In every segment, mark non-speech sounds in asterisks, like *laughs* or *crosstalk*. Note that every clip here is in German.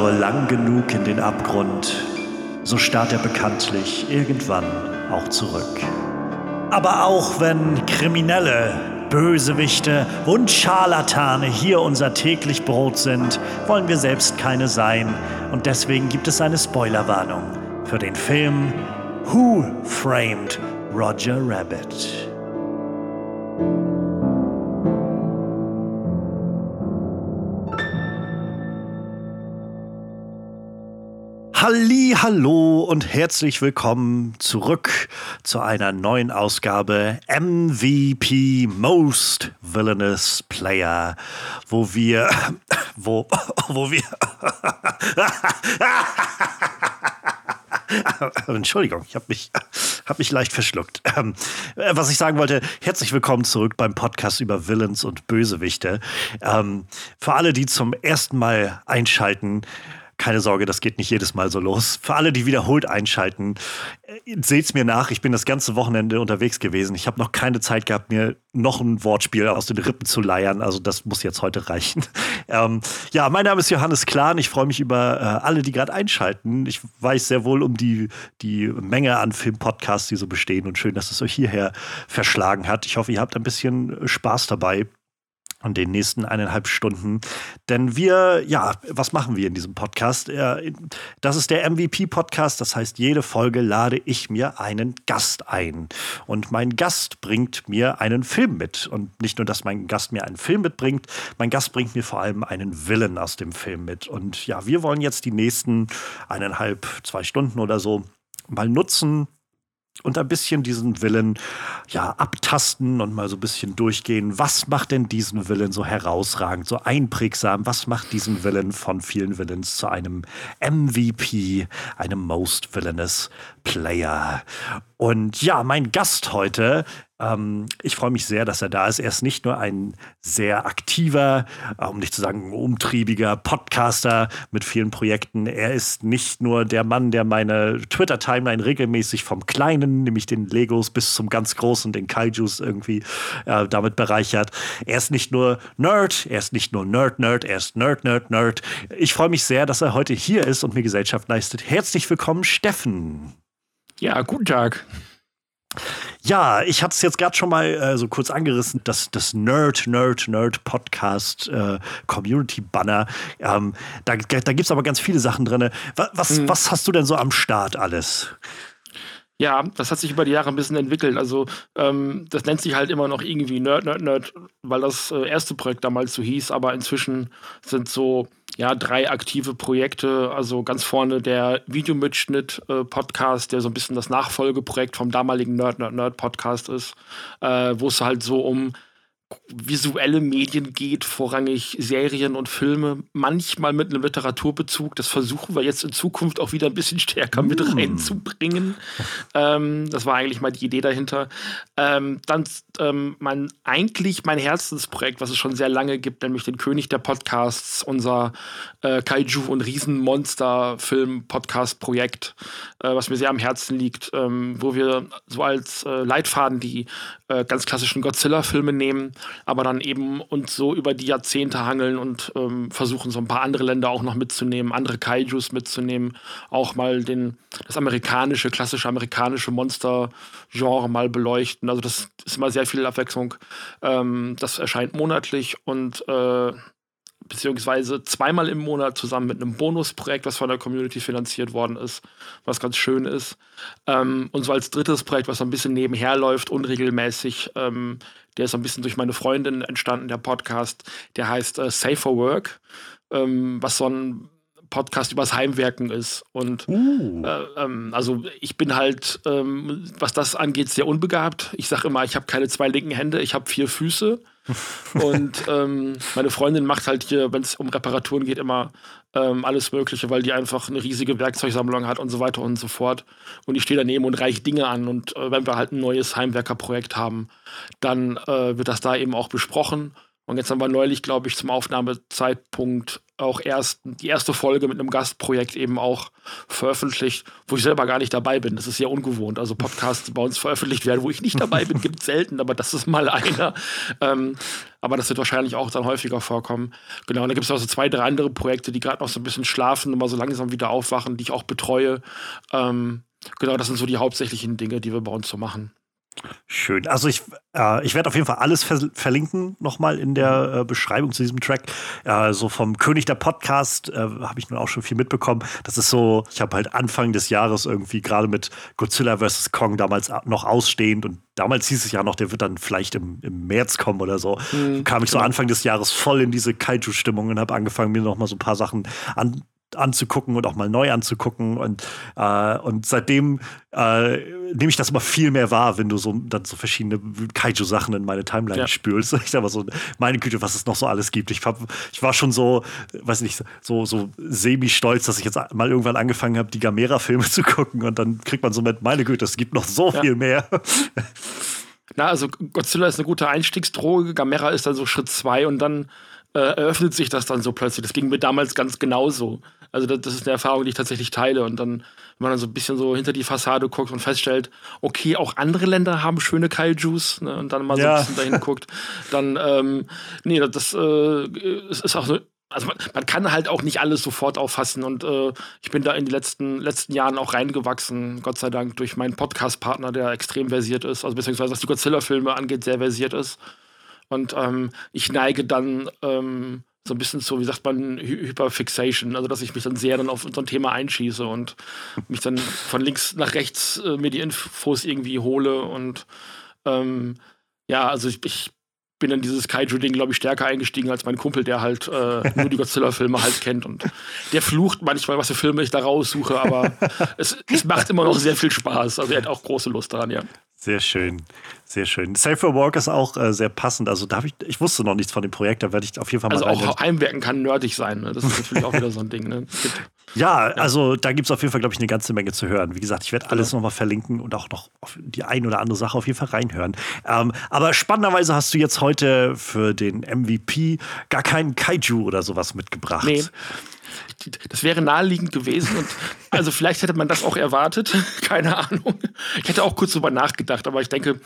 nur lang genug in den Abgrund, so starrt er bekanntlich irgendwann auch zurück. Aber auch wenn Kriminelle, Bösewichte und Scharlatane hier unser täglich Brot sind, wollen wir selbst keine sein. Und deswegen gibt es eine Spoilerwarnung für den Film Who Framed Roger Rabbit? Halli, hallo und herzlich willkommen zurück zu einer neuen Ausgabe MVP Most Villainous Player, wo wir, *laughs* wo, *laughs* wo wir, *laughs* Entschuldigung, ich habe mich, hab mich leicht verschluckt. Ähm, was ich sagen wollte, herzlich willkommen zurück beim Podcast über Villains und Bösewichte. Ähm, für alle, die zum ersten Mal einschalten, keine Sorge, das geht nicht jedes Mal so los. Für alle, die wiederholt einschalten, äh, seht's mir nach. Ich bin das ganze Wochenende unterwegs gewesen. Ich habe noch keine Zeit gehabt, mir noch ein Wortspiel aus den Rippen zu leiern. Also das muss jetzt heute reichen. *laughs* Ähm, ja, mein Name ist Johannes Klahn. Ich freue mich über äh, alle, die gerade einschalten. Ich weiß sehr wohl um die, die Menge an Filmpodcasts, die so bestehen. Und schön, dass es euch hierher verschlagen hat. Ich hoffe, ihr habt ein bisschen Spaß dabei und den nächsten eineinhalb Stunden. Denn wir, ja, was machen wir in diesem Podcast? Das ist der MVP-Podcast. Das heißt, jede Folge lade ich mir einen Gast ein. Und mein Gast bringt mir einen Film mit. Und nicht nur, dass mein Gast mir einen Film mitbringt, mein Gast bringt mir vor allem einen Willen aus dem Film mit. Und ja, wir wollen jetzt die nächsten eineinhalb, zwei Stunden oder so mal nutzen, und ein bisschen diesen Willen ja abtasten und mal so ein bisschen durchgehen. Was macht denn diesen Willen so herausragend, so einprägsam? Was macht diesen Willen von vielen Villains zu einem MVP, einem Most Villainous Player? Und ja, mein Gast heute ähm, ich freue mich sehr, dass er da ist. Er ist nicht nur ein sehr aktiver, um nicht zu sagen umtriebiger Podcaster mit vielen Projekten. Er ist nicht nur der Mann, der meine Twitter-Timeline regelmäßig vom Kleinen, nämlich den Legos, bis zum ganz Großen, den Kaijus irgendwie äh, damit bereichert. Er ist nicht nur Nerd, er ist nicht nur Nerd-Nerd, er ist Nerd-Nerd-Nerd. Ich freue mich sehr, dass er heute hier ist und mir Gesellschaft leistet. Herzlich willkommen, Steffen. Ja, guten Tag. Ja, ich hatte es jetzt gerade schon mal äh, so kurz angerissen, dass das Nerd, Nerd, Nerd Podcast äh, Community Banner. Ähm, da da gibt es aber ganz viele Sachen drin. Was, mhm. was hast du denn so am Start alles? Ja, das hat sich über die Jahre ein bisschen entwickelt. Also, ähm, das nennt sich halt immer noch irgendwie Nerd, Nerd, Nerd, weil das äh, erste Projekt damals so hieß, aber inzwischen sind so ja, drei aktive Projekte. Also ganz vorne der Videomitschnitt-Podcast, äh, der so ein bisschen das Nachfolgeprojekt vom damaligen Nerd, Nerd, Nerd Podcast ist, äh, wo es halt so um visuelle Medien geht, vorrangig Serien und Filme, manchmal mit einem Literaturbezug. Das versuchen wir jetzt in Zukunft auch wieder ein bisschen stärker mit mm. reinzubringen. Ähm, das war eigentlich mal die Idee dahinter. Ähm, dann ähm, mein, eigentlich mein Herzensprojekt, was es schon sehr lange gibt, nämlich den König der Podcasts, unser äh, Kaiju- und Riesenmonster-Film-Podcast-Projekt, äh, was mir sehr am Herzen liegt, ähm, wo wir so als äh, Leitfaden die äh, ganz klassischen Godzilla-Filme nehmen aber dann eben uns so über die Jahrzehnte hangeln und ähm, versuchen, so ein paar andere Länder auch noch mitzunehmen, andere Kaijus mitzunehmen, auch mal den, das amerikanische, klassische amerikanische Monster-Genre mal beleuchten. Also das ist immer sehr viel Abwechslung. Ähm, das erscheint monatlich und äh, beziehungsweise zweimal im Monat zusammen mit einem Bonusprojekt, was von der Community finanziert worden ist, was ganz schön ist. Ähm, und so als drittes Projekt, was so ein bisschen nebenher läuft, unregelmäßig, ähm, der ist so ein bisschen durch meine Freundin entstanden, der Podcast, der heißt äh, Safer Work, ähm, was so ein Podcast übers Heimwerken ist. Und uh. äh, ähm, also ich bin halt, ähm, was das angeht, sehr unbegabt. Ich sage immer, ich habe keine zwei linken Hände, ich habe vier Füße. *laughs* und ähm, meine Freundin macht halt hier, wenn es um Reparaturen geht, immer ähm, alles Mögliche, weil die einfach eine riesige Werkzeugsammlung hat und so weiter und so fort. Und ich stehe daneben und reiche Dinge an. Und äh, wenn wir halt ein neues Heimwerkerprojekt haben, dann äh, wird das da eben auch besprochen. Und jetzt haben wir neulich, glaube ich, zum Aufnahmezeitpunkt auch erst die erste Folge mit einem Gastprojekt eben auch veröffentlicht, wo ich selber gar nicht dabei bin. Das ist sehr ungewohnt. Also Podcasts, bei uns veröffentlicht werden, wo ich nicht dabei bin, gibt es selten, aber das ist mal einer. Ähm, aber das wird wahrscheinlich auch dann häufiger vorkommen. Genau, und dann gibt es auch so zwei, drei andere Projekte, die gerade noch so ein bisschen schlafen und mal so langsam wieder aufwachen, die ich auch betreue. Ähm, genau, das sind so die hauptsächlichen Dinge, die wir bei uns so machen. Schön. Also ich, äh, ich werde auf jeden Fall alles ver verlinken nochmal in der äh, Beschreibung zu diesem Track. Äh, so vom König der Podcast äh, habe ich nun auch schon viel mitbekommen. Das ist so, ich habe halt Anfang des Jahres irgendwie gerade mit Godzilla vs. Kong damals noch ausstehend und damals hieß es ja noch, der wird dann vielleicht im, im März kommen oder so. Mhm, kam ich so Anfang des Jahres voll in diese Kaiju-Stimmung und habe angefangen, mir nochmal so ein paar Sachen an, anzugucken und auch mal neu anzugucken. Und, äh, und seitdem äh, nehme ich das immer viel mehr wahr, wenn du so dann so verschiedene Kaiju-Sachen in meine Timeline ja. spülst. *laughs* Ich mal so, meine Güte, was es noch so alles gibt. Ich, hab, ich war schon so, weiß nicht, so, so semi-stolz, dass ich jetzt mal irgendwann angefangen habe, die Gamera-Filme *laughs* zu gucken und dann kriegt man so mit, meine Güte, es gibt noch so ja. viel mehr. *laughs* Na, also Godzilla ist eine gute Einstiegsdroge, Gamera ist dann so Schritt zwei und dann äh, eröffnet sich das dann so plötzlich. Das ging mir damals ganz genauso. Also das, das, ist eine Erfahrung, die ich tatsächlich teile. Und dann, wenn man dann so ein bisschen so hinter die Fassade guckt und feststellt, okay, auch andere Länder haben schöne Kaijus, ne, und dann mal so ja. ein bisschen dahin *laughs* guckt, dann, ähm, nee, das äh, ist auch so, also man, man, kann halt auch nicht alles sofort auffassen und äh, ich bin da in die letzten, letzten Jahren auch reingewachsen, Gott sei Dank, durch meinen Podcast-Partner, der extrem versiert ist, also beziehungsweise was die Godzilla-Filme angeht, sehr versiert ist. Und ähm, ich neige dann ähm, so ein bisschen so, wie sagt man, Hyperfixation, also dass ich mich dann sehr dann auf so ein Thema einschieße und mich dann von links nach rechts äh, mir die Infos irgendwie hole und ähm, ja, also ich, ich bin in dieses Kaiju-Ding, glaube ich, stärker eingestiegen als mein Kumpel, der halt äh, nur die Godzilla-Filme halt kennt. Und der flucht manchmal, was für Filme ich da raussuche, aber es, es macht immer noch sehr viel Spaß. Also er hat auch große Lust daran, ja. Sehr schön. Sehr schön. Safe for Work ist auch äh, sehr passend. Also da ich, ich wusste noch nichts von dem Projekt, da werde ich auf jeden Fall mal Also auch Heimwerken kann nerdig sein. Ne? Das ist natürlich auch wieder so ein Ding. Ne? Ja, ja, also da gibt es auf jeden Fall, glaube ich, eine ganze Menge zu hören. Wie gesagt, ich werde alles genau. nochmal verlinken und auch noch auf die ein oder andere Sache auf jeden Fall reinhören. Ähm, aber spannenderweise hast du jetzt heute für den MVP gar keinen Kaiju oder sowas mitgebracht. Nee das wäre naheliegend gewesen und also vielleicht hätte man das auch erwartet, *laughs* keine Ahnung. Ich hätte auch kurz drüber nachgedacht, aber ich denke,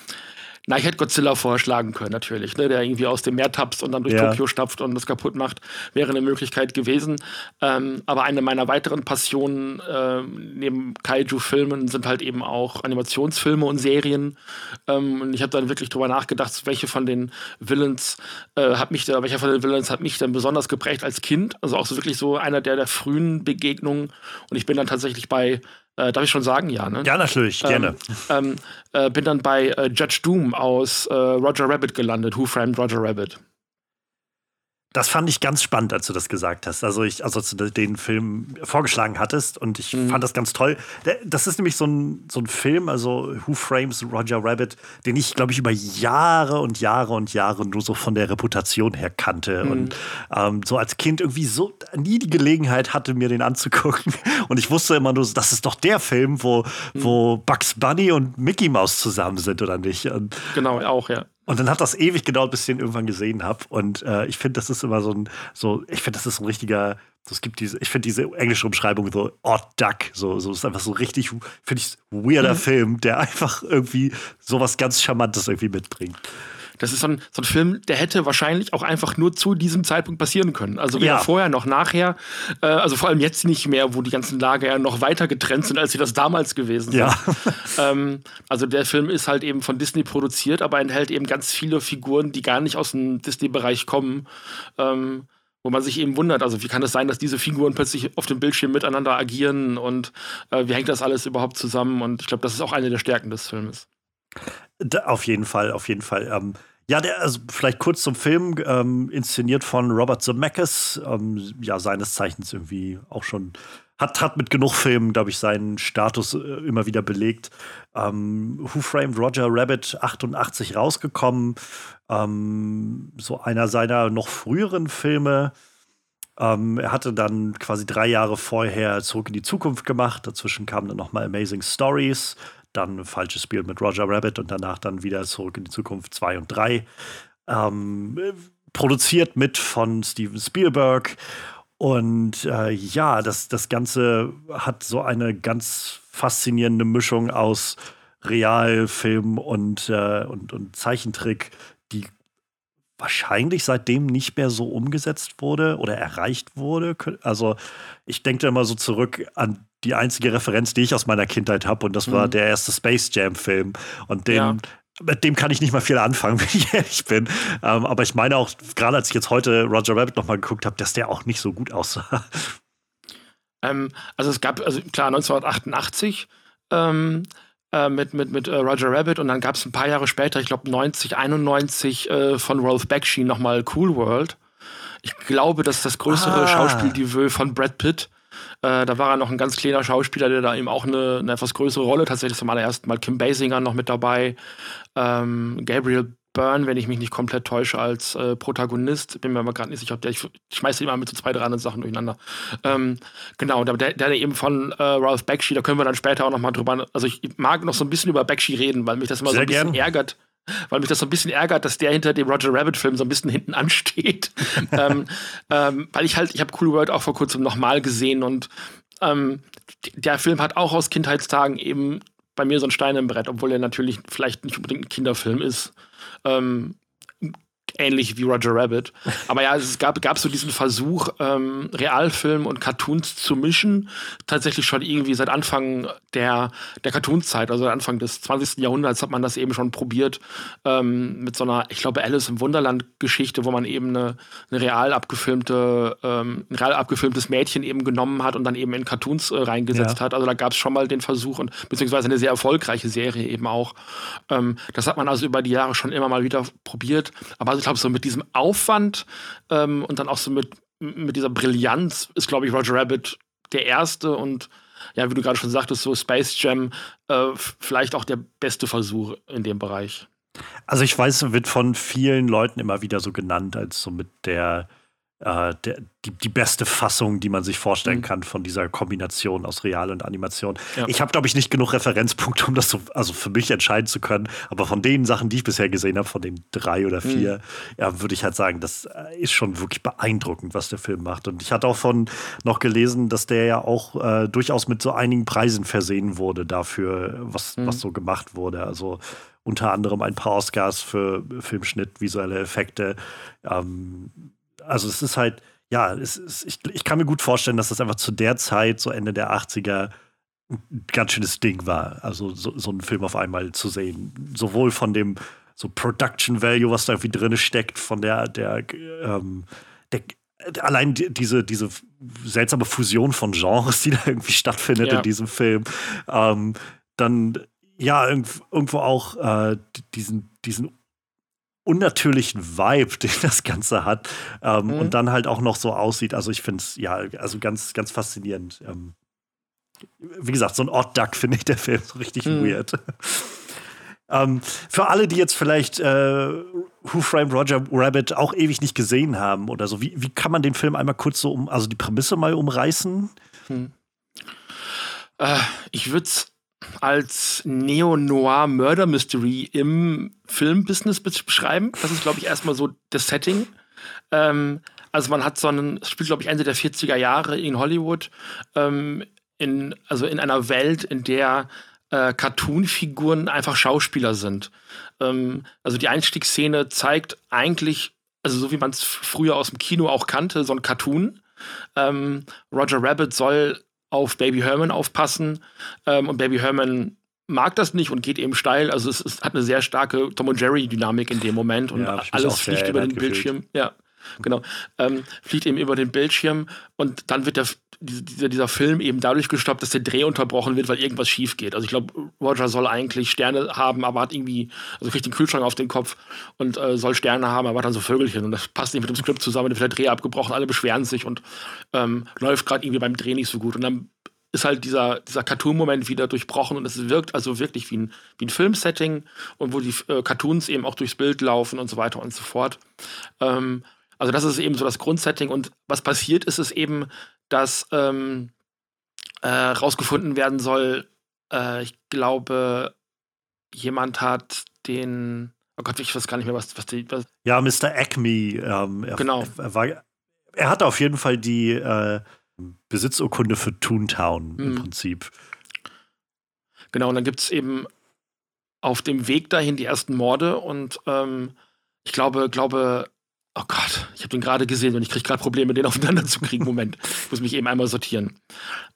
na, ich hätte Godzilla vorschlagen können, natürlich, ne, der irgendwie aus dem Meer tapst und dann durch ja. Tokio stapft und das kaputt macht, wäre eine Möglichkeit gewesen. Ähm, aber eine meiner weiteren Passionen äh, neben Kaiju-Filmen sind halt eben auch Animationsfilme und Serien. Ähm, und ich habe dann wirklich drüber nachgedacht, welche von den Villains äh, hat mich, da, welcher von den Villains hat mich dann besonders geprägt als Kind. Also auch so wirklich so einer der, der frühen Begegnungen. Und ich bin dann tatsächlich bei äh, darf ich schon sagen? Ja, ne? Ja, natürlich, ähm, gerne. Ähm, äh, bin dann bei äh, Judge Doom aus äh, Roger Rabbit gelandet. Who Framed Roger Rabbit? Das fand ich ganz spannend, als du das gesagt hast. Also, ich, also als du den Film vorgeschlagen hattest und ich mhm. fand das ganz toll. Das ist nämlich so ein, so ein Film, also Who Frames Roger Rabbit, den ich, glaube ich, über Jahre und Jahre und Jahre nur so von der Reputation her kannte. Mhm. Und ähm, so als Kind irgendwie so nie die Gelegenheit hatte, mir den anzugucken. *laughs* Und ich wusste immer nur, das ist doch der Film, wo, mhm. wo Bugs Bunny und Mickey Mouse zusammen sind, oder nicht? Und, genau, auch, ja. Und dann hat das ewig gedauert, bis ich den irgendwann gesehen habe. Und äh, ich finde, das ist immer so ein, so, ich finde, das ist ein richtiger, es gibt diese, ich finde diese englische Umschreibung so Odd Duck, so, so ist einfach so richtig, finde ich, weirder mhm. Film, der einfach irgendwie sowas ganz Charmantes irgendwie mitbringt. Das ist so ein, so ein Film, der hätte wahrscheinlich auch einfach nur zu diesem Zeitpunkt passieren können. Also weder ja. vorher noch nachher. Äh, also vor allem jetzt nicht mehr, wo die ganzen Lager ja noch weiter getrennt sind, als sie das damals gewesen sind. Ja. *laughs* ähm, also der Film ist halt eben von Disney produziert, aber enthält eben ganz viele Figuren, die gar nicht aus dem Disney-Bereich kommen. Ähm, wo man sich eben wundert, also wie kann es sein, dass diese Figuren plötzlich auf dem Bildschirm miteinander agieren und äh, wie hängt das alles überhaupt zusammen? Und ich glaube, das ist auch eine der Stärken des Filmes. Da, auf jeden Fall, auf jeden Fall. Ähm, ja, der, also vielleicht kurz zum Film, ähm, inszeniert von Robert Zemeckis, ähm, ja, seines Zeichens irgendwie auch schon, hat, hat mit genug Filmen, glaube ich, seinen Status äh, immer wieder belegt. Ähm, Who Framed Roger Rabbit 88 rausgekommen, ähm, so einer seiner noch früheren Filme. Ähm, er hatte dann quasi drei Jahre vorher Zurück in die Zukunft gemacht. Dazwischen kamen dann nochmal Amazing Stories, dann ein falsches Spiel mit Roger Rabbit und danach dann wieder zurück in die Zukunft 2 und 3. Ähm, produziert mit von Steven Spielberg. Und äh, ja, das, das Ganze hat so eine ganz faszinierende Mischung aus Realfilm und, äh, und, und Zeichentrick, die wahrscheinlich seitdem nicht mehr so umgesetzt wurde oder erreicht wurde. Also ich denke immer so zurück an die einzige Referenz, die ich aus meiner Kindheit habe, und das war mhm. der erste Space Jam-Film. Und den, ja. mit dem kann ich nicht mal viel anfangen, *laughs* wenn ich ehrlich bin. Ähm, aber ich meine auch, gerade als ich jetzt heute Roger Rabbit nochmal geguckt habe, dass der auch nicht so gut aussah. *laughs* Ähm, also es gab, also klar, 1988 ähm, äh, mit, mit, mit äh, Roger Rabbit und dann gab es ein paar Jahre später, ich glaube 90, 91 äh, von Rolf Bakshi nochmal Cool World. Ich glaube, das ist das größere ah. Schauspieldebüt von Brad Pitt. Äh, da war er noch ein ganz kleiner Schauspieler, der da eben auch eine, eine etwas größere Rolle tatsächlich zum allerersten Mal. Kim Basinger noch mit dabei. Ähm, Gabriel Byrne, wenn ich mich nicht komplett täusche, als äh, Protagonist. Bin mir aber gerade nicht sicher, ob der. Ich schmeiße immer mit so zwei, drei anderen Sachen durcheinander. Ähm, genau, der, der eben von äh, Ralph Bakshi, da können wir dann später auch noch mal drüber. Also, ich mag noch so ein bisschen über Bakshi reden, weil mich das immer Sehr so ein bisschen gern. ärgert. Weil mich das so ein bisschen ärgert, dass der hinter dem Roger Rabbit-Film so ein bisschen hinten ansteht. *laughs* ähm, ähm, weil ich halt, ich habe Cool World auch vor kurzem nochmal gesehen und ähm, der Film hat auch aus Kindheitstagen eben bei mir so ein Stein im Brett, obwohl er natürlich vielleicht nicht unbedingt ein Kinderfilm ist. Ähm, ähnlich wie Roger Rabbit. Aber ja, es gab, gab so diesen Versuch, ähm, Realfilm und Cartoons zu mischen. Tatsächlich schon irgendwie seit Anfang der, der Cartoonzeit, also Anfang des 20. Jahrhunderts, hat man das eben schon probiert ähm, mit so einer, ich glaube, Alice im Wunderland-Geschichte, wo man eben eine, eine real abgefilmte, ähm, ein real abgefilmtes Mädchen eben genommen hat und dann eben in Cartoons äh, reingesetzt ja. hat. Also da gab es schon mal den Versuch und beziehungsweise eine sehr erfolgreiche Serie eben auch. Ähm, das hat man also über die Jahre schon immer mal wieder probiert. Aber also glaube, so mit diesem Aufwand ähm, und dann auch so mit, mit dieser Brillanz ist, glaube ich, Roger Rabbit der erste und ja, wie du gerade schon sagtest, so Space Jam äh, vielleicht auch der beste Versuch in dem Bereich. Also ich weiß, wird von vielen Leuten immer wieder so genannt als so mit der äh, der, die, die beste Fassung, die man sich vorstellen mhm. kann von dieser Kombination aus Real und Animation. Ja. Ich habe, glaube ich, nicht genug Referenzpunkte, um das so, also für mich entscheiden zu können. Aber von den Sachen, die ich bisher gesehen habe, von den drei oder vier, mhm. ja, würde ich halt sagen, das äh, ist schon wirklich beeindruckend, was der Film macht. Und ich hatte auch von noch gelesen, dass der ja auch äh, durchaus mit so einigen Preisen versehen wurde dafür, was, mhm. was so gemacht wurde. Also unter anderem ein paar Oscars für Filmschnitt, visuelle Effekte. Ähm, also es ist halt, ja, es ist, ich, ich kann mir gut vorstellen, dass das einfach zu der Zeit, so Ende der 80er, ein ganz schönes Ding war. Also so, so einen Film auf einmal zu sehen. Sowohl von dem so Production Value, was da irgendwie drin steckt, von der, der, ähm, der allein diese, diese seltsame Fusion von Genres, die da irgendwie stattfindet ja. in diesem Film. Ähm, dann ja, irgendwo auch äh, diesen, diesen unnatürlichen Vibe, *laughs* den das Ganze hat. Ähm, mhm. Und dann halt auch noch so aussieht. Also ich finde es, ja, also ganz, ganz faszinierend. Ähm, wie gesagt, so ein Odd Duck *laughs* finde ich der Film so richtig mhm. weird. *laughs* ähm, für alle, die jetzt vielleicht äh, Who Framed Roger Rabbit auch ewig nicht gesehen haben oder so, wie, wie kann man den Film einmal kurz so um, also die Prämisse mal umreißen? Mhm. Äh, ich würde es als Neo-Noir-Murder-Mystery im Filmbusiness beschreiben. Das ist, glaube ich, erstmal so das Setting. Ähm, also man hat so einen, es spielt, glaube ich, Ende der 40er Jahre in Hollywood, ähm, in, also in einer Welt, in der äh, Cartoon-Figuren einfach Schauspieler sind. Ähm, also die Einstiegsszene zeigt eigentlich, also so wie man es früher aus dem Kino auch kannte, so ein Cartoon. Ähm, Roger Rabbit soll auf Baby Herman aufpassen. Ähm, und Baby Herman mag das nicht und geht eben steil. Also es, es hat eine sehr starke Tom und Jerry Dynamik in dem Moment und ja, alles fliegt über den gefühlt. Bildschirm. Ja, genau. Ähm, fliegt eben über den Bildschirm und dann wird der, dieser, dieser Film eben dadurch gestoppt, dass der Dreh unterbrochen wird, weil irgendwas schief geht. Also ich glaube, Roger soll eigentlich Sterne haben, aber hat irgendwie, also kriegt den Kühlschrank auf den Kopf und äh, soll Sterne haben, aber hat dann so Vögelchen und das passt nicht mit dem Skript zusammen, dann wird der Dreh abgebrochen, alle beschweren sich und ähm, läuft gerade irgendwie beim Dreh nicht so gut und dann ist halt dieser, dieser Cartoon-Moment wieder durchbrochen und es wirkt also wirklich wie ein, wie ein Filmsetting und wo die äh, Cartoons eben auch durchs Bild laufen und so weiter und so fort. Ähm, also das ist eben so das Grundsetting und was passiert ist, ist eben, dass ähm, äh, rausgefunden werden soll, äh, ich glaube, jemand hat den, oh Gott, ich weiß gar nicht mehr, was, was die. Was ja, Mr. Acme, ähm, genau. Er, war, er hatte auf jeden Fall die äh, Besitzurkunde für Toontown im mhm. Prinzip. Genau, und dann gibt es eben auf dem Weg dahin die ersten Morde und ähm, ich glaube, glaube, oh Gott, ich habe den gerade gesehen und ich kriege gerade Probleme, den *laughs* aufeinander zu kriegen. Moment, ich muss mich eben einmal sortieren.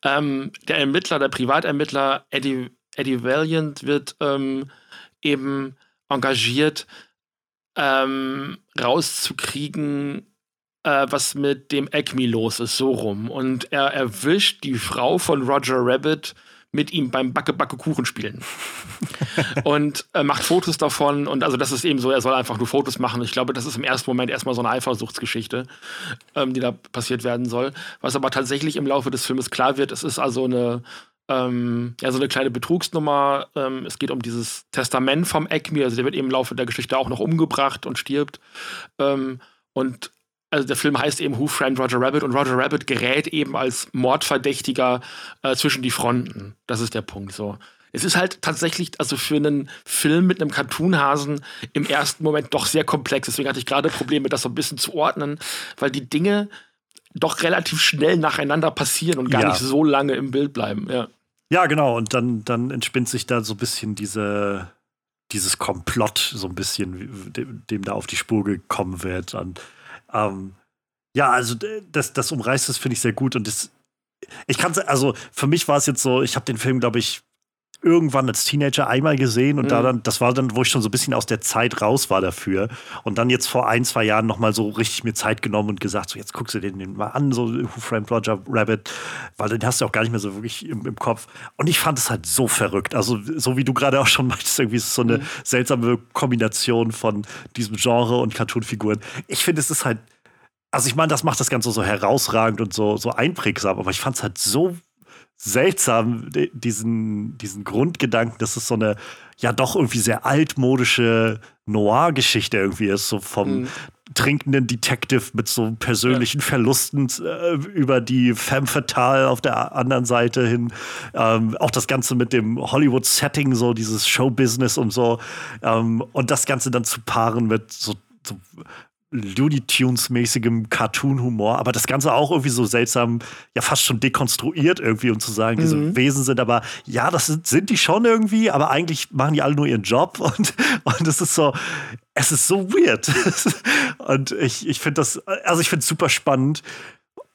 Ähm, der Ermittler, der Privatermittler Eddie, Eddie Valiant wird ähm, eben engagiert, ähm, rauszukriegen, äh, was mit dem Acme los ist, so rum. Und er erwischt die Frau von Roger Rabbit mit ihm beim Backe Backe Kuchen spielen. *laughs* und äh, macht Fotos davon und also das ist eben so, er soll einfach nur Fotos machen. Ich glaube, das ist im ersten Moment erstmal so eine Eifersuchtsgeschichte, ähm, die da passiert werden soll. Was aber tatsächlich im Laufe des Filmes klar wird, es ist also eine ähm, ja, so eine kleine Betrugsnummer. Ähm, es geht um dieses Testament vom Acme, also der wird eben im Laufe der Geschichte auch noch umgebracht und stirbt. Ähm, und also der Film heißt eben Who Framed Roger Rabbit und Roger Rabbit gerät eben als Mordverdächtiger äh, zwischen die Fronten. Das ist der Punkt so. Es ist halt tatsächlich, also für einen Film mit einem Cartoonhasen im ersten Moment doch sehr komplex. Deswegen hatte ich gerade Probleme, das so ein bisschen zu ordnen, weil die Dinge doch relativ schnell nacheinander passieren und gar ja. nicht so lange im Bild bleiben. Ja, ja genau. Und dann, dann entspinnt sich da so ein bisschen diese, dieses Komplott, so ein bisschen, dem, dem da auf die Spur gekommen wird. Und ähm, ja, also das, das umreißt es, finde ich, sehr gut. Und das, ich kann also für mich war es jetzt so, ich habe den Film, glaube ich, irgendwann als Teenager einmal gesehen und mhm. da dann, das war dann, wo ich schon so ein bisschen aus der Zeit raus war dafür. Und dann jetzt vor ein, zwei Jahren nochmal so richtig mir Zeit genommen und gesagt, so jetzt guckst du den, den mal an, so Who Framed Roger Rabbit, weil den hast du auch gar nicht mehr so wirklich im, im Kopf. Und ich fand es halt so verrückt. Also, so wie du gerade auch schon *laughs* meintest, irgendwie ist es so eine mhm. seltsame Kombination von diesem Genre und Cartoonfiguren. Ich finde, es ist halt also ich meine, das macht das Ganze so herausragend und so, so einprägsam, aber ich fand es halt so seltsam, diesen, diesen Grundgedanken, dass es so eine ja doch irgendwie sehr altmodische Noir-Geschichte irgendwie ist, so vom mhm. trinkenden Detective mit so persönlichen ja. Verlusten äh, über die femme fatale auf der anderen Seite hin. Ähm, auch das Ganze mit dem Hollywood-Setting, so dieses Showbusiness und so. Ähm, und das Ganze dann zu paaren mit so, so Looney Tunes-mäßigem Cartoon-Humor, aber das Ganze auch irgendwie so seltsam, ja fast schon dekonstruiert irgendwie, um zu sagen, diese mhm. Wesen sind aber, ja, das sind, sind die schon irgendwie, aber eigentlich machen die alle nur ihren Job *laughs* und, und es ist so, es ist so weird. *laughs* und ich, ich finde das, also ich finde es super spannend.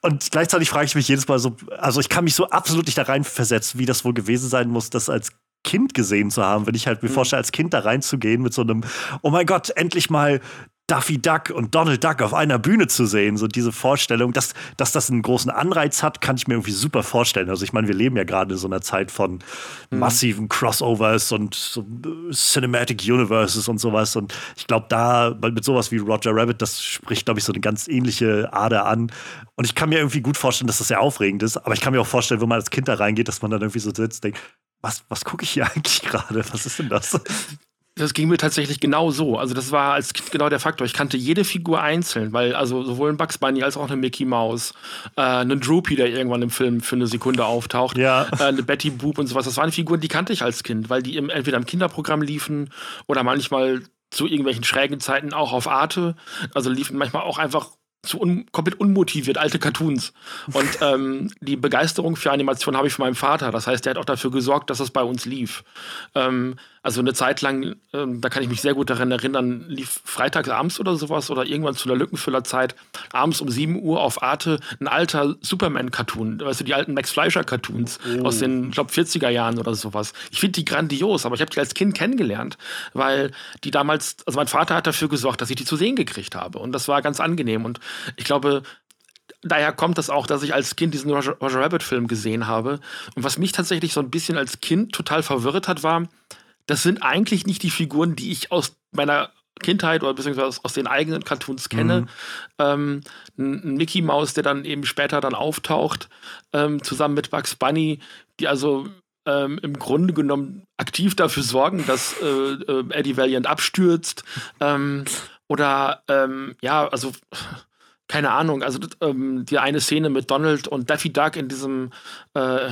Und gleichzeitig frage ich mich jedes Mal so, also ich kann mich so absolut nicht da rein versetzen, wie das wohl gewesen sein muss, das als Kind gesehen zu haben, wenn ich halt mir mhm. vorstelle, als Kind da reinzugehen mit so einem, oh mein Gott, endlich mal Duffy Duck und Donald Duck auf einer Bühne zu sehen, so diese Vorstellung, dass, dass das einen großen Anreiz hat, kann ich mir irgendwie super vorstellen. Also ich meine, wir leben ja gerade in so einer Zeit von mhm. massiven Crossovers und so äh, Cinematic Universes und sowas. Und ich glaube, da mit sowas wie Roger Rabbit, das spricht, glaube ich, so eine ganz ähnliche Ader an. Und ich kann mir irgendwie gut vorstellen, dass das sehr aufregend ist. Aber ich kann mir auch vorstellen, wenn man als Kind da reingeht, dass man dann irgendwie so sitzt, denkt, was, was gucke ich hier *laughs* eigentlich gerade? Was ist denn das? Das ging mir tatsächlich genau so. Also das war als Kind genau der Faktor. Ich kannte jede Figur einzeln, weil also sowohl ein Bugs Bunny als auch eine Mickey Mouse, äh, einen Droopy, der irgendwann im Film für eine Sekunde auftaucht, ja. äh, eine Betty Boop und sowas. Das waren Figuren, die kannte ich als Kind, weil die im, entweder im Kinderprogramm liefen oder manchmal zu irgendwelchen schrägen Zeiten auch auf Arte. Also liefen manchmal auch einfach zu un komplett unmotiviert alte Cartoons. Und *laughs* ähm, die Begeisterung für Animation habe ich von meinem Vater. Das heißt, der hat auch dafür gesorgt, dass es bei uns lief. Ähm, also eine Zeit lang, ähm, da kann ich mich sehr gut daran erinnern, lief freitags abends oder sowas oder irgendwann zu der Lückenfüllerzeit abends um 7 Uhr auf Arte ein alter Superman-Cartoon. Weißt du, die alten Max Fleischer-Cartoons oh. aus den, ich glaube, 40er Jahren oder sowas. Ich finde die grandios, aber ich habe die als Kind kennengelernt, weil die damals, also mein Vater hat dafür gesorgt, dass ich die zu sehen gekriegt habe. Und das war ganz angenehm. Und ich glaube, daher kommt das auch, dass ich als Kind diesen Roger, Roger Rabbit-Film gesehen habe. Und was mich tatsächlich so ein bisschen als Kind total verwirrt hat, war, das sind eigentlich nicht die Figuren, die ich aus meiner Kindheit oder beziehungsweise aus, den eigenen Cartoons kenne. Mhm. Ähm, ein Mickey Mouse, der dann eben später dann auftaucht, ähm, zusammen mit Bugs Bunny, die also ähm, im Grunde genommen aktiv dafür sorgen, dass äh, äh, Eddie Valiant abstürzt. Ähm, oder ähm, ja, also keine Ahnung, also ähm, die eine Szene mit Donald und Daffy Duck in diesem äh,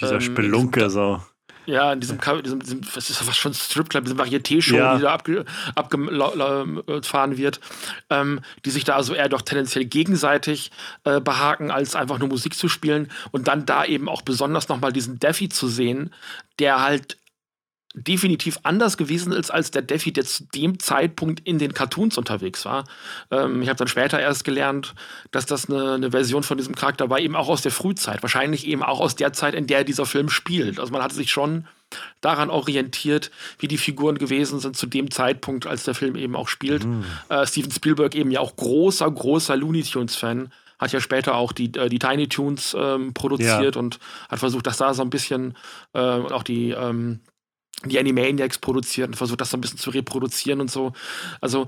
dieser Spelunke so Ja, in diesem, diesem, diesem was ist das schon Stripclub, diese Varieté-Show, ja. die da abgefahren abge wird, ähm, die sich da also eher doch tendenziell gegenseitig äh, behaken, als einfach nur Musik zu spielen und dann da eben auch besonders nochmal diesen Defi zu sehen, der halt definitiv anders gewesen ist als der Defi, der zu dem Zeitpunkt in den Cartoons unterwegs war. Ähm, ich habe dann später erst gelernt, dass das eine, eine, Version von diesem Charakter war, eben auch aus der Frühzeit. Wahrscheinlich eben auch aus der Zeit, in der dieser Film spielt. Also man hatte sich schon daran orientiert, wie die Figuren gewesen sind zu dem Zeitpunkt, als der Film eben auch spielt. Mhm. Äh, Steven Spielberg eben ja auch großer, großer Looney Tunes-Fan hat ja später auch die, äh, die Tiny Tunes ähm, produziert ja. und hat versucht, dass da so ein bisschen äh, auch die ähm, die Animaniacs produziert und versucht, das so ein bisschen zu reproduzieren und so. Also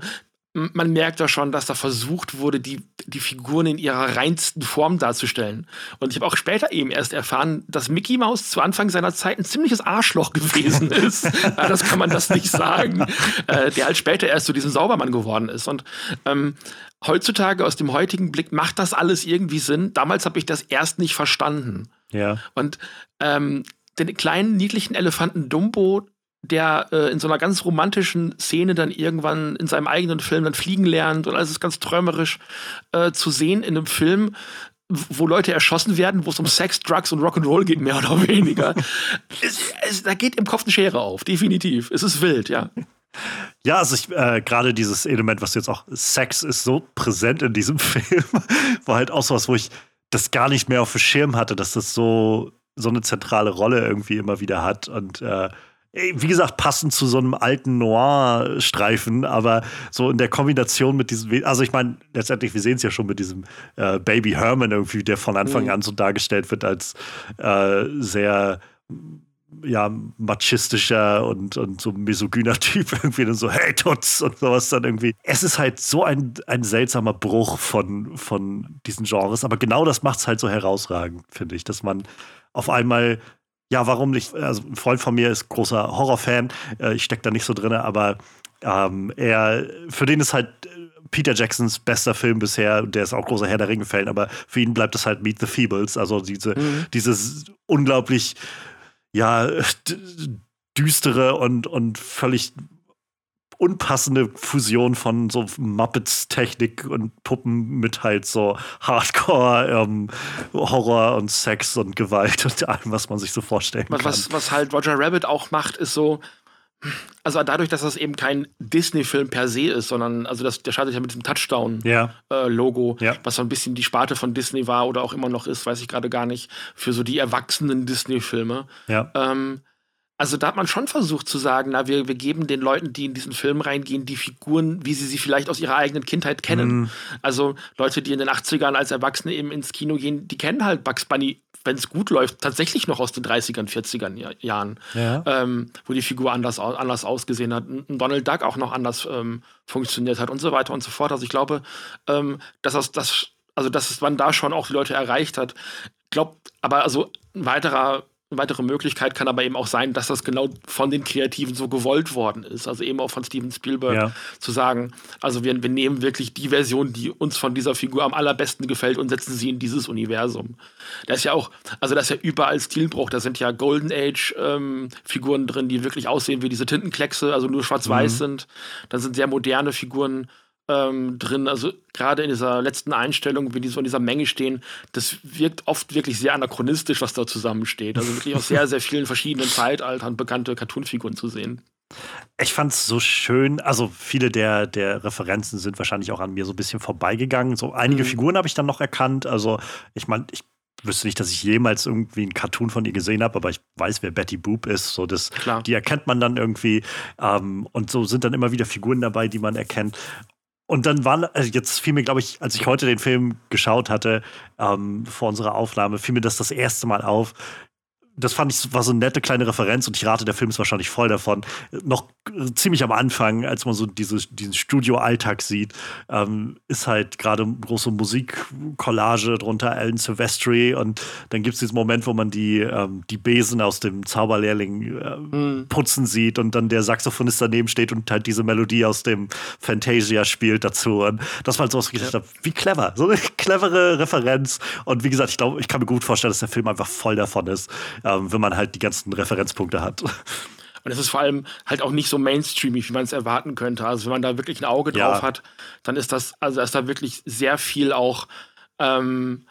man merkt ja schon, dass da versucht wurde, die, die Figuren in ihrer reinsten Form darzustellen. Und ich habe auch später eben erst erfahren, dass Mickey Mouse zu Anfang seiner Zeit ein ziemliches Arschloch gewesen *laughs* ist. ja, das kann man das nicht sagen. Äh, der halt später erst zu diesem Saubermann geworden ist. Und ähm, heutzutage, aus dem heutigen Blick, macht das alles irgendwie Sinn. Damals habe ich das erst nicht verstanden. Ja. Und ähm, den kleinen niedlichen Elefanten Dumbo, der äh, in so einer ganz romantischen Szene dann irgendwann in seinem eigenen Film dann fliegen lernt und alles ist ganz träumerisch äh, zu sehen in einem Film, wo Leute erschossen werden, wo es um Sex, Drugs und Rock'n'Roll geht, mehr oder *laughs* weniger. es, es, da geht im Kopf eine Schere auf, definitiv. Es ist wild, ja. Ja, also ich, äh, gerade dieses Element, was jetzt auch Sex ist so präsent in diesem *laughs* Film, war halt auch so was, wo ich das gar nicht mehr auf dem Schirm hatte, dass das so so eine zentrale Rolle irgendwie immer wieder hat. Und äh, wie gesagt, passend zu so einem alten Noir-Streifen, aber so in der Kombination mit diesem, also ich meine, letztendlich, wir sehen es ja schon mit diesem äh, Baby Herman irgendwie, der von Anfang mhm. an so dargestellt wird als äh, sehr ja, machistischer und, und so misogyner *laughs* Typ irgendwie dann so, hey Tutz und sowas dann irgendwie. Es ist halt so ein, ein seltsamer Bruch von, von diesen Genres, aber genau das macht es halt so herausragend, finde ich, dass man auf einmal ja, warum nicht? Also ein Freund von mir ist großer Horrorfan. Äh, ich stecke da nicht so drin, aber ähm, er, für den ist halt Peter Jacksons bester Film bisher. Der ist auch großer Herr der Ringe-Fan, aber für ihn bleibt es halt Meet the Feebles. Also diese, mhm. dieses unglaublich, ja, düstere und, und völlig unpassende Fusion von so Muppets-Technik und Puppen mit halt so Hardcore, ähm, Horror und Sex und Gewalt und allem, was man sich so vorstellen was, kann. Was, was halt Roger Rabbit auch macht, ist so, also dadurch, dass das eben kein Disney-Film per se ist, sondern also das, der startet ja mit diesem Touchdown-Logo, ja. äh, ja. was so ein bisschen die Sparte von Disney war oder auch immer noch ist, weiß ich gerade gar nicht, für so die erwachsenen Disney-Filme. Ja. Ähm, also da hat man schon versucht zu sagen, na, wir, wir geben den Leuten, die in diesen Film reingehen, die Figuren, wie sie sie vielleicht aus ihrer eigenen Kindheit kennen. Mhm. Also Leute, die in den 80ern als Erwachsene eben ins Kino gehen, die kennen halt Bugs Bunny, wenn es gut läuft, tatsächlich noch aus den 30ern, 40ern Jahren, ja. ähm, wo die Figur anders, anders ausgesehen hat, Donald Duck auch noch anders ähm, funktioniert hat und so weiter und so fort. Also ich glaube, ähm, dass das, das, also dass man da schon auch die Leute erreicht hat. Glaubt, aber also ein weiterer eine weitere Möglichkeit kann aber eben auch sein, dass das genau von den Kreativen so gewollt worden ist. Also eben auch von Steven Spielberg ja. zu sagen, also wir, wir nehmen wirklich die Version, die uns von dieser Figur am allerbesten gefällt und setzen sie in dieses Universum. Da ist ja auch, also da ist ja überall Stilbruch. Da sind ja Golden Age-Figuren ähm, drin, die wirklich aussehen wie diese Tintenkleckse, also nur schwarz-weiß mhm. sind. Dann sind sehr moderne Figuren ähm, drin. Also gerade in dieser letzten Einstellung, wie die so in dieser Menge stehen, das wirkt oft wirklich sehr anachronistisch, was da zusammensteht. Also wirklich aus sehr, sehr vielen verschiedenen Zeitaltern bekannte Cartoonfiguren zu sehen. Ich fand es so schön, also viele der, der Referenzen sind wahrscheinlich auch an mir so ein bisschen vorbeigegangen. So einige mhm. Figuren habe ich dann noch erkannt. Also ich meine, ich wüsste nicht, dass ich jemals irgendwie einen Cartoon von ihr gesehen habe, aber ich weiß, wer Betty Boop ist. So das, die erkennt man dann irgendwie. Ähm, und so sind dann immer wieder Figuren dabei, die man erkennt. Und dann waren, also jetzt fiel mir, glaube ich, als ich heute den Film geschaut hatte, ähm, vor unserer Aufnahme, fiel mir das das erste Mal auf, das fand ich war so eine nette kleine Referenz und ich rate, der Film ist wahrscheinlich voll davon. Noch ziemlich am Anfang, als man so diese, diesen Studio-Alltag sieht, ähm, ist halt gerade große Musikcollage drunter, Alan Silvestri und dann gibt es diesen Moment, wo man die, ähm, die Besen aus dem Zauberlehrling äh, mhm. putzen sieht und dann der Saxophonist daneben steht und halt diese Melodie aus dem Fantasia spielt dazu. Und das war halt so was, ich gedacht habe, wie clever, so eine *laughs* clevere Referenz. Und wie gesagt, ich glaube, ich kann mir gut vorstellen, dass der Film einfach voll davon ist ähm, wenn man halt die ganzen Referenzpunkte hat. Und es ist vor allem halt auch nicht so mainstreamig, wie man es erwarten könnte. Also wenn man da wirklich ein Auge ja. drauf hat, dann ist das, also ist da wirklich sehr viel auch, ähm,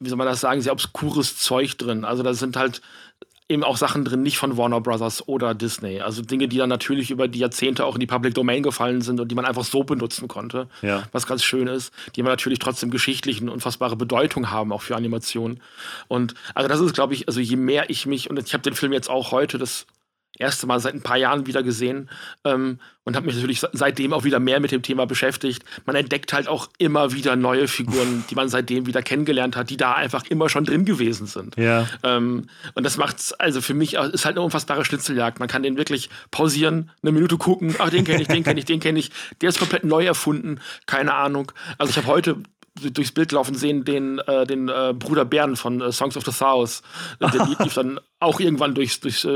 wie soll man das sagen, sehr obskures Zeug drin. Also da sind halt eben auch Sachen drin, nicht von Warner Brothers oder Disney. Also Dinge, die dann natürlich über die Jahrzehnte auch in die Public Domain gefallen sind und die man einfach so benutzen konnte. Ja. Was ganz schön ist, die aber natürlich trotzdem geschichtlich eine unfassbare Bedeutung haben, auch für Animationen. Und also das ist, glaube ich, also je mehr ich mich, und ich habe den Film jetzt auch heute, das erste Mal seit ein paar Jahren wieder gesehen ähm, und habe mich natürlich seitdem auch wieder mehr mit dem Thema beschäftigt. Man entdeckt halt auch immer wieder neue Figuren, die man seitdem wieder kennengelernt hat, die da einfach immer schon drin gewesen sind. Ja. Ähm, und das macht's, also für mich ist halt eine unfassbare Schnitzeljagd. Man kann den wirklich pausieren, eine Minute gucken, ach, den kenne ich, den kenne ich, den kenne ich. Der ist komplett neu erfunden, keine Ahnung. Also ich habe heute durchs Bild laufen sehen, den, äh, den äh, Bruder Bären von äh, Songs of the South. Der lief dann auch irgendwann durchs, durchs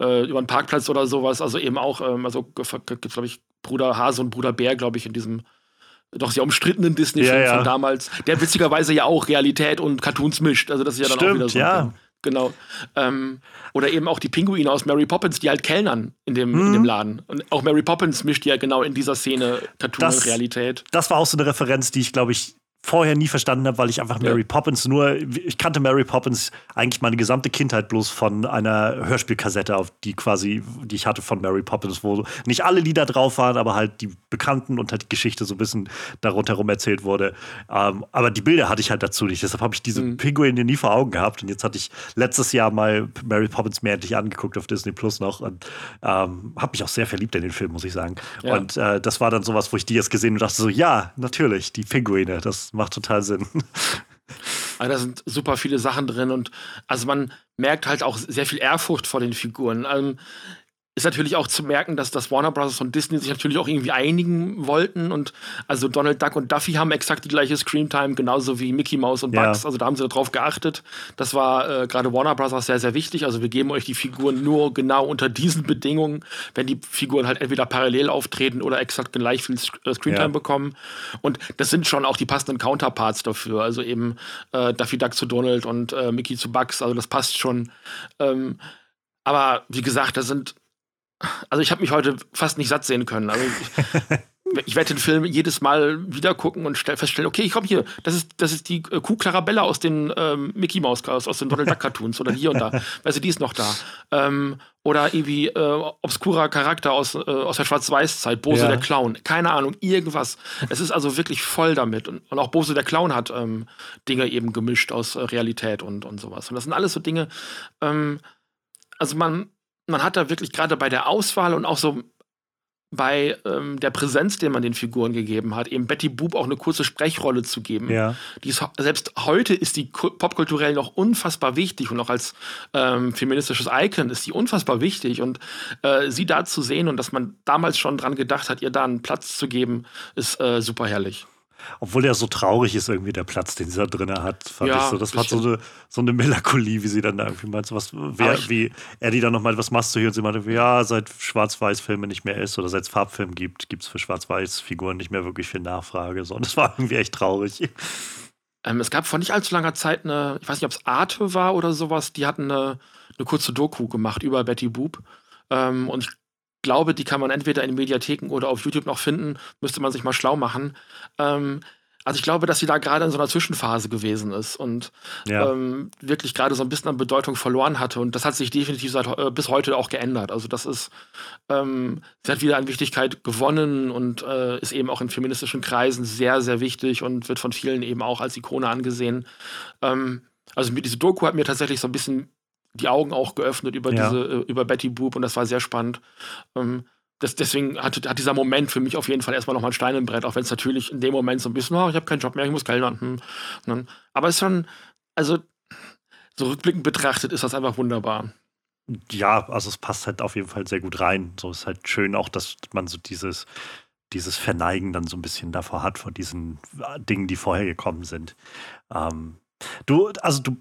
äh, über einen Parkplatz oder sowas. Also eben auch, ähm, also gibt es, glaube ich, Bruder Hase und Bruder Bär, glaube ich, in diesem doch sehr umstrittenen Disney-Film ja, ja. von damals, der witzigerweise ja auch Realität und Cartoons mischt. Also das ist ja dann Stimmt, auch wieder so. Ja. Ding. Genau. Ähm, oder eben auch die Pinguine aus Mary Poppins, die halt kellnern in dem, mhm. in dem Laden. Und auch Mary Poppins mischt ja genau in dieser Szene Cartoon das, und Realität. Das war auch so eine Referenz, die ich, glaube ich, vorher nie verstanden habe, weil ich einfach Mary ja. Poppins nur, ich kannte Mary Poppins eigentlich meine gesamte Kindheit bloß von einer Hörspielkassette, auf die quasi, die ich hatte von Mary Poppins, wo nicht alle Lieder drauf waren, aber halt die bekannten und halt die Geschichte so ein bisschen darunter rum erzählt wurde. Ähm, aber die Bilder hatte ich halt dazu nicht. Deshalb habe ich diese mhm. Pinguine nie vor Augen gehabt. Und jetzt hatte ich letztes Jahr mal Mary Poppins mehr endlich angeguckt auf Disney Plus noch und ähm, habe mich auch sehr verliebt in den Film, muss ich sagen. Ja. Und äh, das war dann sowas, wo ich die jetzt gesehen und dachte so, ja, natürlich, die Pinguine, das macht total Sinn. *laughs* Also da sind super viele Sachen drin und also man merkt halt auch sehr viel Ehrfurcht vor den Figuren. Ähm, ist natürlich auch zu merken, dass das Warner Bros. und Disney sich natürlich auch irgendwie einigen wollten. Und also Donald Duck und Duffy haben exakt die gleiche Screamtime, genauso wie Mickey Mouse und Bugs. Ja. Also da haben sie darauf geachtet. Das war äh, gerade Warner Bros. sehr, sehr wichtig. Also wir geben euch die Figuren nur genau unter diesen Bedingungen, wenn die Figuren halt entweder parallel auftreten oder exakt gleich viel äh, Screamtime ja. bekommen. Und das sind schon auch die passenden Counterparts dafür. Also eben äh, Duffy Duck zu Donald und äh, Mickey zu Bugs. Also das passt schon. Ähm, aber wie gesagt, da sind also ich habe mich heute fast nicht satt sehen können. Also ich, ich werde den Film jedes Mal wieder gucken und feststellen, okay, ich komme hier, das ist, das ist die äh, Kuh Clarabella aus den ähm, Mickey Mouse aus, aus den Donald Duck Cartoons oder hier und da. Weißt du, die ist noch da. Ähm, oder irgendwie äh, obskurer Charakter aus, äh, aus der Schwarz-Weiß-Zeit, Bose ja. der Clown. Keine Ahnung, irgendwas. Es ist also wirklich voll damit. Und, und auch Bose der Clown hat ähm, Dinge eben gemischt aus äh, Realität und, und sowas. Und das sind alles so Dinge, ähm, also man, man hat da wirklich gerade bei der Auswahl und auch so bei ähm, der Präsenz, den man den Figuren gegeben hat, eben Betty Boop auch eine kurze Sprechrolle zu geben. Ja. Die ist, selbst heute ist die popkulturell noch unfassbar wichtig und auch als ähm, feministisches Icon ist die unfassbar wichtig. Und äh, sie da zu sehen und dass man damals schon dran gedacht hat, ihr da einen Platz zu geben, ist äh, super herrlich. Obwohl der so traurig ist, irgendwie der Platz, den sie da drin hat, fand ja, ich so. Das war so eine, so eine Melancholie, wie sie dann da irgendwie meint, so was, wer, wie Eddie dann nochmal, was machst du hier? Und sie meinte, ja, seit Schwarz-Weiß-Filme nicht mehr ist oder seit es Farbfilm gibt, gibt es für Schwarz-Weiß-Figuren nicht mehr wirklich viel Nachfrage. So. Und das war irgendwie echt traurig. Ähm, es gab vor nicht allzu langer Zeit eine, ich weiß nicht, ob es Arte war oder sowas, die hatten eine, eine kurze Doku gemacht über Betty Boop. Ähm, und ich glaube, die kann man entweder in Mediatheken oder auf YouTube noch finden. Müsste man sich mal schlau machen. Ähm, also ich glaube, dass sie da gerade in so einer Zwischenphase gewesen ist und ja. ähm, wirklich gerade so ein bisschen an Bedeutung verloren hatte. Und das hat sich definitiv seit, äh, bis heute auch geändert. Also das ist, ähm, sie hat wieder an Wichtigkeit gewonnen und äh, ist eben auch in feministischen Kreisen sehr, sehr wichtig und wird von vielen eben auch als Ikone angesehen. Ähm, also diese Doku hat mir tatsächlich so ein bisschen die Augen auch geöffnet über ja. diese, äh, über Betty Boop und das war sehr spannend. Ähm, das, deswegen hat, hat, dieser Moment für mich auf jeden Fall erstmal nochmal ein Stein im Brett, auch wenn es natürlich in dem Moment so ein bisschen, oh, ich habe keinen Job mehr, ich muss kellnern. Hm. hm. Aber es ist schon, also so rückblickend betrachtet ist das einfach wunderbar. Ja, also es passt halt auf jeden Fall sehr gut rein. So ist halt schön auch, dass man so dieses, dieses Verneigen dann so ein bisschen davor hat, vor diesen äh, Dingen, die vorher gekommen sind. Ähm, du, also du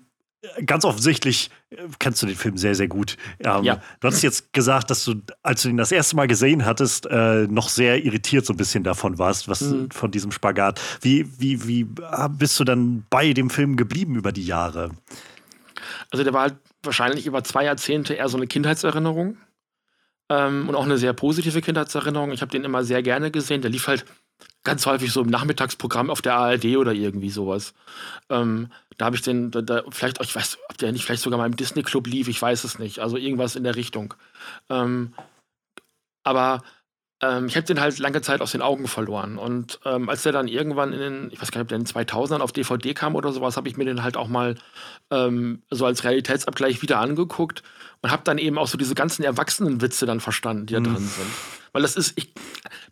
ganz offensichtlich äh, kennst du den Film sehr, sehr gut. Ähm, ja. Du hast jetzt gesagt, dass du, als du ihn das erste Mal gesehen hattest, äh, noch sehr irritiert so ein bisschen davon warst, was mhm. von diesem Spagat. Wie, wie, wie bist du dann bei dem Film geblieben über die Jahre? Also der war halt wahrscheinlich über zwei Jahrzehnte eher so eine Kindheitserinnerung. Ähm, und auch eine sehr positive Kindheitserinnerung. Ich habe den immer sehr gerne gesehen. Der lief halt ganz häufig so im Nachmittagsprogramm auf der ARD oder irgendwie sowas. Ähm, da habe ich den, da, da, vielleicht, ich weiß, ob der nicht vielleicht sogar mal im Disney Club lief, ich weiß es nicht. Also irgendwas in der Richtung. Ähm, aber ähm, ich habe den halt lange Zeit aus den Augen verloren. Und ähm, als der dann irgendwann in den, ich weiß gar nicht, ob der in den 2000ern auf DVD kam oder sowas, habe ich mir den halt auch mal ähm, so als Realitätsabgleich wieder angeguckt und habe dann eben auch so diese ganzen Erwachsenenwitze dann verstanden, die da mhm. drin sind. Weil das ist, ich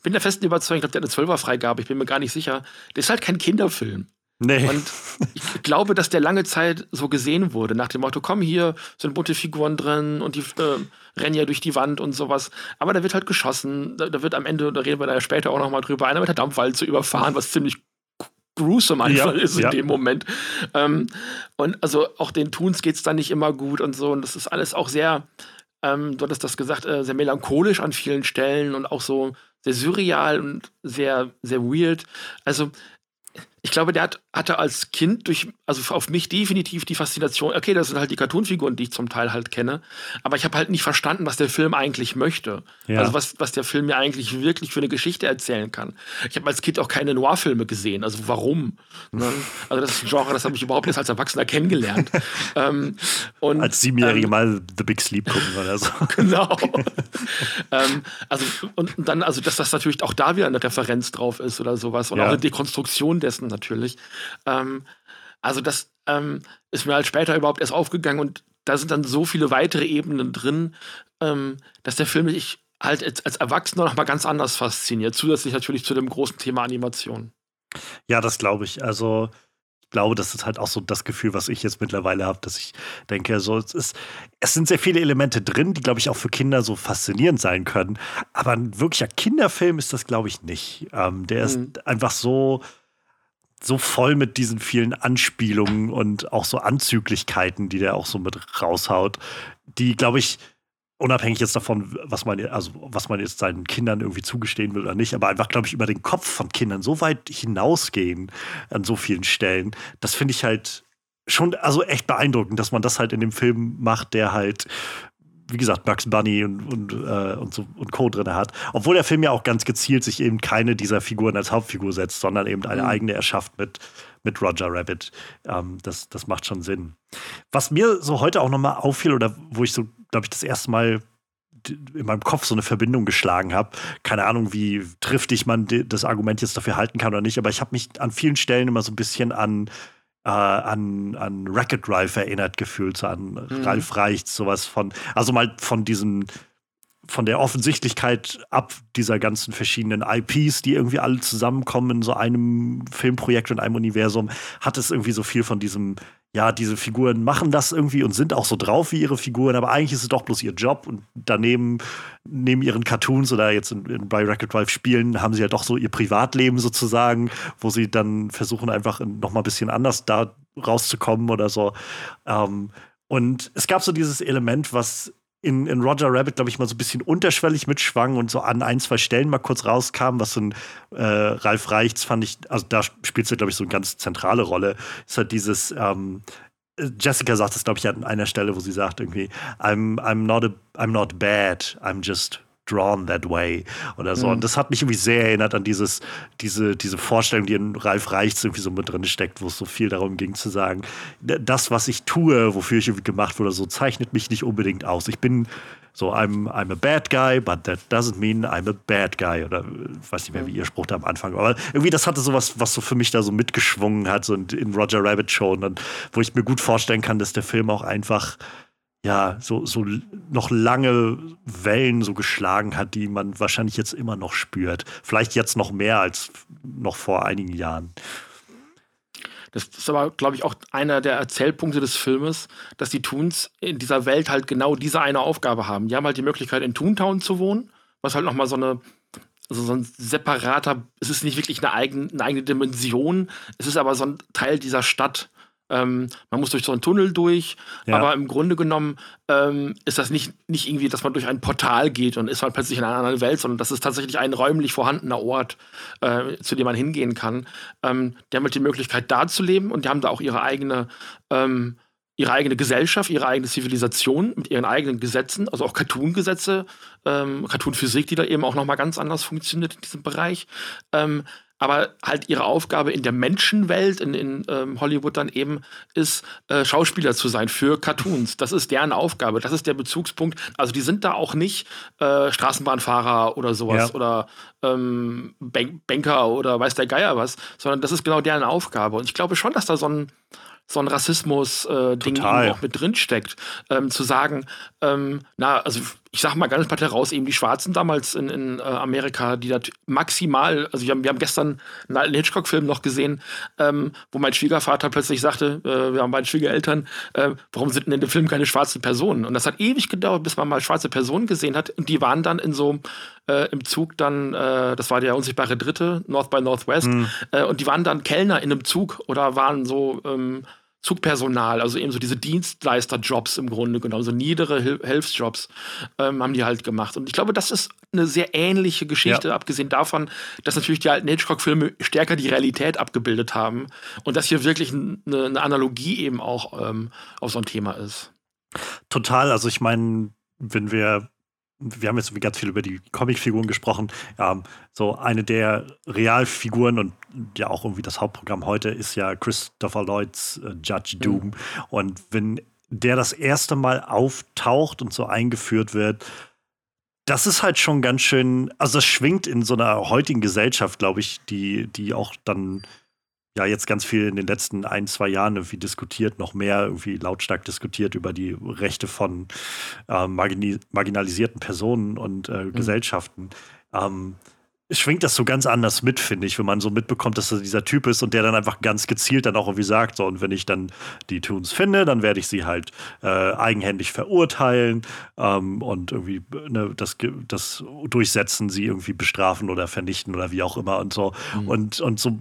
bin der festen Überzeugung, ich glaube, der hat eine Zwölferfreigabe, ich bin mir gar nicht sicher. Der ist halt kein Kinderfilm. Nee. Und ich glaube, dass der lange Zeit so gesehen wurde, nach dem Motto, komm hier, sind bunte Figuren drin und die äh, rennen ja durch die Wand und sowas. Aber da wird halt geschossen, da, da, wird am Ende, da reden wir da ja später auch nochmal drüber, einer mit der Dampfwalze überfahren, was ziemlich gruesome einfach ja, ist in ja. dem Moment. Ähm, und also auch den Toons geht es dann nicht immer gut und so. Und das ist alles auch sehr, ähm, du hattest das gesagt, äh, sehr melancholisch an vielen Stellen und auch so sehr surreal und sehr, sehr weird. Also ich glaube, der hat, hatte als Kind durch, also auf mich definitiv die Faszination, okay, das sind halt die Cartoonfiguren, die ich zum Teil halt kenne, aber ich habe halt nicht verstanden, was der Film eigentlich möchte. Ja. Also was, was der Film mir eigentlich wirklich für eine Geschichte erzählen kann. Ich habe als Kind auch keine Noir-Filme gesehen, also warum? Ne? *laughs* Also das ist ein Genre, das habe ich überhaupt erst als Erwachsener kennengelernt. *laughs* ähm, und, als Siebenjährige ähm, mal The Big Sleep gucken oder so. *laughs* genau. ähm, also und dann, also dass das natürlich auch da wieder eine Referenz drauf ist oder sowas und ja. auch eine Dekonstruktion dessen natürlich. Ähm, also das ähm, ist mir halt später überhaupt erst aufgegangen und da sind dann so viele weitere Ebenen drin, ähm, dass der Film mich halt als, als Erwachsener noch mal ganz anders fasziniert. Zusätzlich natürlich zu dem großen Thema Animation. Ja, das glaube ich. Also ich glaube, das ist halt auch so das Gefühl, was ich jetzt mittlerweile habe, dass ich denke, so es ist, es sind sehr viele Elemente drin, die glaube ich auch für Kinder so faszinierend sein können. Aber ein wirklicher Kinderfilm ist das glaube ich nicht. Ähm, der mhm. ist einfach so so voll mit diesen vielen Anspielungen und auch so Anzüglichkeiten, die der auch so mit raushaut, die, glaube ich, unabhängig jetzt davon, was man, also was man jetzt seinen Kindern irgendwie zugestehen will oder nicht, aber einfach, glaube ich, über den Kopf von Kindern so weit hinausgehen an so vielen Stellen, das finde ich halt schon, also echt beeindruckend, dass man das halt in dem Film macht, der halt wie gesagt, Bugs Bunny und, und, äh, und, so, und Co. drin hat. Obwohl der Film ja auch ganz gezielt sich eben keine dieser Figuren als Hauptfigur setzt, sondern eben eine mhm. eigene erschafft mit, mit Roger Rabbit. Ähm, das, das macht schon Sinn. Was mir so heute auch nochmal auffiel oder wo ich so, glaube ich, das erste Mal in meinem Kopf so eine Verbindung geschlagen habe. Keine Ahnung, wie triftig man das Argument jetzt dafür halten kann oder nicht, aber ich habe mich an vielen Stellen immer so ein bisschen an äh, an, an Racket Ralph erinnert gefühlt, so an mhm. Ralf Reichts, sowas von, also mal von diesen von der Offensichtlichkeit ab dieser ganzen verschiedenen IPs, die irgendwie alle zusammenkommen in so einem Filmprojekt und einem Universum, hat es irgendwie so viel von diesem ja, diese Figuren machen das irgendwie und sind auch so drauf wie ihre Figuren, aber eigentlich ist es doch bloß ihr Job und daneben, neben ihren Cartoons oder jetzt in, in, bei Record Drive spielen, haben sie ja doch so ihr Privatleben sozusagen, wo sie dann versuchen einfach noch mal ein bisschen anders da rauszukommen oder so. Ähm, und es gab so dieses Element, was in, in Roger Rabbit, glaube ich, mal so ein bisschen unterschwellig mitschwang und so an ein, zwei Stellen mal kurz rauskam, was so ein äh, Ralf Reichts fand ich, also da spielt sie, glaube ich, so eine ganz zentrale Rolle. Ist halt dieses, ähm, Jessica sagt es, glaube ich, an einer Stelle, wo sie sagt irgendwie, I'm, I'm, not a, I'm not bad, I'm just drawn that way oder so. Mhm. Und das hat mich irgendwie sehr erinnert an dieses, diese, diese Vorstellung, die in Ralf Reichts irgendwie so mit drin steckt, wo es so viel darum ging zu sagen, das, was ich tue, wofür ich irgendwie gemacht wurde, so zeichnet mich nicht unbedingt aus. Ich bin so, I'm, I'm a bad guy, but that doesn't mean I'm a bad guy. Oder ich weiß nicht mehr, wie ihr Spruch da am Anfang war. Aber irgendwie, das hatte sowas, was so für mich da so mitgeschwungen hat, so in, in Roger Rabbit dann, wo ich mir gut vorstellen kann, dass der Film auch einfach ja, so, so noch lange Wellen so geschlagen hat, die man wahrscheinlich jetzt immer noch spürt. Vielleicht jetzt noch mehr als noch vor einigen Jahren. Das ist aber, glaube ich, auch einer der Erzählpunkte des Filmes, dass die Toons in dieser Welt halt genau diese eine Aufgabe haben. Die haben halt die Möglichkeit, in Toontown zu wohnen, was halt nochmal so eine, also so ein separater, es ist nicht wirklich eine eigene, eine eigene Dimension, es ist aber so ein Teil dieser Stadt. Ähm, man muss durch so einen Tunnel durch, ja. aber im Grunde genommen ähm, ist das nicht, nicht irgendwie, dass man durch ein Portal geht und ist man plötzlich in einer anderen Welt, sondern das ist tatsächlich ein räumlich vorhandener Ort, äh, zu dem man hingehen kann. Ähm, die haben halt die Möglichkeit, da zu leben und die haben da auch ihre eigene ähm, ihre eigene Gesellschaft, ihre eigene Zivilisation mit ihren eigenen Gesetzen, also auch Cartoon-Gesetze, ähm, Cartoon-Physik, die da eben auch nochmal ganz anders funktioniert in diesem Bereich. Ähm, aber halt ihre Aufgabe in der Menschenwelt, in, in ähm, Hollywood dann eben, ist, äh, Schauspieler zu sein für Cartoons. Das ist deren Aufgabe, das ist der Bezugspunkt. Also die sind da auch nicht äh, Straßenbahnfahrer oder sowas ja. oder ähm, Banker oder weiß der Geier was, sondern das ist genau deren Aufgabe. Und ich glaube schon, dass da so ein so ein Rassismus-Ding äh, auch mit drin steckt. Ähm, zu sagen, ähm, na, also ich sag mal ganz platt heraus, eben die Schwarzen damals in, in äh, Amerika, die das maximal, also wir haben, wir haben gestern einen alten Hitchcock-Film noch gesehen, ähm, wo mein Schwiegervater plötzlich sagte, äh, wir haben beide Schwiegereltern, äh, warum sind denn in dem Film keine schwarzen Personen? Und das hat ewig gedauert, bis man mal schwarze Personen gesehen hat. Und die waren dann in so äh, im Zug dann, äh, das war der unsichtbare Dritte, North by Northwest, mhm. und die waren dann Kellner in einem Zug oder waren so ähm, Zugpersonal, also eben so diese Dienstleisterjobs im Grunde genommen, so niedere Hil Hilfsjobs ähm, haben die halt gemacht. Und ich glaube, das ist eine sehr ähnliche Geschichte, ja. abgesehen davon, dass natürlich die alten Hitchcock-Filme stärker die Realität abgebildet haben und dass hier wirklich eine, eine Analogie eben auch ähm, auf so ein Thema ist. Total, also ich meine, wenn wir wir haben jetzt ganz viel über die Comicfiguren gesprochen. Ähm, so eine der Realfiguren und ja auch irgendwie das Hauptprogramm heute ist ja Christopher Lloyds äh, Judge mhm. Doom. Mhm. Und wenn der das erste Mal auftaucht und so eingeführt wird, das ist halt schon ganz schön, also das schwingt in so einer heutigen Gesellschaft, glaube ich, die, die auch dann ja jetzt ganz viel in den letzten ein, zwei Jahren irgendwie diskutiert, noch mehr irgendwie lautstark diskutiert über die Rechte von äh, marginalisierten Personen und äh, mhm. Gesellschaften. Ähm, schwingt das so ganz anders mit, finde ich, wenn man so mitbekommt, dass er dieser Typ ist und der dann einfach ganz gezielt dann auch irgendwie sagt, so, und wenn ich dann die Tunes finde, dann werde ich sie halt äh, eigenhändig verurteilen ähm, und irgendwie ne, das, das durchsetzen, sie irgendwie bestrafen oder vernichten oder wie auch immer und so. Mhm. Und, und so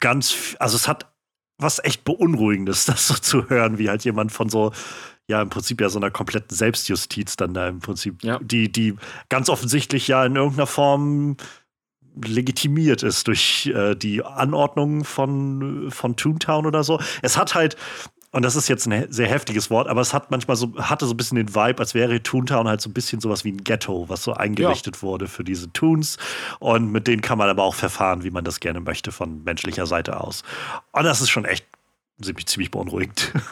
ganz, also es hat was echt Beunruhigendes, *laughs* das so zu hören, wie halt jemand von so, ja, im Prinzip ja so einer kompletten Selbstjustiz dann da im Prinzip, ja. die, die ganz offensichtlich ja in irgendeiner Form legitimiert ist durch äh, die Anordnung von, von Toontown oder so. Es hat halt, und das ist jetzt ein sehr heftiges Wort, aber es hat manchmal so, hatte so ein bisschen den Vibe, als wäre Toontown halt so ein bisschen sowas wie ein Ghetto, was so eingerichtet ja. wurde für diese Toons. Und mit denen kann man aber auch verfahren, wie man das gerne möchte, von menschlicher Seite aus. Und das ist schon echt ziemlich, ziemlich beunruhigend. *laughs*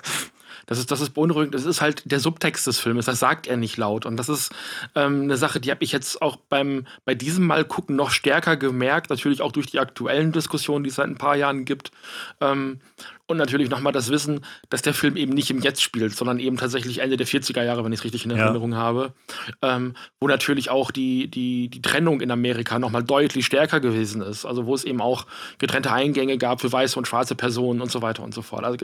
Das ist, das ist beunruhigend. Das ist halt der Subtext des Filmes. Das sagt er nicht laut. Und das ist ähm, eine Sache, die habe ich jetzt auch beim, bei diesem Mal gucken noch stärker gemerkt. Natürlich auch durch die aktuellen Diskussionen, die es seit ein paar Jahren gibt. Ähm, und natürlich nochmal das Wissen, dass der Film eben nicht im Jetzt spielt, sondern eben tatsächlich Ende der 40er Jahre, wenn ich es richtig in Erinnerung ja. habe. Ähm, wo natürlich auch die, die, die Trennung in Amerika nochmal deutlich stärker gewesen ist. Also wo es eben auch getrennte Eingänge gab für weiße und schwarze Personen und so weiter und so fort. Also,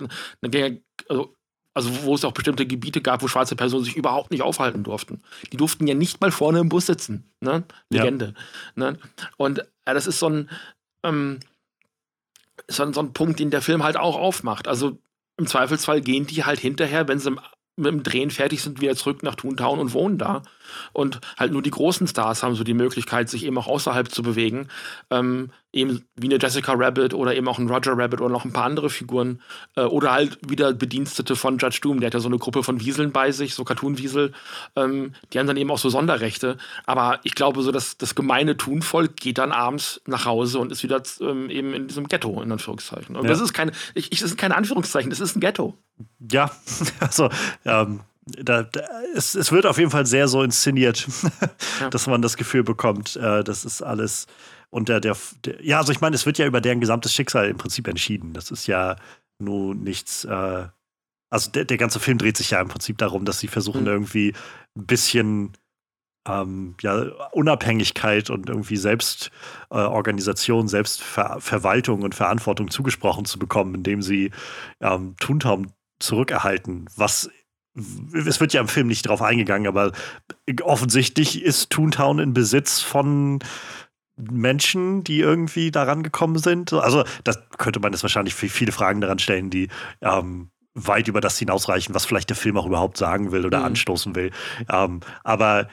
eine, also also wo es auch bestimmte Gebiete gab, wo schwarze Personen sich überhaupt nicht aufhalten durften. Die durften ja nicht mal vorne im Bus sitzen. Ne? Legende. Ja. Ne? Und ja, das ist so ein, ähm, so ein, so ein Punkt, den der Film halt auch aufmacht. Also im Zweifelsfall gehen die halt hinterher, wenn sie mit dem Drehen fertig sind, wieder zurück nach Toontown und wohnen da. Und halt nur die großen Stars haben so die Möglichkeit, sich eben auch außerhalb zu bewegen. Ähm, eben wie eine Jessica Rabbit oder eben auch ein Roger Rabbit oder noch ein paar andere Figuren. Äh, oder halt wieder Bedienstete von Judge Doom. Der hat ja so eine Gruppe von Wieseln bei sich, so Cartoon-Wiesel. Ähm, die haben dann eben auch so Sonderrechte. Aber ich glaube, so dass das gemeine Thunvolk geht dann abends nach Hause und ist wieder ähm, eben in diesem Ghetto, in Anführungszeichen. Und ja. das ist keine, ich, ich, das sind keine Anführungszeichen, das ist ein Ghetto. Ja, *laughs* also ähm, da, da, es, es wird auf jeden Fall sehr so inszeniert, ja. *laughs* dass man das Gefühl bekommt, äh, das ist alles unter der, der, Ja, also ich meine, es wird ja über deren gesamtes Schicksal im Prinzip entschieden. Das ist ja nur nichts. Äh, also der, der ganze Film dreht sich ja im Prinzip darum, dass sie versuchen, mhm. irgendwie ein bisschen ähm, ja, Unabhängigkeit und irgendwie Selbstorganisation, äh, Selbstverwaltung und Verantwortung zugesprochen zu bekommen, indem sie ähm, Toontown zurückerhalten, was es wird ja im Film nicht drauf eingegangen, aber offensichtlich ist Toontown in Besitz von Menschen, die irgendwie daran gekommen sind. Also, das könnte man jetzt wahrscheinlich viele Fragen daran stellen, die ähm, weit über das hinausreichen, was vielleicht der Film auch überhaupt sagen will oder mhm. anstoßen will. Ähm, aber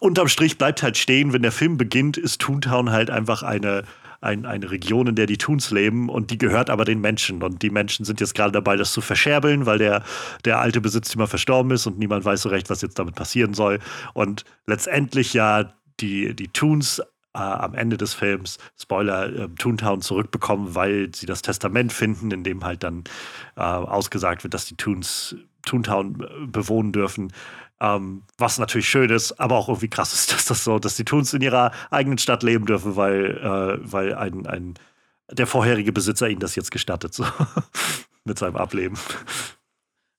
unterm Strich bleibt halt stehen, wenn der Film beginnt, ist Toontown halt einfach eine ein, eine Region, in der die Toons leben und die gehört aber den Menschen. Und die Menschen sind jetzt gerade dabei, das zu verscherbeln, weil der, der alte Besitztümer verstorben ist und niemand weiß so recht, was jetzt damit passieren soll. Und letztendlich ja die, die Toons äh, am Ende des Films, Spoiler, äh, Toontown zurückbekommen, weil sie das Testament finden, in dem halt dann äh, ausgesagt wird, dass die Toons Toontown äh, bewohnen dürfen. Ähm, was natürlich schön ist, aber auch irgendwie krass ist, *laughs* dass das so, dass die Toons in ihrer eigenen Stadt leben dürfen, weil, äh, weil ein, ein der vorherige Besitzer ihnen das jetzt gestattet, so *laughs* mit seinem Ableben.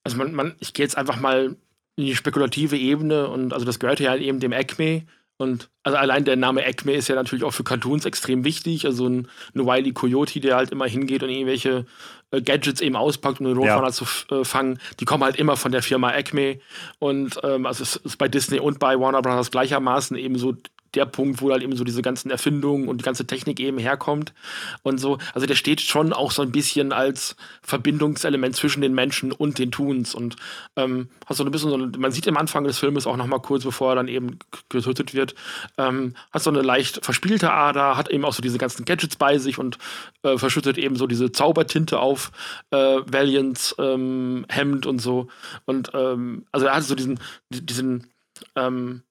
Also man, man ich gehe jetzt einfach mal in die spekulative Ebene und also das gehört ja eben dem Acme und also allein der Name Acme ist ja natürlich auch für Cartoons extrem wichtig. Also ein, ein Wiley Coyote, der halt immer hingeht und irgendwelche äh, Gadgets eben auspackt, um den Roadrunner ja. zu äh, fangen, die kommen halt immer von der Firma Acme. Und ähm, also es ist bei Disney und bei Warner Brothers gleichermaßen eben so der Punkt, wo halt eben so diese ganzen Erfindungen und die ganze Technik eben herkommt und so. Also der steht schon auch so ein bisschen als Verbindungselement zwischen den Menschen und den Toons und ähm, hat so ein bisschen so, man sieht am Anfang des Filmes auch noch mal kurz, bevor er dann eben getötet wird, ähm, hat so eine leicht verspielte Ader, hat eben auch so diese ganzen Gadgets bei sich und äh, verschüttet eben so diese Zaubertinte auf äh, Valiants ähm, Hemd und so und ähm, also er hat so diesen diesen ähm,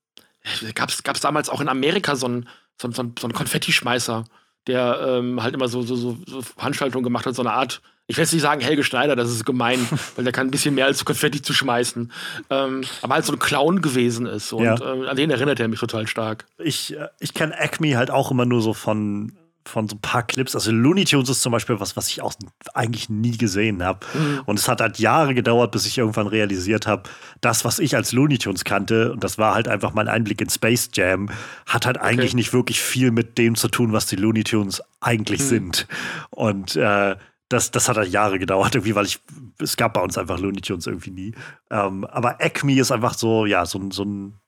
gab es damals auch in Amerika so einen so, so, so Konfettischmeißer, der ähm, halt immer so, so, so, Veranstaltungen gemacht hat, so eine Art, ich will jetzt nicht sagen Helge Schneider, das ist gemein, *laughs* weil der kann ein bisschen mehr als Konfetti zu schmeißen, ähm, aber halt so ein Clown gewesen ist und ja. äh, an den erinnert er mich total stark. Ich, äh, ich kenne Acme halt auch immer nur so von von so ein paar Clips. Also Looney Tunes ist zum Beispiel was, was ich auch eigentlich nie gesehen habe. Mhm. Und es hat halt Jahre gedauert, bis ich irgendwann realisiert habe, das, was ich als Looney Tunes kannte, und das war halt einfach mein Einblick in Space Jam, hat halt okay. eigentlich nicht wirklich viel mit dem zu tun, was die Looney Tunes eigentlich mhm. sind. Und äh, das, das hat halt Jahre gedauert, irgendwie, weil ich, es gab bei uns einfach Looney Tunes irgendwie nie. Ähm, aber Acme ist einfach so, ja, so, so ein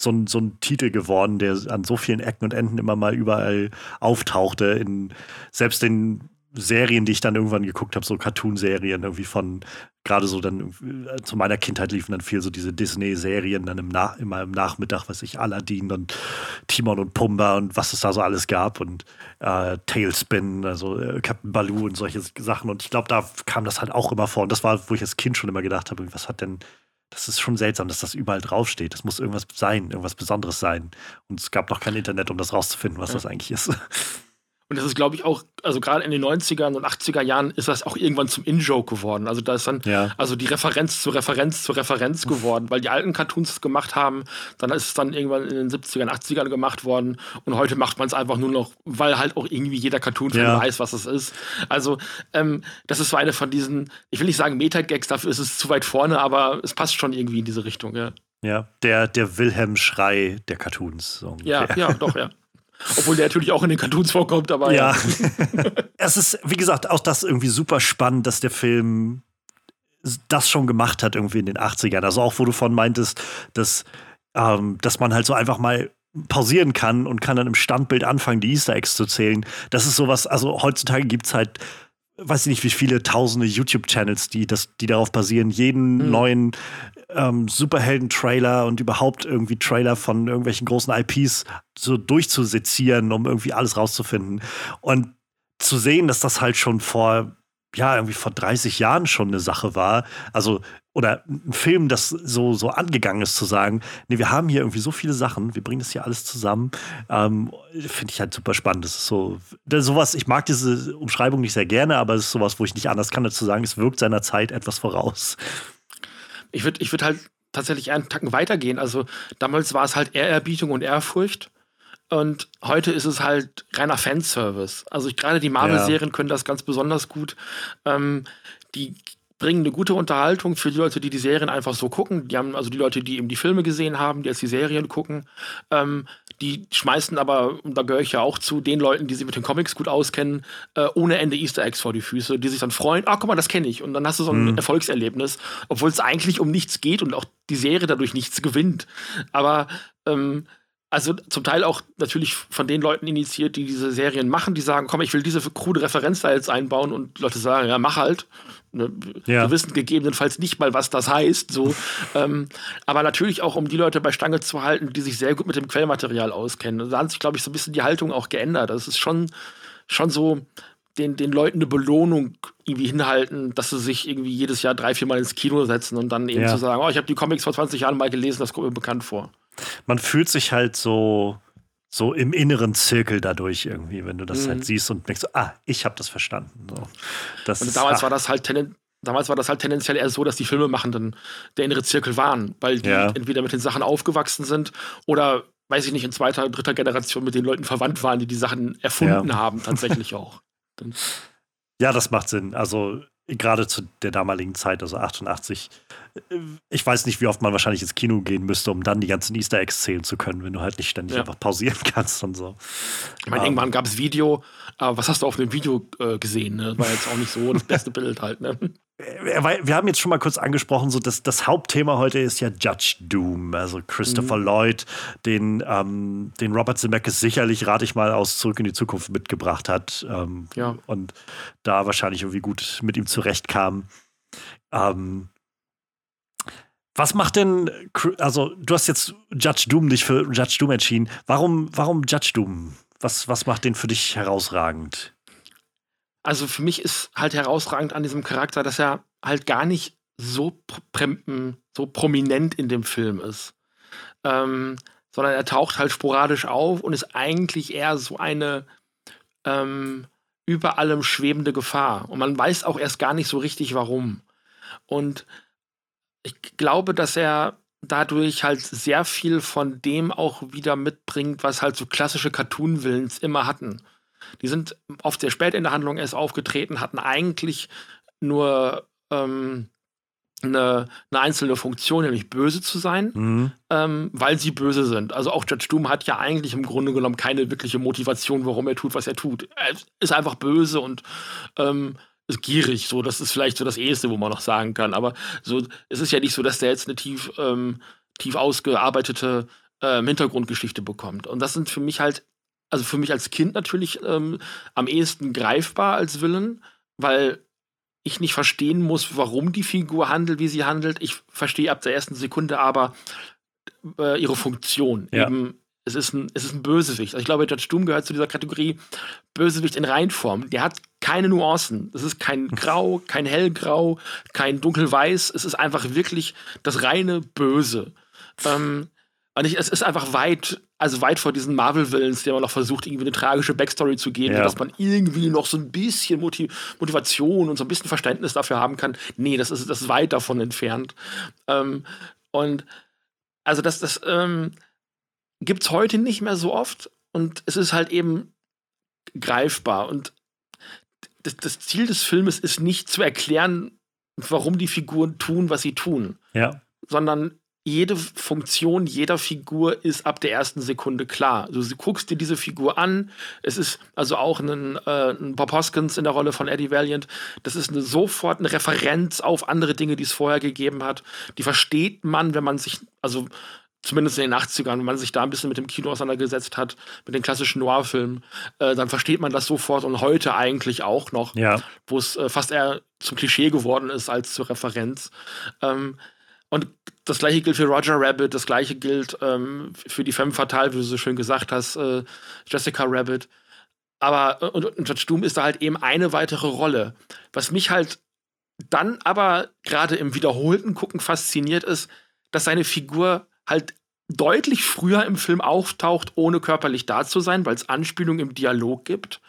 so ein, so ein Titel geworden, der an so vielen Ecken und Enden immer mal überall auftauchte. In selbst den Serien, die ich dann irgendwann geguckt habe, so Cartoon-Serien, irgendwie von, gerade so dann äh, zu meiner Kindheit liefen dann viel so diese Disney-Serien, dann im Nach immer im Nachmittag, weiß ich, Aladdin und Timon und Pumba und was es da so alles gab und äh, Tailspin, also äh, Captain Baloo und solche Sachen. Und ich glaube, da kam das halt auch immer vor. Und das war, wo ich als Kind schon immer gedacht habe, was hat denn das ist schon seltsam, dass das überall draufsteht. Das muss irgendwas sein, irgendwas Besonderes sein. Und es gab noch kein Internet, um das rauszufinden, was ja. das eigentlich ist. Und das ist, glaube ich, auch, also gerade in den 90ern und 80er Jahren ist das auch irgendwann zum In-Joke geworden. Also da ist dann, ja. also die Referenz zu Referenz zu Referenz geworden, weil die alten Cartoons das gemacht haben, dann ist es dann irgendwann in den 70ern, 80ern gemacht worden und heute macht man es einfach nur noch, weil halt auch irgendwie jeder Cartoon-Fan ja. weiß, was es ist. Also, ähm, das ist so eine von diesen, ich will nicht sagen Meta-Gags, dafür ist es zu weit vorne, aber es passt schon irgendwie in diese Richtung, ja. Ja, der, der Wilhelm-Schrei der Cartoons. So ja, ja, doch, ja. Obwohl der natürlich auch in den Cartoons vorkommt, aber ja. ja. *laughs* es ist, wie gesagt, auch das irgendwie super spannend, dass der Film das schon gemacht hat, irgendwie in den 80ern. Also auch, wo du von meintest, dass, ähm, dass man halt so einfach mal pausieren kann und kann dann im Standbild anfangen, die Easter Eggs zu zählen. Das ist sowas, also heutzutage gibt es halt weiß ich nicht, wie viele tausende YouTube-Channels, die, die darauf basieren, jeden mhm. neuen ähm, Superhelden-Trailer und überhaupt irgendwie Trailer von irgendwelchen großen IPs so durchzusezieren, um irgendwie alles rauszufinden. Und zu sehen, dass das halt schon vor, ja, irgendwie vor 30 Jahren schon eine Sache war. Also, oder ein Film, das so, so angegangen ist, zu sagen, nee, wir haben hier irgendwie so viele Sachen, wir bringen das hier alles zusammen. Ähm, Finde ich halt super spannend. Das ist so, das sowas, ich mag diese Umschreibung nicht sehr gerne, aber es ist sowas, wo ich nicht anders kann, als zu sagen, es wirkt seiner Zeit etwas voraus. Ich würde ich würd halt tatsächlich einen Tacken weitergehen. Also damals war es halt Ehrerbietung und Ehrfurcht. Und heute ist es halt reiner Fanservice. Also gerade die Marvel-Serien ja. können das ganz besonders gut. Ähm, die bringen eine gute Unterhaltung für die Leute, die die Serien einfach so gucken. Die haben also die Leute, die eben die Filme gesehen haben, die jetzt die Serien gucken. Ähm, die schmeißen aber, und da gehöre ich ja auch zu, den Leuten, die sich mit den Comics gut auskennen, äh, ohne Ende Easter Eggs vor die Füße, die sich dann freuen, ah, guck mal, das kenne ich. Und dann hast du so ein mhm. Erfolgserlebnis, obwohl es eigentlich um nichts geht und auch die Serie dadurch nichts gewinnt. Aber ähm, also zum Teil auch natürlich von den Leuten initiiert, die diese Serien machen, die sagen, komm, ich will diese krude Referenz da jetzt einbauen und Leute sagen, ja, mach halt. Ne, ja. Wir wissen gegebenenfalls nicht mal, was das heißt. So. *laughs* ähm, aber natürlich auch, um die Leute bei Stange zu halten, die sich sehr gut mit dem Quellmaterial auskennen. Da hat sich, glaube ich, so ein bisschen die Haltung auch geändert. Das ist schon schon so den, den Leuten eine Belohnung irgendwie hinhalten, dass sie sich irgendwie jedes Jahr drei, vier Mal ins Kino setzen und dann eben ja. zu sagen, oh, ich habe die Comics vor 20 Jahren mal gelesen, das kommt mir bekannt vor. Man fühlt sich halt so, so im inneren Zirkel dadurch irgendwie, wenn du das halt mhm. halt siehst und denkst, ah, ich habe das verstanden. So. Das und damals ist, war das halt tenden damals war das halt tendenziell eher so, dass die Filmemachenden der innere Zirkel waren, weil die ja. entweder mit den Sachen aufgewachsen sind oder weiß ich nicht, in zweiter, dritter Generation mit den Leuten verwandt waren, die die Sachen erfunden ja. haben, tatsächlich *laughs* auch. ja, das macht Sinn. Also gerade zu der damaligen Zeit, also 88. Äh, ich weiß nicht, wie oft man wahrscheinlich ins Kino gehen müsste, um dann die ganzen Easter Eggs zählen zu können, wenn du halt nicht ständig ja. einfach pausieren *laughs* kannst und so. Ich meine, um, irgendwann gab es Video, aber was hast du auf dem Video äh, gesehen? Ne? War jetzt auch nicht so das beste Bild halt, ne? Äh, wir haben jetzt schon mal kurz angesprochen, so dass das Hauptthema heute ist ja Judge Doom, also Christopher mhm. Lloyd, den, ähm, den Robert Zemeckis sicherlich, rate ich mal, aus Zurück in die Zukunft mitgebracht hat ähm, ja. und da wahrscheinlich irgendwie gut mit ihm zurechtkam. Ähm, was macht denn, also du hast jetzt Judge Doom dich für Judge Doom entschieden. Warum, warum Judge Doom? Was, was macht den für dich herausragend? Also für mich ist halt herausragend an diesem Charakter, dass er halt gar nicht so, so prominent in dem Film ist. Ähm, sondern er taucht halt sporadisch auf und ist eigentlich eher so eine ähm, über allem schwebende Gefahr. Und man weiß auch erst gar nicht so richtig, warum. Und ich glaube, dass er dadurch halt sehr viel von dem auch wieder mitbringt, was halt so klassische Cartoon-Willens immer hatten. Die sind oft sehr spät in der Handlung erst aufgetreten, hatten eigentlich nur ähm, eine, eine, einzelne Funktion, nämlich böse zu sein, mhm. ähm, weil sie böse sind. Also auch Judge Doom hat ja eigentlich im Grunde genommen keine wirkliche Motivation, warum er tut, was er tut. Er ist einfach böse und ähm, ist gierig. So, das ist vielleicht so das Eheste, wo man noch sagen kann. Aber so, es ist ja nicht so, dass der jetzt eine tief, ähm, tief ausgearbeitete ähm, Hintergrundgeschichte bekommt. Und das sind für mich halt also für mich als Kind natürlich ähm, am ehesten greifbar als Villain, weil ich nicht verstehen muss, warum die Figur handelt, wie sie handelt. Ich verstehe ab der ersten Sekunde aber äh, ihre Funktion. Ja. Eben, es ist, ein, es ist ein Bösewicht. Also ich glaube, Judge Doom gehört zu dieser Kategorie Bösewicht in Reinform. Der hat keine Nuancen. Es ist kein Grau, kein Hellgrau, kein Dunkelweiß. Es ist einfach wirklich das reine Böse. Ähm, und ich, es ist einfach weit also weit vor diesen Marvel-Villains, der man noch versucht, irgendwie eine tragische Backstory zu geben, ja. dass man irgendwie noch so ein bisschen Motiv Motivation und so ein bisschen Verständnis dafür haben kann. Nee, das ist, das ist weit davon entfernt. Ähm, und also das, das ähm, gibt es heute nicht mehr so oft und es ist halt eben greifbar. Und das, das Ziel des Filmes ist nicht zu erklären, warum die Figuren tun, was sie tun. Ja. Sondern jede Funktion jeder Figur ist ab der ersten Sekunde klar. Also, du guckst dir diese Figur an. Es ist also auch ein, äh, ein Bob Hoskins in der Rolle von Eddie Valiant. Das ist eine, sofort eine Referenz auf andere Dinge, die es vorher gegeben hat. Die versteht man, wenn man sich, also zumindest in den 80ern, wenn man sich da ein bisschen mit dem Kino auseinandergesetzt hat, mit den klassischen Noir-Filmen, äh, dann versteht man das sofort und heute eigentlich auch noch, ja. wo es äh, fast eher zum Klischee geworden ist als zur Referenz. Ähm, und das gleiche gilt für Roger Rabbit, das gleiche gilt ähm, für die Femme Fatale, wie du so schön gesagt hast, äh, Jessica Rabbit. Aber, und, und Judge Doom ist da halt eben eine weitere Rolle. Was mich halt dann aber gerade im wiederholten Gucken fasziniert ist, dass seine Figur halt deutlich früher im Film auftaucht, ohne körperlich da zu sein, weil es Anspielungen im Dialog gibt.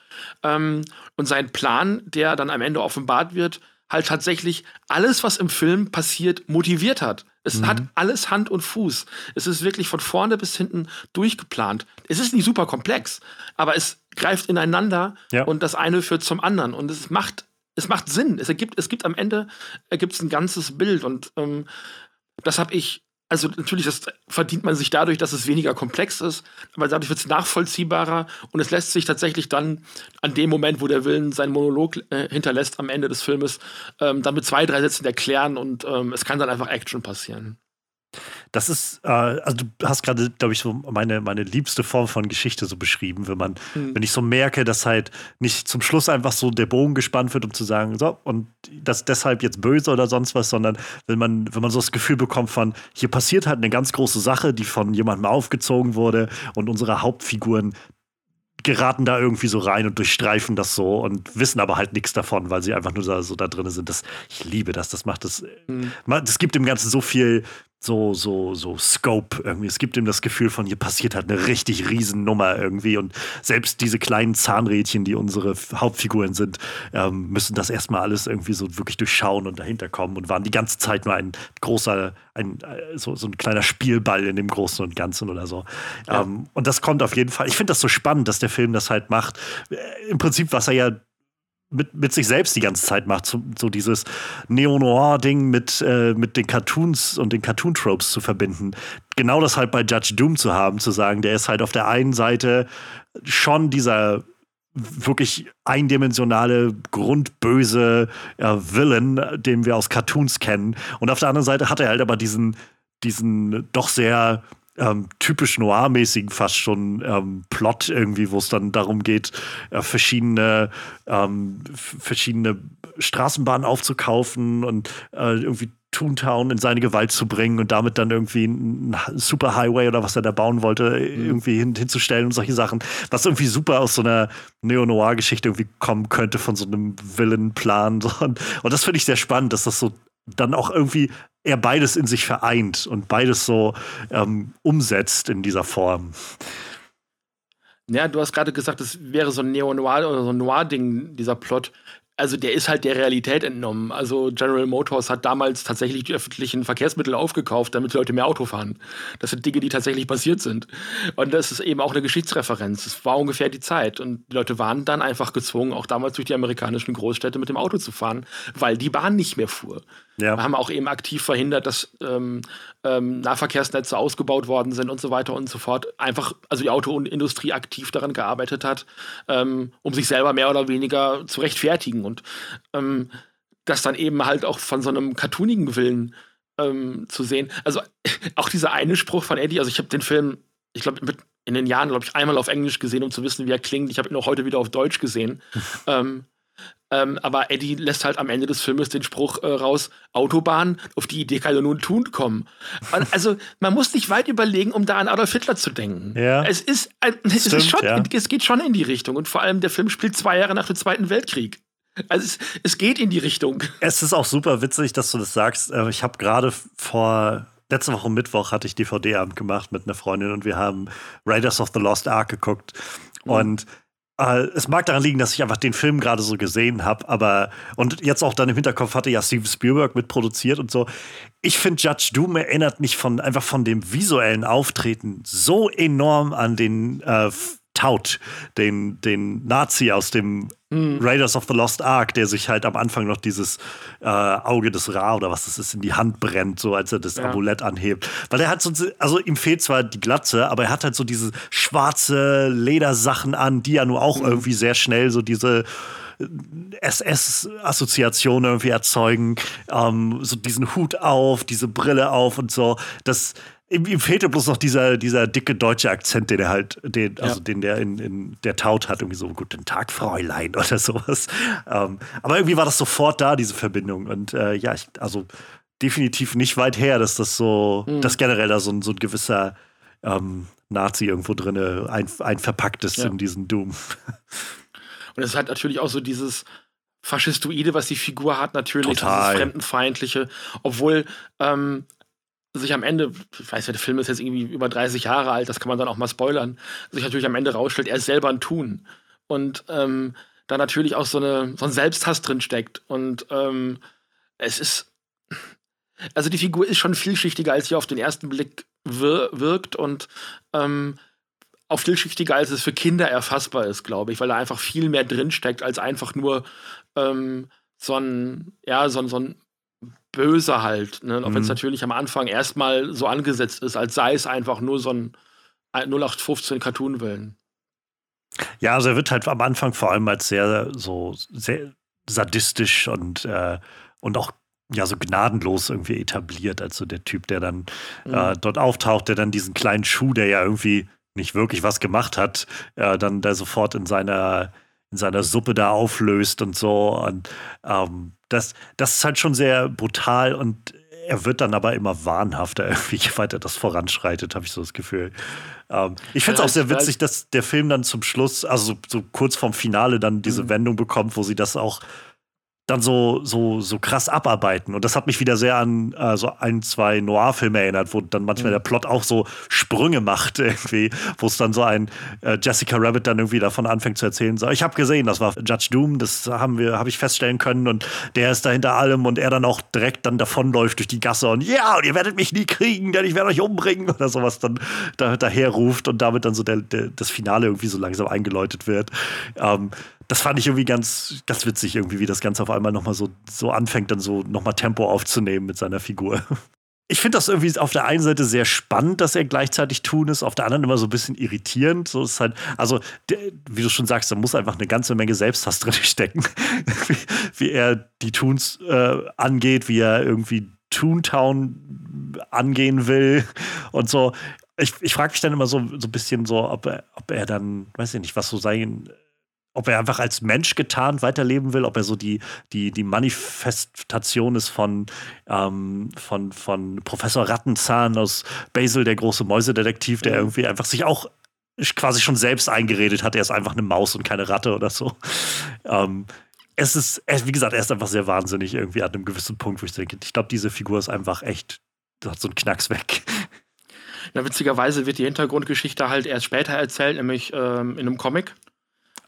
Ähm, und sein Plan, der dann am Ende offenbart wird, halt tatsächlich alles, was im Film passiert, motiviert hat. Es mhm. hat alles Hand und Fuß. Es ist wirklich von vorne bis hinten durchgeplant. Es ist nicht super komplex, aber es greift ineinander ja. und das eine führt zum anderen. Und es macht, es macht Sinn. Es ergibt, es gibt am Ende ergibt ein ganzes Bild. Und ähm, das habe ich also natürlich, das verdient man sich dadurch, dass es weniger komplex ist, aber dadurch wird es nachvollziehbarer und es lässt sich tatsächlich dann an dem Moment, wo der Willen seinen Monolog äh, hinterlässt am Ende des Filmes, ähm, dann mit zwei, drei Sätzen erklären und ähm, es kann dann einfach Action passieren. Das ist, äh, also du hast gerade, glaube ich, so meine, meine liebste Form von Geschichte so beschrieben, wenn man, mhm. wenn ich so merke, dass halt nicht zum Schluss einfach so der Bogen gespannt wird, um zu sagen, so, und das deshalb jetzt böse oder sonst was, sondern wenn man, wenn man so das Gefühl bekommt von, hier passiert halt eine ganz große Sache, die von jemandem aufgezogen wurde und unsere Hauptfiguren geraten da irgendwie so rein und durchstreifen das so und wissen aber halt nichts davon, weil sie einfach nur da, so da drin sind. Das, ich liebe das. Das macht das. Mhm. Das gibt dem Ganzen so viel so, so, so Scope irgendwie. Es gibt ihm das Gefühl von, hier passiert halt eine richtig riesen Nummer irgendwie. Und selbst diese kleinen Zahnrädchen, die unsere Hauptfiguren sind, ähm, müssen das erstmal alles irgendwie so wirklich durchschauen und dahinter kommen und waren die ganze Zeit nur ein großer, ein, äh, so, so ein kleiner Spielball in dem Großen und Ganzen oder so. Ja. Ähm, und das kommt auf jeden Fall. Ich finde das so spannend, dass der Film das halt macht. Äh, Im Prinzip, was er ja mit, mit sich selbst die ganze Zeit macht, so, so dieses Neo-Noir-Ding mit, äh, mit den Cartoons und den Cartoon-Tropes zu verbinden. Genau das halt bei Judge Doom zu haben, zu sagen, der ist halt auf der einen Seite schon dieser wirklich eindimensionale, grundböse äh, Villain, den wir aus Cartoons kennen. Und auf der anderen Seite hat er halt aber diesen, diesen doch sehr ähm, typisch noir-mäßigen fast schon ähm, Plot irgendwie, wo es dann darum geht, äh, verschiedene, ähm, verschiedene Straßenbahnen aufzukaufen und äh, irgendwie Toontown in seine Gewalt zu bringen und damit dann irgendwie einen Superhighway oder was er da bauen wollte, mhm. irgendwie hin, hinzustellen und solche Sachen. Was irgendwie super aus so einer Neo-Noir-Geschichte irgendwie kommen könnte von so einem Villain-Plan. Und, *laughs* und das finde ich sehr spannend, dass das so dann auch irgendwie er beides in sich vereint und beides so ähm, umsetzt in dieser Form. Ja, du hast gerade gesagt, es wäre so ein Neo-Noir oder so ein Noir-Ding, dieser Plot also der ist halt der Realität entnommen. Also General Motors hat damals tatsächlich die öffentlichen Verkehrsmittel aufgekauft, damit die Leute mehr Auto fahren. Das sind Dinge, die tatsächlich passiert sind. Und das ist eben auch eine Geschichtsreferenz. Es war ungefähr die Zeit. Und die Leute waren dann einfach gezwungen, auch damals durch die amerikanischen Großstädte mit dem Auto zu fahren, weil die Bahn nicht mehr fuhr. Ja. Wir haben auch eben aktiv verhindert, dass ähm, ähm, Nahverkehrsnetze ausgebaut worden sind und so weiter und so fort. Einfach, also die Autoindustrie aktiv daran gearbeitet hat, ähm, um sich selber mehr oder weniger zu rechtfertigen. Und ähm, das dann eben halt auch von so einem cartoonigen Willen ähm, zu sehen. Also *laughs* auch dieser eine Spruch von Eddie, also ich habe den Film, ich glaube, in den Jahren, glaube ich, einmal auf Englisch gesehen, um zu wissen, wie er klingt. Ich habe ihn auch heute wieder auf Deutsch gesehen. *laughs* ähm, ähm, aber Eddie lässt halt am Ende des Filmes den Spruch äh, raus: Autobahn, auf die Idee kann er nun tun kommen. also, man muss nicht weit überlegen, um da an Adolf Hitler zu denken. Ja. Es, ist, ein, es, Stimmt, ist schon, ja. es geht schon in die Richtung. Und vor allem, der Film spielt zwei Jahre nach dem Zweiten Weltkrieg. Also es, es geht in die Richtung. Es ist auch super witzig, dass du das sagst. Äh, ich habe gerade vor letzte Woche Mittwoch hatte ich DVD-Abend gemacht mit einer Freundin und wir haben Raiders of the Lost Ark geguckt. Mhm. Und es mag daran liegen, dass ich einfach den Film gerade so gesehen habe, aber und jetzt auch dann im Hinterkopf hatte ja Steven Spielberg mitproduziert und so. Ich finde Judge Doom erinnert mich von einfach von dem visuellen Auftreten so enorm an den äh, Taut, den, den Nazi aus dem mhm. Raiders of the Lost Ark, der sich halt am Anfang noch dieses äh, Auge des Ra oder was das ist in die Hand brennt, so als er das ja. Amulett anhebt. Weil er hat so, also ihm fehlt zwar die Glatze, aber er hat halt so diese schwarze Ledersachen an, die ja nur auch mhm. irgendwie sehr schnell so diese SS-Assoziation irgendwie erzeugen, ähm, so diesen Hut auf, diese Brille auf und so. Das, ihm, fehlte bloß noch dieser, dieser dicke deutsche Akzent, den er halt, den, also ja. den der in, in der Taut hat, irgendwie so Guten Tag, Fräulein *laughs* oder sowas. Ähm, aber irgendwie war das sofort da, diese Verbindung. Und äh, ja, ich, also definitiv nicht weit her, dass das so, mhm. dass generell da so, so ein gewisser ähm, Nazi irgendwo drin ein, ein verpackt ist ja. in diesem Doom. *laughs* Und es hat natürlich auch so dieses Faschistoide, was die Figur hat, natürlich, Total. dieses Fremdenfeindliche, obwohl ähm, sich am Ende, ich weiß ja, der Film ist jetzt irgendwie über 30 Jahre alt, das kann man dann auch mal spoilern, sich natürlich am Ende rausstellt, er ist selber ein Tun. Und ähm, da natürlich auch so, eine, so ein Selbsthass drin steckt. Und ähm, es ist, also die Figur ist schon vielschichtiger, als sie auf den ersten Blick wir wirkt und ähm, auch vielschichtiger, als es für Kinder erfassbar ist, glaube ich, weil da einfach viel mehr drinsteckt, als einfach nur ähm, so ein, ja, so, so ein Böse halt. Ne? Auch mhm. wenn es natürlich am Anfang erstmal so angesetzt ist, als sei es einfach nur so ein 0815 Cartoon-Willen. Ja, also er wird halt am Anfang vor allem als sehr so sehr sadistisch und, äh, und auch ja so gnadenlos irgendwie etabliert. Also der Typ, der dann mhm. äh, dort auftaucht, der dann diesen kleinen Schuh, der ja irgendwie nicht wirklich was gemacht hat, äh, dann da sofort in seiner in seiner Suppe da auflöst und so. Und ähm, das, das ist halt schon sehr brutal und er wird dann aber immer wahnhafter, *laughs* irgendwie, je weiter das voranschreitet, habe ich so das Gefühl. Ähm, ich finde es auch sehr witzig, dass der Film dann zum Schluss, also so, so kurz vorm Finale, dann diese mhm. Wendung bekommt, wo sie das auch dann so, so, so krass abarbeiten. Und das hat mich wieder sehr an äh, so ein, zwei Noir-Filme erinnert, wo dann manchmal mhm. der Plot auch so Sprünge macht, *laughs* irgendwie, wo es dann so ein äh, Jessica Rabbit dann irgendwie davon anfängt zu erzählen. So, ich habe gesehen, das war Judge Doom, das haben wir, habe ich feststellen können und der ist da hinter allem und er dann auch direkt dann davonläuft durch die Gasse und ja, und ihr werdet mich nie kriegen, denn ich werde euch umbringen oder sowas dann da, daher ruft und damit dann so der, der, das Finale irgendwie so langsam eingeläutet wird. Ähm, das fand ich irgendwie ganz, ganz witzig, irgendwie, wie das Ganze auf einmal nochmal so, so anfängt, dann so nochmal Tempo aufzunehmen mit seiner Figur. *laughs* Ich finde das irgendwie auf der einen Seite sehr spannend, dass er gleichzeitig tun ist, auf der anderen immer so ein bisschen irritierend. So ist halt, also, der, wie du schon sagst, da muss einfach eine ganze Menge Selbsthass drin *laughs* stecken, wie, wie, er die Toons äh, angeht, wie er irgendwie Toontown angehen will und so. Ich, ich frage mich dann immer so, so ein bisschen so, ob er, ob er dann, weiß ich nicht, was so sein ob er einfach als Mensch getarnt weiterleben will, ob er so die, die, die Manifestation ist von, ähm, von, von Professor Rattenzahn aus Basil, der große Mäusedetektiv, der irgendwie einfach sich auch quasi schon selbst eingeredet hat, er ist einfach eine Maus und keine Ratte oder so. *laughs* Ähm, es ist, wie gesagt, er ist einfach sehr wahnsinnig irgendwie an einem gewissen Punkt, wo ich denke, ich glaube, diese Figur ist einfach echt, hat so einen Knacks weg. Na, witzigerweise wird die Hintergrundgeschichte halt erst später erzählt, nämlich ähm, in einem Comic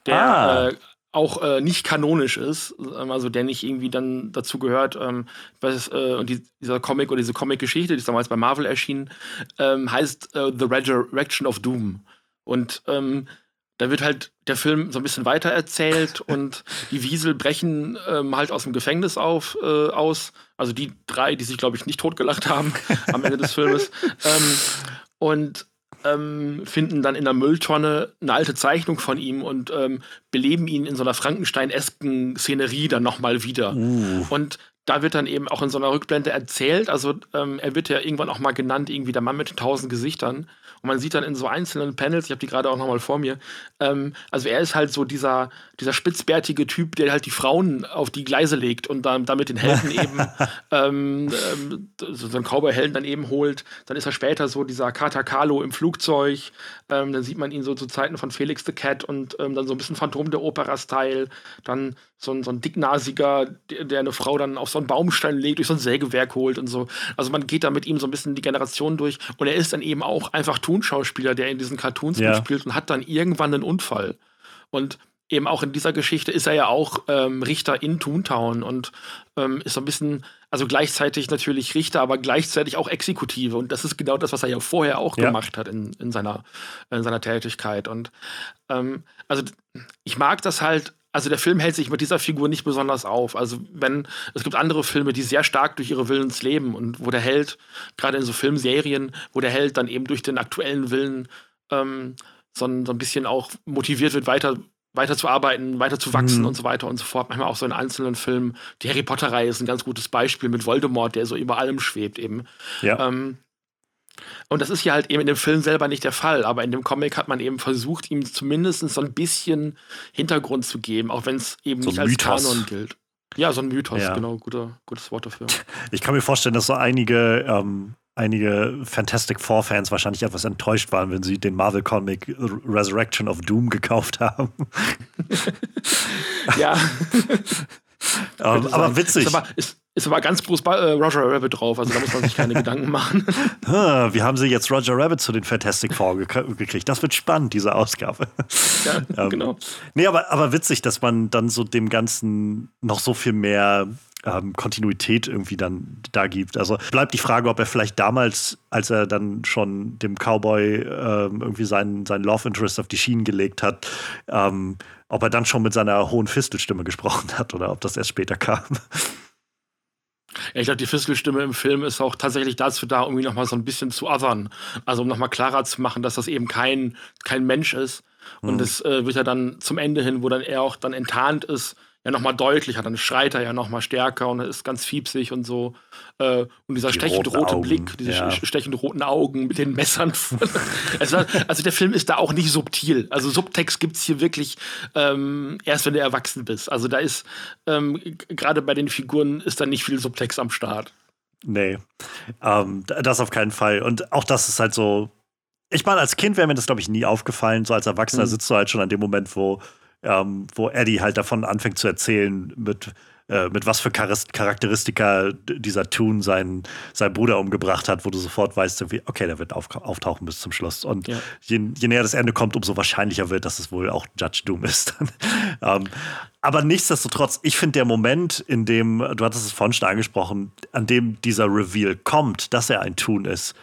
der ah. äh, auch äh, nicht kanonisch ist, ähm, also der nicht irgendwie dann dazu gehört. Ähm, was, äh, und die, dieser Comic oder diese Comic-Geschichte, die ist damals bei Marvel erschienen, ähm, heißt äh, The Resurrection of Doom. Und ähm, da wird halt der Film so ein bisschen weiter erzählt *laughs* und die Wiesel brechen ähm, halt aus dem Gefängnis auf, äh, aus. Also die drei, die sich, glaube ich, nicht totgelacht haben am Ende des Filmes. *laughs* Ähm, und ähm, finden dann in der Mülltonne eine alte Zeichnung von ihm und ähm, beleben ihn in so einer Frankenstein-esken Szenerie dann nochmal wieder. Uh. Und da wird dann eben auch in so einer Rückblende erzählt, also ähm, er wird ja irgendwann auch mal genannt, irgendwie der Mann mit den tausend Gesichtern. Und man sieht dann in so einzelnen Panels, ich habe die gerade auch nochmal vor mir, ähm, also er ist halt so dieser, dieser spitzbärtige Typ, der halt die Frauen auf die Gleise legt und dann damit den Helden *laughs* eben, ähm, ähm, so einen Cowboy-Helden dann eben holt. Dann ist er später so dieser Kater Carlo im Flugzeug. Ähm, dann sieht man ihn so zu Zeiten von Felix the Cat und ähm, dann so ein bisschen Phantom der Opera-Style. Dann so ein, so ein dicknasiger, der, eine Frau dann auf so einen Baumstein legt, durch so ein Sägewerk holt und so. Also man geht da mit ihm so ein bisschen die Generation durch. Und er ist dann eben auch einfach Toonschauspieler, der in diesen Cartoons ja. mitspielt und hat dann irgendwann einen Unfall. Und eben auch in dieser Geschichte ist er ja auch ähm, Richter in Toontown und ähm, ist so ein bisschen, also gleichzeitig natürlich Richter, aber gleichzeitig auch Exekutive. Und das ist genau das, was er ja vorher auch ja. gemacht hat in, in, seiner, in seiner Tätigkeit. Und ähm, also ich mag das halt also der Film hält sich mit dieser Figur nicht besonders auf. Also wenn es gibt andere Filme, die sehr stark durch ihre Willens leben und wo der Held gerade in so Filmserien, wo der Held dann eben durch den aktuellen Willen ähm, so, ein, so ein bisschen auch motiviert wird, weiter weiter zu arbeiten, weiter zu wachsen mhm. und so weiter und so fort. Manchmal auch so in einzelnen Filmen. Die Harry Potter-Reihe ist ein ganz gutes Beispiel mit Voldemort, der so über allem schwebt eben. Ja. Ähm, und das ist hier halt eben in dem Film selber nicht der Fall, aber in dem Comic hat man eben versucht, ihm zumindest so ein bisschen Hintergrund zu geben, auch wenn es eben so nicht als Mythos. Kanon gilt. Ja, so ein Mythos, ja. genau, guter, gutes Wort dafür. Ich kann mir vorstellen, dass so einige, ähm, einige Fantastic Four-Fans wahrscheinlich etwas enttäuscht waren, wenn sie den Marvel-Comic Resurrection of Doom gekauft haben. *laughs* ja. *laughs* ähm, aber witzig. Ist aber, ist, ist aber ganz groß bei, äh, Roger Rabbit drauf, also da muss man sich keine *laughs* Gedanken machen. *laughs* Wie haben sie jetzt Roger Rabbit zu den Fantastic Four ge gekriegt? Das wird spannend, diese Ausgabe. Ja, *laughs* ähm, genau. Nee, aber, aber witzig, dass man dann so dem Ganzen noch so viel mehr ähm, Kontinuität irgendwie dann da gibt. Also bleibt die Frage, ob er vielleicht damals, als er dann schon dem Cowboy ähm, irgendwie seinen, seinen Love Interest auf die Schienen gelegt hat, ähm, ob er dann schon mit seiner hohen Fistelstimme gesprochen hat oder ob das erst später kam. Ja, ich glaube, die Fiskelstimme im Film ist auch tatsächlich dazu da, irgendwie nochmal so ein bisschen zu othern. Also um nochmal klarer zu machen, dass das eben kein, kein Mensch ist. Und mhm. das äh, wird ja dann zum Ende hin, wo dann er auch dann enttarnt ist, ja nochmal deutlicher, dann schreit er ja nochmal stärker und ist ganz fiepsig und so. Äh, und dieser die stechend rote Augen. Blick, diese ja. stechend roten Augen mit den Messern. also, *laughs* also, der Film ist da auch nicht subtil. Also Subtext gibt es hier wirklich ähm, erst, wenn du erwachsen bist. Also da ist, ähm, gerade bei den Figuren ist da nicht viel Subtext am Start. Nee, ähm, das auf keinen Fall. Und auch das ist halt so. Ich meine, als Kind wäre mir das, glaube ich, nie aufgefallen. So als Erwachsener mhm. sitzt du halt schon an dem Moment, wo, ähm, wo Eddie halt davon anfängt zu erzählen, mit äh, mit was für Charakteristika dieser Toon seinen, seinen Bruder umgebracht hat, wo du sofort weißt, okay, der wird auf, auftauchen bis zum Schluss. Und ja. je, je, näher das Ende kommt, umso wahrscheinlicher wird, dass es wohl auch Judge Doom ist. *laughs* ähm, aber nichtsdestotrotz, ich finde der Moment, in dem, du hattest es vorhin schon angesprochen, an dem dieser Reveal kommt, dass er ein Toon ist,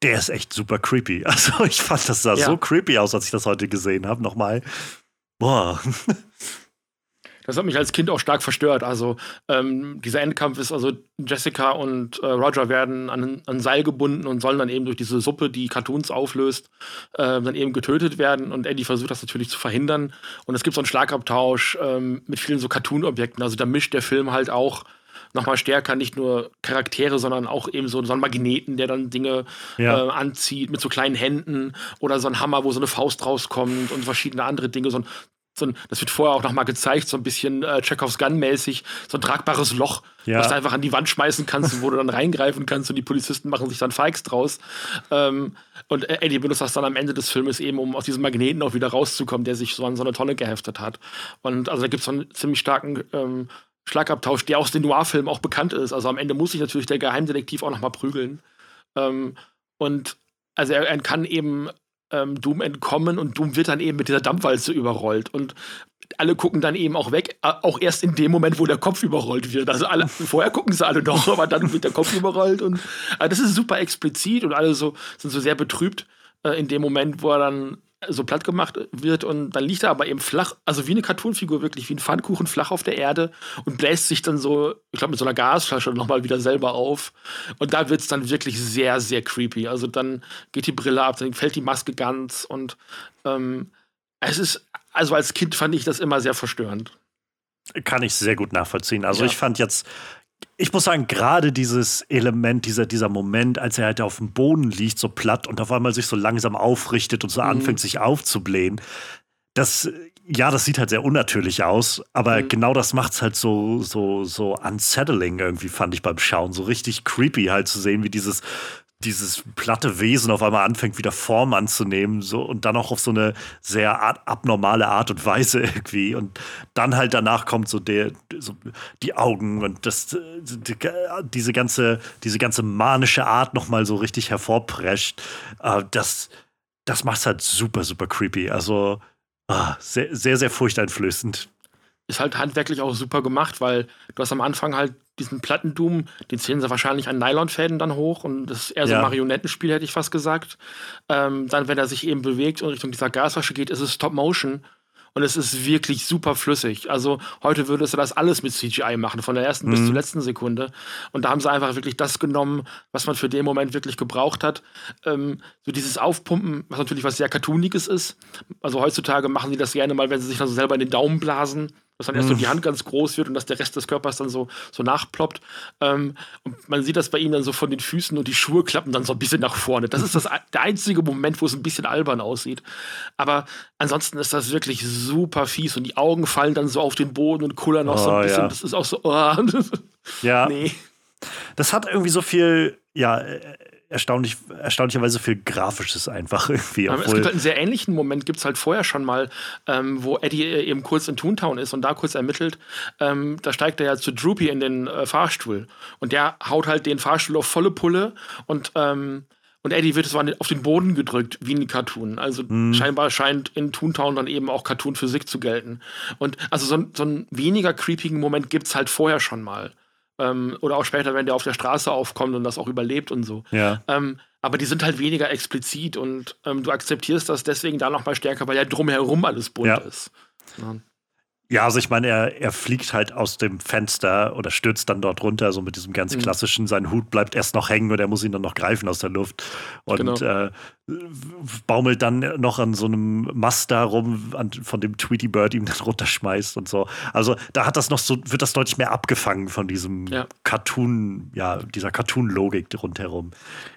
der ist echt super creepy. *laughs* Also ich fand, das sah ja. so creepy aus, als ich das heute gesehen habe. Nochmal. Boah. Das hat mich als Kind auch stark verstört. Also ähm, dieser Endkampf ist, also Jessica und äh, Roger werden an ein Seil gebunden und sollen dann eben durch diese Suppe, die Cartoons auflöst, äh, dann eben getötet werden. Und Eddie versucht das natürlich zu verhindern. Und es gibt so einen Schlagabtausch ähm, mit vielen so Cartoon-Objekten. Also da mischt der Film halt auch nochmal stärker, nicht nur Charaktere, sondern auch eben so, so einen Magneten, der dann Dinge ja. äh, anzieht mit so kleinen Händen oder so ein Hammer, wo so eine Faust rauskommt und verschiedene andere Dinge, so ein so ein, das wird vorher auch noch mal gezeigt, so ein bisschen äh, Chekhovs Gun-mäßig, so ein tragbares Loch, ja. was du einfach an die Wand schmeißen kannst, wo du dann reingreifen kannst und die Polizisten machen sich dann Feigs draus. Ähm, und Eddie benutzt das dann am Ende des Filmes eben, um aus diesem Magneten auch wieder rauszukommen, der sich so an so eine Tonne geheftet hat. Und also da gibt es so einen ziemlich starken ähm, Schlagabtausch, der aus den Noir-Filmen auch bekannt ist. Also am Ende muss sich natürlich der Geheimdetektiv auch noch mal prügeln. Ähm, und also er, er kann eben ähm, Doom entkommen und Doom wird dann eben mit dieser Dampfwalze überrollt. Und alle gucken dann eben auch weg, auch erst in dem Moment, wo der Kopf überrollt wird. Also alle, *laughs* vorher gucken sie alle noch, aber dann wird der Kopf überrollt. Und also das ist super explizit und alle so, sind so sehr betrübt äh, in dem Moment, wo er dann so platt gemacht wird und dann liegt er aber eben flach, also wie eine Cartoonfigur wirklich, wie ein Pfannkuchen flach auf der Erde und bläst sich dann so, ich glaube mit so einer Gasflasche nochmal wieder selber auf und da wird es dann wirklich sehr, sehr creepy. Also dann geht die Brille ab, dann fällt die Maske ganz und ähm, es ist, also als Kind fand ich das immer sehr verstörend. Kann ich sehr gut nachvollziehen. Also ja. ich fand jetzt ich muss sagen, gerade dieses Element, dieser, dieser Moment, als er halt auf dem Boden liegt, so platt und auf einmal sich so langsam aufrichtet und so mhm. anfängt, sich aufzublähen, das, ja, das sieht halt sehr unnatürlich aus, aber mhm. genau das macht es halt so, so, so unsettling irgendwie, fand ich beim Schauen. So richtig creepy halt zu sehen, wie dieses dieses platte Wesen auf einmal anfängt, wieder Form anzunehmen, so und dann auch auf so eine sehr abnormale Art und Weise *laughs* irgendwie. Und dann halt danach kommt so der, so die Augen und das, die, diese ganze, diese ganze manische Art nochmal so richtig hervorprescht. Äh, das, das macht halt super, super creepy. Also ah, sehr, sehr, sehr furchteinflößend ist halt handwerklich auch super gemacht, weil du hast am Anfang halt diesen Plattendoom, den zählen sie wahrscheinlich an Nylonfäden dann hoch und das ist eher so ein Marionettenspiel, hätte ich fast gesagt. Ähm, dann, wenn er sich eben bewegt und Richtung dieser Gasflasche geht, ist es Stop Motion und es ist wirklich super flüssig. Also heute würdest du das alles mit CGI machen, von der ersten mhm. bis zur letzten Sekunde. Und da haben sie einfach wirklich das genommen, was man für den Moment wirklich gebraucht hat. Ähm, so dieses Aufpumpen, was natürlich was sehr Cartooniges ist. Also heutzutage machen sie das gerne mal, wenn sie sich dann so selber in den Daumen blasen dass dann erst so mhm. die Hand ganz groß wird und dass der Rest des Körpers dann so, so nachploppt. Ähm, und man sieht das bei ihm dann so von den Füßen und die Schuhe klappen dann so ein bisschen nach vorne. Das ist das, der einzige Moment, wo es ein bisschen albern aussieht. Aber ansonsten ist das wirklich super fies und die Augen fallen dann so auf den Boden und kullern noch oh, so ein oh, bisschen. Ja. Das ist auch so. Oh, *laughs* ja. Nee. Das hat irgendwie so viel, ja, äh, erstaunlich, erstaunlicherweise viel Grafisches einfach *laughs* irgendwie. es gibt halt einen sehr ähnlichen Moment, gibt es halt vorher schon mal, ähm, wo Eddie äh, eben kurz in Toontown ist und da kurz ermittelt. Ähm, da steigt er ja zu Droopy in den äh, Fahrstuhl und der haut halt den Fahrstuhl auf volle Pulle und ähm, und Eddie wird so auf den Boden gedrückt, wie ein Cartoon. Also mhm. scheinbar scheint in Toontown dann eben auch Cartoon-Physik zu gelten. Und also so, so einen weniger creepigen Moment gibt es halt vorher schon mal. Ähm, oder auch später, wenn der auf der Straße aufkommt und das auch überlebt und so. Ja. Ähm, aber die sind halt weniger explizit und ähm, du akzeptierst das deswegen da noch mal stärker, weil ja drumherum alles bunt ja. ist. Ja. Ja, also ich meine, er, er fliegt halt aus dem Fenster oder stürzt dann dort runter, so mit diesem ganz mhm. klassischen, sein Hut bleibt erst noch hängen und er muss ihn dann noch greifen aus der Luft. Und genau. äh, baumelt dann noch an so einem Mast da rum, an, von dem Tweety Bird ihm dann runterschmeißt und so. Also da hat das noch so, wird das deutlich mehr abgefangen von diesem ja. Cartoon, ja, dieser Cartoon-Logik rundherum.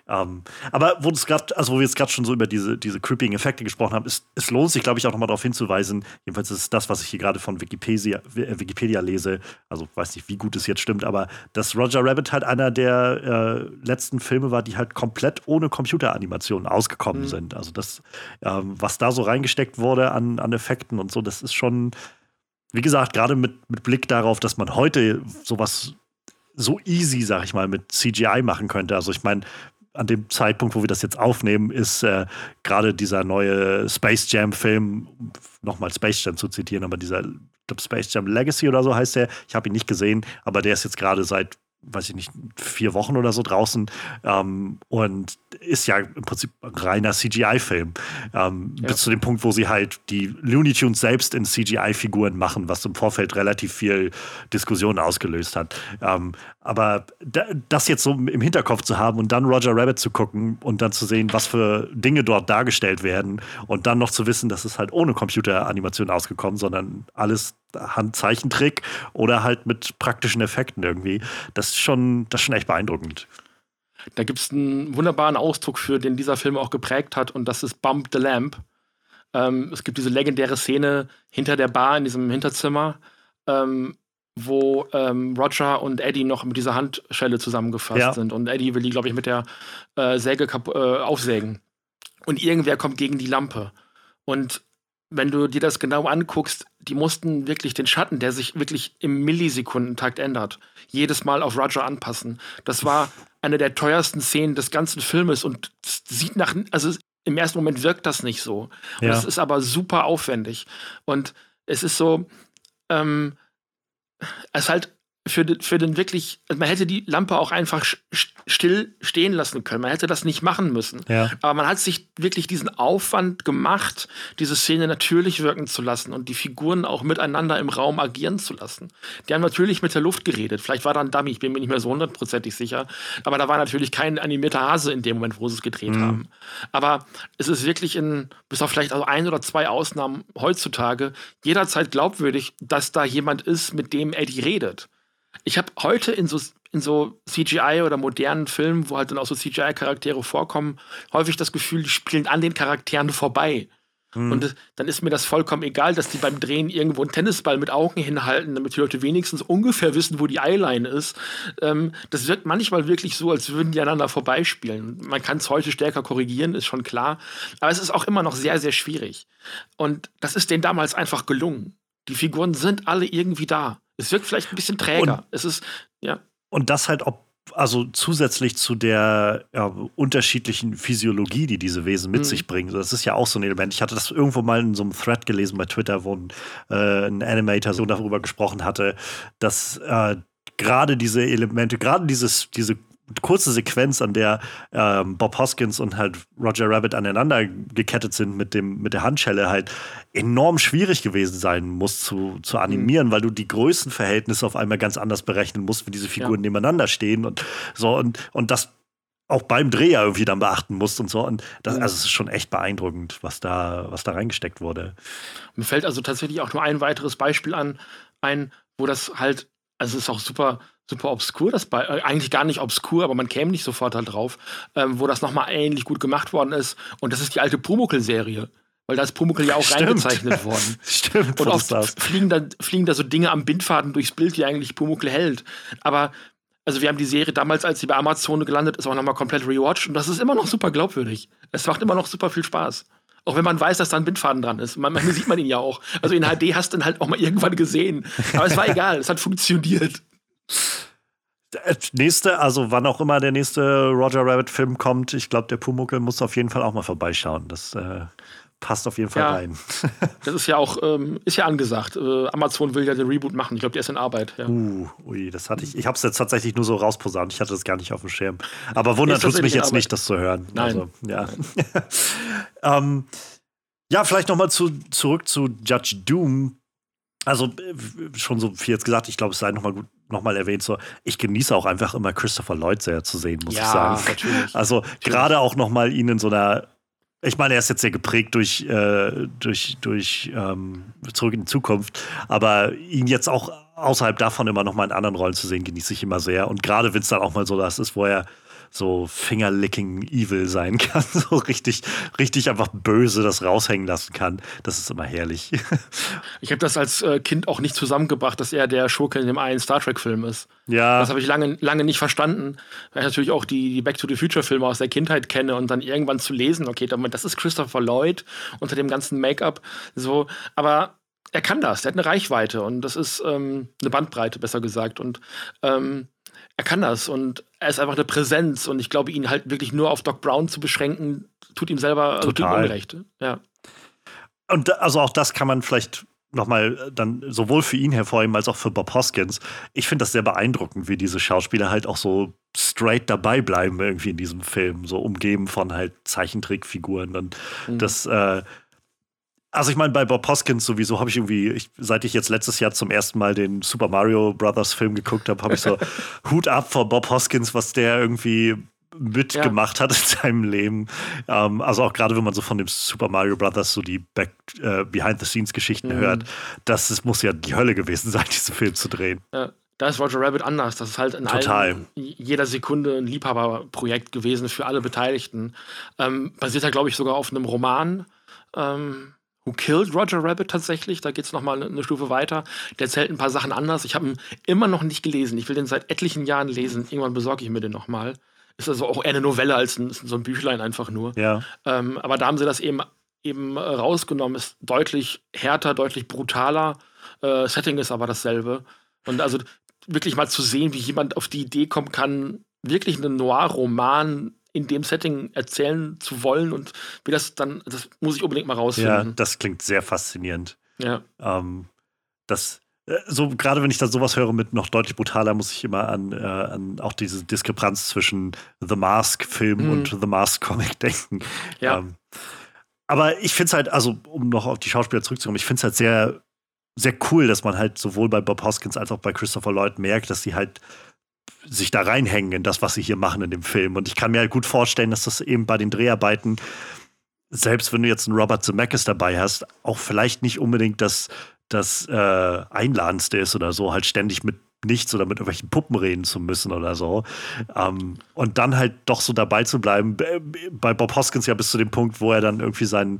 Ähm, aber wo es gerade, also wo wir jetzt gerade schon so über diese, diese creeping Effekte gesprochen haben, ist, es lohnt sich, glaube ich, auch nochmal darauf hinzuweisen, jedenfalls ist das, was ich hier gerade von von Wikipedia, äh, Wikipedia lese, also weiß nicht, wie gut es jetzt stimmt, aber dass Roger Rabbit halt einer der äh, letzten Filme war, die halt komplett ohne Computeranimation ausgekommen mhm. sind. Also das, ähm, was da so reingesteckt wurde an, an Effekten und so, das ist schon, wie gesagt, gerade mit, mit Blick darauf, dass man heute sowas so easy, sag ich mal, mit CGI machen könnte. Also ich meine, an dem Zeitpunkt, wo wir das jetzt aufnehmen, ist äh, gerade dieser neue Space Jam-Film, nochmal Space Jam zu zitieren, aber dieser Space Jam Legacy oder so heißt der. Ich habe ihn nicht gesehen, aber der ist jetzt gerade seit weiß ich nicht, vier Wochen oder so draußen ähm, und ist ja im Prinzip ein reiner CGI-Film. Ähm, ja. Bis zu dem Punkt, wo sie halt die Looney Tunes selbst in CGI-Figuren machen, was im Vorfeld relativ viel Diskussion ausgelöst hat. Ähm, aber das jetzt so im Hinterkopf zu haben und dann Roger Rabbit zu gucken und dann zu sehen, was für Dinge dort dargestellt werden und dann noch zu wissen, dass es halt ohne Computeranimation ausgekommen, sondern alles Handzeichentrick oder halt mit praktischen Effekten irgendwie. Das ist schon, das ist schon echt beeindruckend. Da gibt es einen wunderbaren Ausdruck für, den dieser Film auch geprägt hat, und das ist Bump the Lamp. Ähm, es gibt diese legendäre Szene hinter der Bar in diesem Hinterzimmer, ähm, wo ähm, Roger und Eddie noch mit dieser Handschelle zusammengefasst ja. sind. Und Eddie will die, glaube ich, mit der äh, Säge äh, aufsägen. Und irgendwer kommt gegen die Lampe. Und wenn du dir das genau anguckst, die mussten wirklich den Schatten, der sich wirklich im Millisekundentakt ändert, jedes Mal auf Roger anpassen. Das war eine der teuersten Szenen des ganzen Filmes und sieht nach, also im ersten Moment wirkt das nicht so. Ja. Es ist aber super aufwendig. Und es ist so, ähm, es ist halt für, den, für den wirklich, also man hätte die Lampe auch einfach still stehen lassen können. Man hätte das nicht machen müssen. Ja. Aber man hat sich wirklich diesen Aufwand gemacht, diese Szene natürlich wirken zu lassen und die Figuren auch miteinander im Raum agieren zu lassen. Die haben natürlich mit der Luft geredet. Vielleicht war da ein Dummy, ich bin mir nicht mehr so hundertprozentig sicher. Aber da war natürlich kein animierter Hase in dem Moment, wo sie es gedreht mhm. haben. Aber es ist wirklich in, bis auf vielleicht also ein oder zwei Ausnahmen heutzutage, jederzeit glaubwürdig, dass da jemand ist, mit dem Eddie redet. Ich habe heute in so, in so CGI oder modernen Filmen, wo halt dann auch so CGI-Charaktere vorkommen, häufig das Gefühl, die spielen an den Charakteren vorbei. Mhm. Und dann ist mir das vollkommen egal, dass die beim Drehen irgendwo einen Tennisball mit Augen hinhalten, damit die Leute wenigstens ungefähr wissen, wo die Eyeline ist. Ähm, das wirkt manchmal wirklich so, als würden die aneinander vorbeispielen. Man kann es heute stärker korrigieren, ist schon klar. Aber es ist auch immer noch sehr, sehr schwierig. Und das ist denen damals einfach gelungen. Die Figuren sind alle irgendwie da. Es wirkt vielleicht ein bisschen träger. Und, es ist, ja. Und das halt, ob, also zusätzlich zu der ja, unterschiedlichen Physiologie, die diese Wesen mit mhm. sich bringen. Das ist ja auch so ein Element. Ich hatte das irgendwo mal in so einem Thread gelesen bei Twitter, wo ein, äh, ein Animator so darüber gesprochen hatte, dass äh, gerade diese Elemente, gerade dieses, diese kurze Sequenz, an der ähm, Bob Hoskins und halt Roger Rabbit aneinander gekettet sind mit, dem, mit der Handschelle, halt enorm schwierig gewesen sein muss zu, zu animieren, mhm. weil du die Größenverhältnisse auf einmal ganz anders berechnen musst, wenn diese Figuren ja. nebeneinander stehen und so und, und das auch beim Dreh ja irgendwie dann beachten musst und so. Und das, mhm. also es ist schon echt beeindruckend, was da, was da reingesteckt wurde. Mir fällt also tatsächlich auch nur ein weiteres Beispiel an, ein, wo das halt, also es ist auch super super obskur, das bei, äh, eigentlich gar nicht obskur, aber man käme nicht sofort halt drauf, ähm, wo das nochmal ähnlich gut gemacht worden ist. Und das ist die alte Pumuckl-Serie. Weil da ist Pumuckl ja auch Stimmt. reingezeichnet *laughs* worden. Stimmt. Und oft fliegen da, fliegen da so Dinge am Bindfaden durchs Bild, wie eigentlich Pumuckl hält. Aber also wir haben die Serie damals, als sie bei Amazon gelandet ist, auch nochmal komplett rewatcht und das ist immer noch super glaubwürdig. Es macht immer noch super viel Spaß. Auch wenn man weiß, dass da ein Bindfaden dran ist. Manchmal sieht man ihn ja auch. Also in HD hast du ihn halt auch mal irgendwann gesehen. Aber es war egal, es hat funktioniert. Äh, nächste, also wann auch immer der nächste Roger Rabbit-Film kommt, ich glaube, der Pumuckel muss auf jeden Fall auch mal vorbeischauen. Das äh, passt auf jeden Fall ja, rein. *laughs* das ist ja auch, ähm, ist ja angesagt. Äh, Amazon will ja den Reboot machen. Ich glaube, der ist in Arbeit. Ja. Uh, ui, das hatte ich. Ich habe es jetzt tatsächlich nur so rausposaunt. Ich hatte das gar nicht auf dem Schirm. Aber wundert tut es mich jetzt nicht, das zu hören. Nein. Also, ja. *laughs* ähm, ja, vielleicht nochmal zu, zurück zu Judge Doom. Also äh, schon so viel jetzt gesagt, ich glaube, es sei nochmal gut nochmal erwähnt, so, ich genieße auch einfach immer Christopher Lloyd sehr zu sehen, muss ja, ich sagen. Natürlich. Also gerade auch nochmal ihn in so einer, ich meine, er ist jetzt sehr geprägt durch, äh, durch, durch ähm, Zurück in die Zukunft, aber ihn jetzt auch außerhalb davon immer nochmal in anderen Rollen zu sehen, genieße ich immer sehr. Und gerade wenn es dann auch mal so das ist, wo er so Fingerlicking Evil sein kann, *laughs* so richtig, richtig einfach böse das raushängen lassen kann. Das ist immer herrlich. *laughs* Ich habe das als äh, Kind auch nicht zusammengebracht, dass er der Schurke in dem einen Star Trek-Film ist. Ja. Das habe ich lange, lange nicht verstanden, weil ich natürlich auch die, die Back to the Future-Filme aus der Kindheit kenne und dann irgendwann zu lesen, okay, das ist Christopher Lloyd unter dem ganzen Make-up. So, aber er kann das, er hat eine Reichweite und das ist ähm, eine Bandbreite, besser gesagt. Und ähm, er kann das und er ist einfach eine Präsenz und ich glaube, ihn halt wirklich nur auf Doc Brown zu beschränken, tut ihm selber Total. Also Unrecht. Ja. Und also auch das kann man vielleicht nochmal dann sowohl für ihn hervorheben als auch für Bob Hoskins. Ich finde das sehr beeindruckend, wie diese Schauspieler halt auch so straight dabei bleiben irgendwie in diesem Film, so umgeben von halt Zeichentrickfiguren. Und mhm. das, äh, also ich meine, bei Bob Hoskins sowieso habe ich irgendwie, ich, seit ich jetzt letztes Jahr zum ersten Mal den Super Mario Brothers Film geguckt habe, habe ich so *laughs* Hut ab vor Bob Hoskins, was der irgendwie mitgemacht ja. hat in seinem Leben. Ähm, also auch gerade wenn man so von dem Super Mario Brothers so die Back, äh, Behind-the-Scenes-Geschichten mhm. hört, das ist, muss ja die Hölle gewesen sein, *laughs* diesen Film zu drehen. Ja. Da ist Roger Rabbit anders. Das ist halt in Total. Allen, jeder Sekunde ein Liebhaberprojekt gewesen für alle Beteiligten. Ähm, basiert ja, glaube ich, sogar auf einem Roman. Ähm, Who Killed Roger Rabbit tatsächlich. Da geht es nochmal eine Stufe weiter. Der erzählt ein paar Sachen anders. Ich habe ihn immer noch nicht gelesen. Ich will den seit etlichen Jahren lesen. Irgendwann besorge ich mir den nochmal. Ist also auch eher eine Novelle als ein, so ein Büchlein einfach nur. Ja. Ähm, aber da haben sie das eben, eben rausgenommen. Ist deutlich härter, deutlich brutaler. Äh, Setting ist aber dasselbe. Und also wirklich mal zu sehen, wie jemand auf die Idee kommen kann, wirklich einen Noir-Roman in dem Setting erzählen zu wollen und wie das dann, das muss ich unbedingt mal rausfinden. Ja, das klingt sehr faszinierend. Ja. Ähm, das, äh, so gerade wenn ich dann sowas höre mit noch deutlich brutaler, muss ich immer an, äh, an auch diese Diskrepanz zwischen The Mask-Film mhm. und The Mask-Comic *laughs* denken. Ja. Ähm, aber ich finde es halt, also um noch auf die Schauspieler zurückzukommen, ich finde es halt sehr, sehr cool, dass man halt sowohl bei Bob Hoskins als auch bei Christopher Lloyd merkt, dass sie halt sich da reinhängen in das, was sie hier machen in dem Film. Und ich kann mir halt gut vorstellen, dass das eben bei den Dreharbeiten, selbst wenn du jetzt einen Robert Zemeckis dabei hast, auch vielleicht nicht unbedingt das, das äh, Einladendste ist oder so, halt ständig mit nichts oder mit irgendwelchen Puppen reden zu müssen oder so. Ähm, und dann halt doch so dabei zu bleiben. Bei Bob Hoskins ja bis zu dem Punkt, wo er dann irgendwie seinen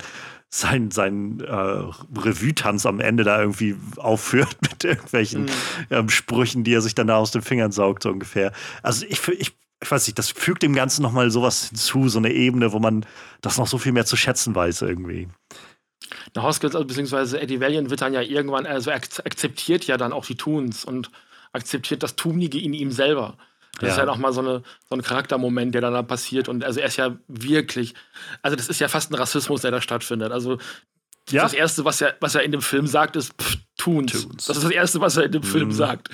sein, sein äh, Revue-Tanz am Ende da irgendwie aufführt mit irgendwelchen mhm. ähm, Sprüchen, die er sich dann da aus den Fingern saugt, so ungefähr. Also ich, ich, ich weiß nicht, das fügt dem Ganzen nochmal sowas hinzu, so eine Ebene, wo man das noch so viel mehr zu schätzen weiß irgendwie. Na, Hoskins, also, beziehungsweise Eddie Valiant wird dann ja irgendwann, also akzeptiert ja dann auch die Toons und akzeptiert das Tunige in ihm selber. Das ja. ist ja nochmal so, eine, so ein Charaktermoment, der dann da passiert. Und also er ist ja wirklich, also das ist ja fast ein Rassismus, der da stattfindet. Also ja. das Erste, was er, was er in dem Film sagt, ist pff, Tuns. Tunes. Das ist das Erste, was er in dem mhm. Film sagt.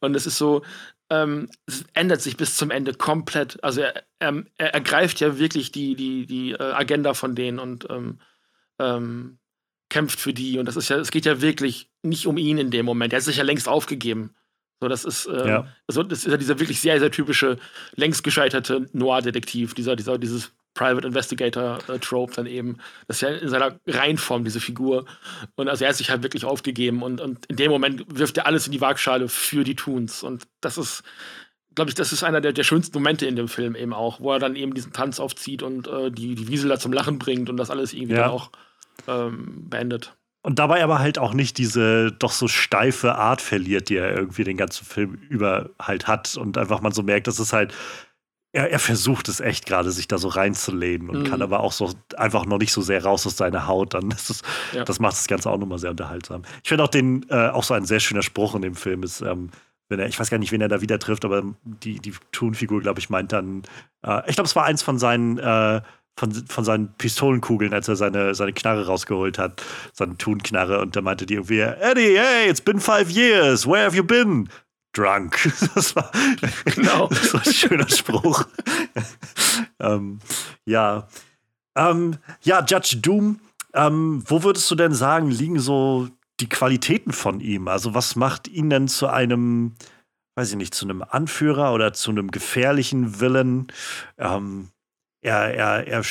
Und es ist so, ähm, es ändert sich bis zum Ende komplett. Also er, er, er ergreift ja wirklich die, die, die äh, Agenda von denen und ähm, ähm, kämpft für die. Und das ist ja, es geht ja wirklich nicht um ihn in dem Moment. Er hat sich ja längst aufgegeben. So, das ist, ähm, ja. also, das ist ja dieser wirklich sehr, sehr typische, längst gescheiterte Noir-Detektiv, dieser, dieser, dieses Private Investigator-Trope dann eben. Das ist ja in seiner Reihenform, diese Figur. Und also er hat sich halt wirklich aufgegeben und, und in dem Moment wirft er alles in die Waagschale für die Toons. Und das ist, glaube ich, das ist einer der, der schönsten Momente in dem Film eben auch, wo er dann eben diesen Tanz aufzieht und äh, die, die Wiesel da zum Lachen bringt und das alles irgendwie ja. dann auch ähm, beendet. Und dabei aber halt auch nicht diese doch so steife Art verliert, die er irgendwie den ganzen Film über halt hat. Und einfach man so merkt, dass es halt, er, er versucht es echt gerade, sich da so reinzulehnen und mhm. kann aber auch so einfach noch nicht so sehr raus aus seiner Haut. Dann *laughs* das, ist, ja. das macht das Ganze auch nochmal sehr unterhaltsam. Ich finde auch den, äh, auch so ein sehr schöner Spruch in dem Film ist, ähm, wenn er, ich weiß gar nicht, wen er da wieder trifft, aber die, die Thun-Figur, glaube ich, meint dann, äh, ich glaube, es war eins von seinen äh, von, von seinen Pistolenkugeln, als er seine, seine Knarre rausgeholt hat, seine Tunknarre. Und da meinte die irgendwie, Eddie, hey, it's been five years, where have you been? Drunk. *laughs* Das war, genau. *laughs* das war ein schöner Spruch. *laughs* ähm, ja. Ähm, ja, Judge Doom, ähm, wo würdest du denn sagen, liegen so die Qualitäten von ihm? Also, was macht ihn denn zu einem, weiß ich nicht, zu einem Anführer oder zu einem gefährlichen Villain? Ähm, er, er, er,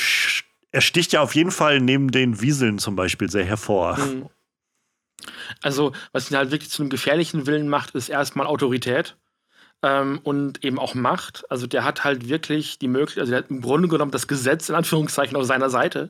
er sticht ja auf jeden Fall neben den Wieseln zum Beispiel sehr hervor. Mhm. Also, was ihn halt wirklich zu einem gefährlichen Willen macht, ist erstmal Autorität. ähm, und eben auch Macht. Also der hat halt wirklich die Möglichkeit, also der hat im Grunde genommen das Gesetz in Anführungszeichen auf seiner Seite.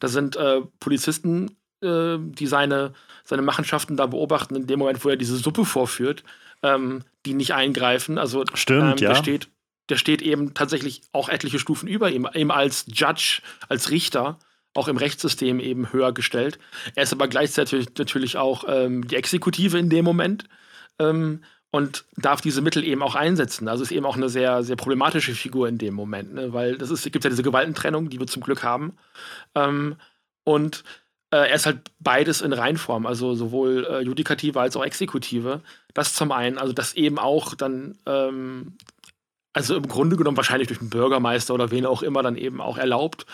Da sind äh, Polizisten, äh, die seine, seine Machenschaften da beobachten, in dem Moment, wo er diese Suppe vorführt, ähm, die nicht eingreifen. Also Stimmt, ähm, ja. der steht, der steht eben tatsächlich auch etliche Stufen über ihm, eben als Judge, als Richter auch im Rechtssystem eben höher gestellt. Er ist aber gleichzeitig natürlich auch ähm, die Exekutive in dem Moment. Ähm, und darf diese Mittel eben auch einsetzen. Also ist eben auch eine sehr, sehr problematische Figur in dem Moment, ne? weil das ist, gibt ja diese Gewaltentrennung, die wir zum Glück haben. Ähm, und äh, er ist halt beides in Reinform, also sowohl äh, Judikative als auch Exekutive. Das zum einen, also das eben auch dann, ähm, also im Grunde genommen wahrscheinlich durch den Bürgermeister oder wen auch immer dann eben auch erlaubt.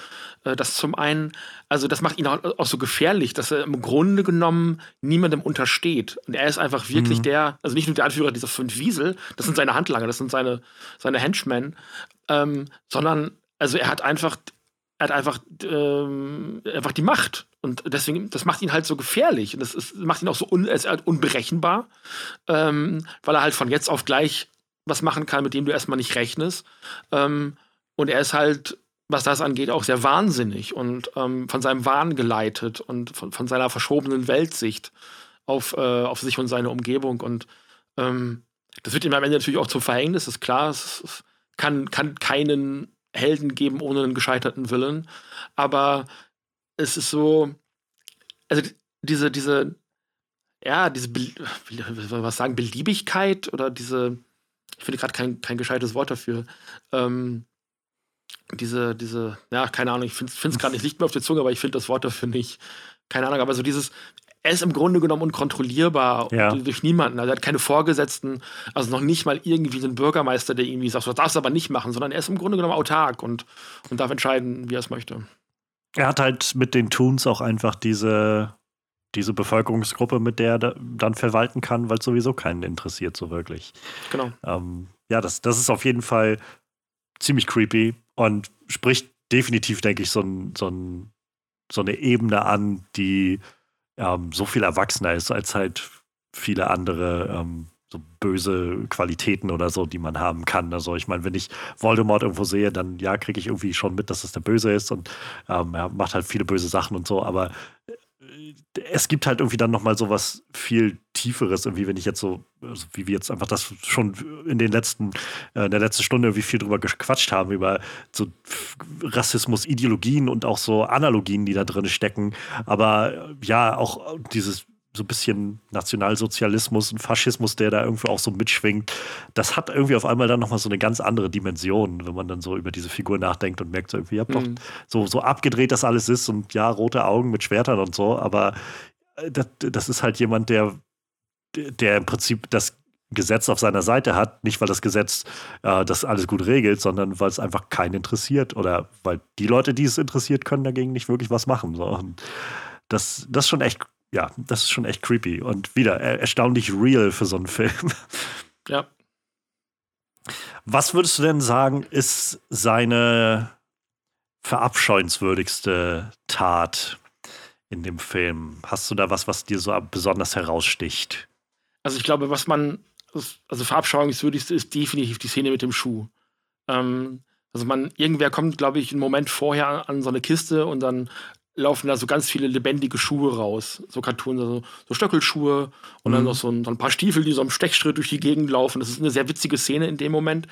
Äh, das zum einen, also das macht ihn auch, so gefährlich, dass er im Grunde genommen niemandem untersteht. Und er ist einfach wirklich mhm. der, also nicht nur der Anführer dieser fünf Wiesel, das sind seine Handlanger, das sind seine, seine Henchmen, ähm, sondern also er hat einfach er hat einfach, ähm, einfach die Macht. Und deswegen, das macht ihn halt so gefährlich. Und das ist, macht ihn auch so un, halt unberechenbar, ähm, weil er halt von jetzt auf gleich was machen kann, mit dem du erstmal nicht rechnest. Ähm, und er ist halt, was das angeht, auch sehr wahnsinnig und ähm, von seinem Wahn geleitet und von, von seiner verschobenen Weltsicht auf, äh, auf sich und seine Umgebung. Und ähm, das wird ihm am Ende natürlich auch zum Verhängnis, ist klar. Es, es kann, kann keinen Helden geben ohne einen gescheiterten Willen. Aber es ist so, also diese, diese, ja, diese, was sagen, Beliebigkeit oder diese, ich finde gerade kein, kein gescheites Wort dafür. Ähm, diese, diese, ja, keine Ahnung, ich finde es gerade nicht, liegt mir auf der Zunge, aber ich finde das Wort dafür nicht. Keine Ahnung, aber so dieses, er ist im Grunde genommen unkontrollierbar ja. durch niemanden. Also er hat keine Vorgesetzten, also noch nicht mal irgendwie einen Bürgermeister, der irgendwie sagt, das darfst du aber nicht machen, sondern er ist im Grunde genommen autark und, und darf entscheiden, wie er es möchte. Er hat halt mit den Toons auch einfach diese, diese Bevölkerungsgruppe, mit der er dann verwalten kann, weil es sowieso keinen interessiert, so wirklich. Genau. Ähm, ja, das, das ist auf jeden Fall ziemlich creepy und spricht definitiv, denke ich, so, ein, so, ein, so eine Ebene an, die ähm, so viel erwachsener ist als halt viele andere ähm, so böse Qualitäten oder so, die man haben kann. Also ich meine, wenn ich Voldemort irgendwo sehe, dann ja, kriege ich irgendwie schon mit, dass es der Böse ist und ähm, er macht halt viele böse Sachen und so, aber es gibt halt irgendwie dann nochmal so was viel Tieferes, irgendwie, wenn ich jetzt so, also wie wir jetzt einfach das schon in den letzten, äh, in der letzten Stunde irgendwie viel drüber gequatscht haben, über so Rassismus, Ideologien und auch so Analogien, die da drin stecken. Aber ja, auch dieses so ein bisschen Nationalsozialismus und Faschismus, der da irgendwie auch so mitschwingt, das hat irgendwie auf einmal dann nochmal so eine ganz andere Dimension, wenn man dann so über diese Figur nachdenkt und merkt so irgendwie, ja, doch, mhm. so, so abgedreht das alles ist und ja, rote Augen mit Schwertern und so, aber äh, das, das ist halt jemand, der, der im Prinzip das Gesetz auf seiner Seite hat, nicht weil das Gesetz äh, das alles gut regelt, sondern weil es einfach keinen interessiert oder weil die Leute, die es interessiert, können dagegen nicht wirklich was machen. So. Und das, das ist schon echt ja, das ist schon echt creepy und wieder erstaunlich real für so einen Film. Ja. Was würdest du denn sagen, ist seine verabscheuenswürdigste Tat in dem Film? Hast du da was, was dir so besonders heraussticht? Also ich glaube, was man, also verabscheuungswürdigste ist definitiv die Szene mit dem Schuh. Ähm, also man, irgendwer kommt, glaube ich, einen Moment vorher an so eine Kiste und dann laufen da so ganz viele lebendige Schuhe raus. So Cartoons, also so Stöckelschuhe und mhm. dann noch so ein, so ein, paar Stiefel, die so im Stechschritt durch die Gegend laufen. Das ist eine sehr witzige Szene in dem Moment.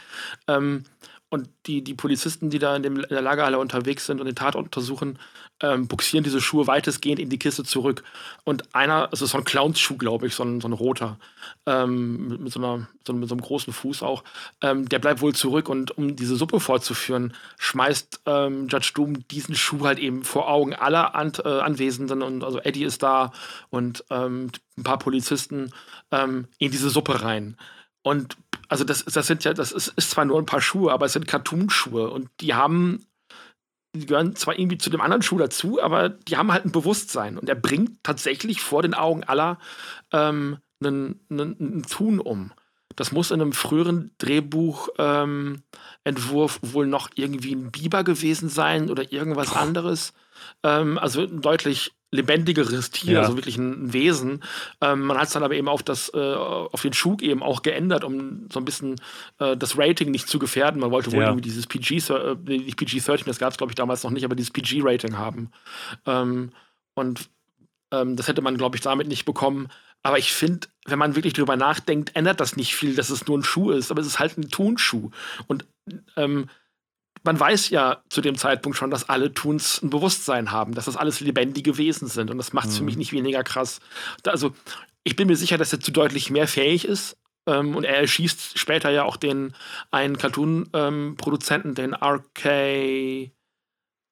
Ähm, und die, die Polizisten, die da in, dem, in der Lagerhalle unterwegs sind und den Tatort untersuchen, ähm, buxieren diese Schuhe weitestgehend in die Kiste zurück. Und einer, es ist so ein Clownsschuh, glaube ich, so ein, so ein roter, ähm, mit, mit, so einer, so, mit so einem großen Fuß auch, ähm, der bleibt wohl zurück. Und um diese Suppe fortzuführen, schmeißt ähm, Judge Doom diesen Schuh halt eben vor Augen aller An äh, Anwesenden. Und also Eddie ist da und ähm, ein paar Polizisten ähm, in diese Suppe rein. Und also das, das sind ja, das ist, ist zwar nur ein paar Schuhe, aber es sind Cartoon-Schuhe und die haben, die gehören zwar irgendwie zu dem anderen Schuh dazu, aber die haben halt ein Bewusstsein und er bringt tatsächlich vor den Augen aller ähm, einen, einen, einen Tun um. Das muss in einem früheren Drehbuchentwurf ähm, wohl noch irgendwie ein Biber gewesen sein oder irgendwas anderes. Ähm, also deutlich lebendigeres Tier, ja. also wirklich ein Wesen. Ähm, man hat es dann aber eben auf, das, äh, auf den Schuh eben auch geändert, um so ein bisschen äh, das Rating nicht zu gefährden. Man wollte wohl ja. irgendwie dieses PG, äh, nicht PG-13, das gab es glaube ich damals noch nicht, aber dieses PG-Rating haben. Ähm, und ähm, das hätte man glaube ich damit nicht bekommen. Aber ich finde, wenn man wirklich drüber nachdenkt, ändert das nicht viel, dass es nur ein Schuh ist, aber es ist halt ein Tonschuh. Und ähm, man weiß ja zu dem Zeitpunkt schon, dass alle Toons ein Bewusstsein haben, dass das alles lebendige Wesen sind. Und das macht es mhm. für mich nicht weniger krass. Also, ich bin mir sicher, dass er zu deutlich mehr fähig ist. Ähm, und er erschießt später ja auch den einen Cartoon-Produzenten, ähm, den RK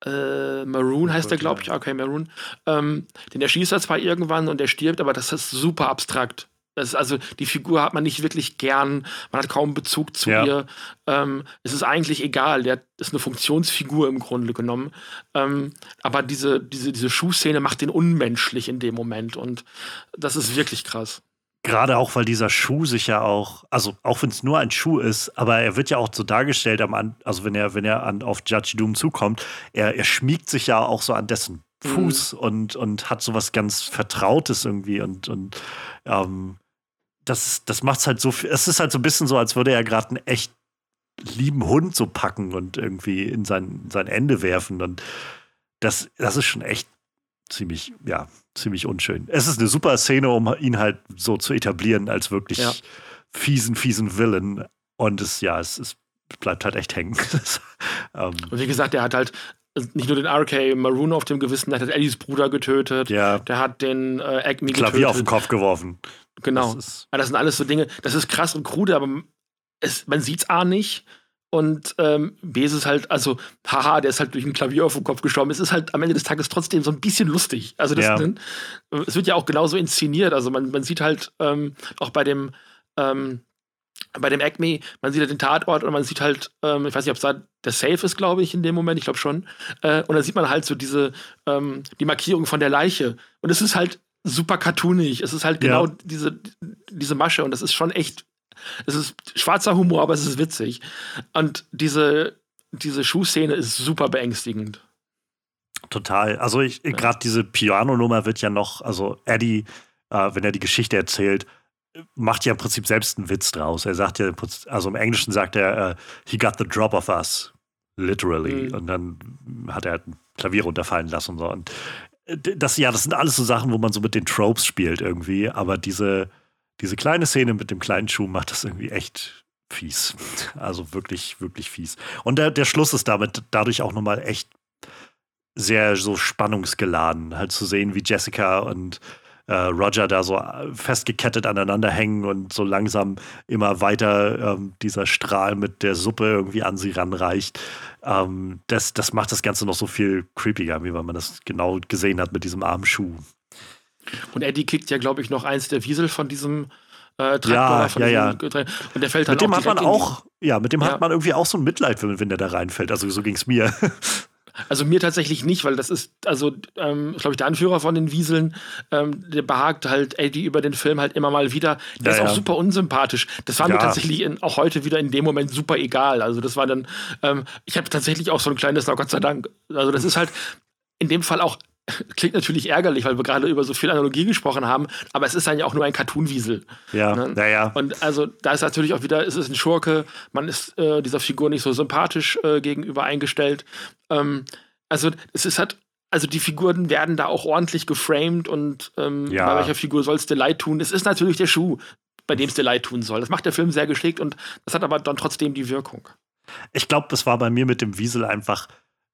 äh, Maroon heißt der, glaube ich, RK Maroon. Ähm, den erschießt er zwar irgendwann und er stirbt, aber das ist super abstrakt. Das, also die Figur hat man nicht wirklich gern, man hat kaum Bezug zu ja. ihr. Ähm, es ist eigentlich egal, der ist eine Funktionsfigur im Grunde genommen. Ähm, aber diese, diese, diese Schuhszene macht den unmenschlich in dem Moment und das ist wirklich krass. Gerade auch, weil dieser Schuh sich ja auch, also auch wenn es nur ein Schuh ist, aber er wird ja auch so dargestellt, am, also wenn er, wenn er an, auf Judge Doom zukommt, er, er schmiegt sich ja auch so an dessen mhm. Fuß mhm. und, und hat so was ganz Vertrautes irgendwie und, und ähm, das, das macht es halt so, es ist halt so ein bisschen so, als würde er gerade einen echt lieben Hund so packen und irgendwie in sein, sein Ende werfen. Und das, das ist schon echt ziemlich, ja, ziemlich unschön. Es ist eine super Szene, um ihn halt so zu etablieren als wirklich ja. fiesen, fiesen Villain. Und es, ja, es, es bleibt halt echt hängen. *laughs* ähm, und wie gesagt, er hat halt nicht nur den RK Maroon auf dem Gewissen, der hat Eddies Bruder getötet, ja. der hat den äh, Acme Klavier getötet. auf den Kopf geworfen. Genau. Das, ist das sind alles so Dinge, das ist krass und krude, aber es, man sieht es A nicht. Und ähm, B ist es halt, also, haha, der ist halt durch ein Klavier auf den Kopf gestorben. Es ist halt am Ende des Tages trotzdem so ein bisschen lustig. Also, das, ja. es wird ja auch genauso inszeniert. Also, man, man sieht halt ähm, auch bei dem, ähm, bei dem Acme, man sieht halt den Tatort und man sieht halt, ähm, ich weiß nicht, ob es da der Safe ist, glaube ich, in dem Moment, ich glaube schon. Äh, und dann sieht man halt so diese, ähm, die Markierung von der Leiche. Und es ist halt super cartoonig. Es ist halt genau ja. diese, diese Masche und das ist schon echt. Es ist schwarzer Humor, aber es ist witzig. Und diese, diese Schuhszene ist super beängstigend. Total. Also ich, gerade diese Piano-Nummer wird ja noch, also Eddie, äh, wenn er die Geschichte erzählt, macht ja im Prinzip selbst einen Witz draus. Er sagt ja, also im Englischen sagt er, uh, he got the drop of us, literally. Mhm. Und dann hat er halt ein Klavier runterfallen lassen und so. Und das, ja, das sind alles so Sachen, wo man so mit den Tropes spielt irgendwie, aber diese, diese kleine Szene mit dem kleinen Schuh macht das irgendwie echt fies. *laughs* Also wirklich, wirklich fies. Und der, der Schluss ist damit dadurch auch nochmal echt sehr so spannungsgeladen, halt zu sehen, wie Jessica und äh, Roger da so festgekettet aneinander hängen und so langsam immer weiter ähm, dieser Strahl mit der Suppe irgendwie an sie ranreicht. Ähm, das, das macht das Ganze noch so viel creepiger, wie wenn man das genau gesehen hat mit diesem armen Schuh. Und Eddie kickt ja, glaube ich, noch eins der Wiesel von diesem äh, ja, ja, ja. Und der fällt dann mit dem hat man auch, ja, mit dem ja. hat man irgendwie auch so ein Mitleid, wenn, wenn der da reinfällt. Also so ging es mir. *laughs* Also mir tatsächlich nicht, weil das ist, also, ähm, glaube ich, der Anführer von den Wieseln, ähm, der behagt halt Eddie über den Film halt immer mal wieder. Der ja, ist auch super unsympathisch. Das war ja. mir tatsächlich in, auch heute wieder in dem Moment super egal. Also das war dann, ähm, ich habe tatsächlich auch so ein kleines, na Gott sei Dank. Also das ist halt in dem Fall auch *laughs* klingt natürlich ärgerlich, weil wir gerade über so viel Analogie gesprochen haben, aber es ist dann ja auch nur ein Cartoon-Wiesel. Ja, ne? naja. Und also da ist natürlich auch wieder, es ist ein Schurke, man ist äh, dieser Figur nicht so sympathisch äh, gegenüber eingestellt. Ähm, also es ist halt, also die Figuren werden da auch ordentlich geframed und ähm, ja. bei welcher Figur soll es dir leid tun? Es ist natürlich der Schuh, bei dem es dir leid tun soll. Das macht der Film sehr geschickt und das hat aber dann trotzdem die Wirkung. Ich glaube, das war bei mir mit dem Wiesel einfach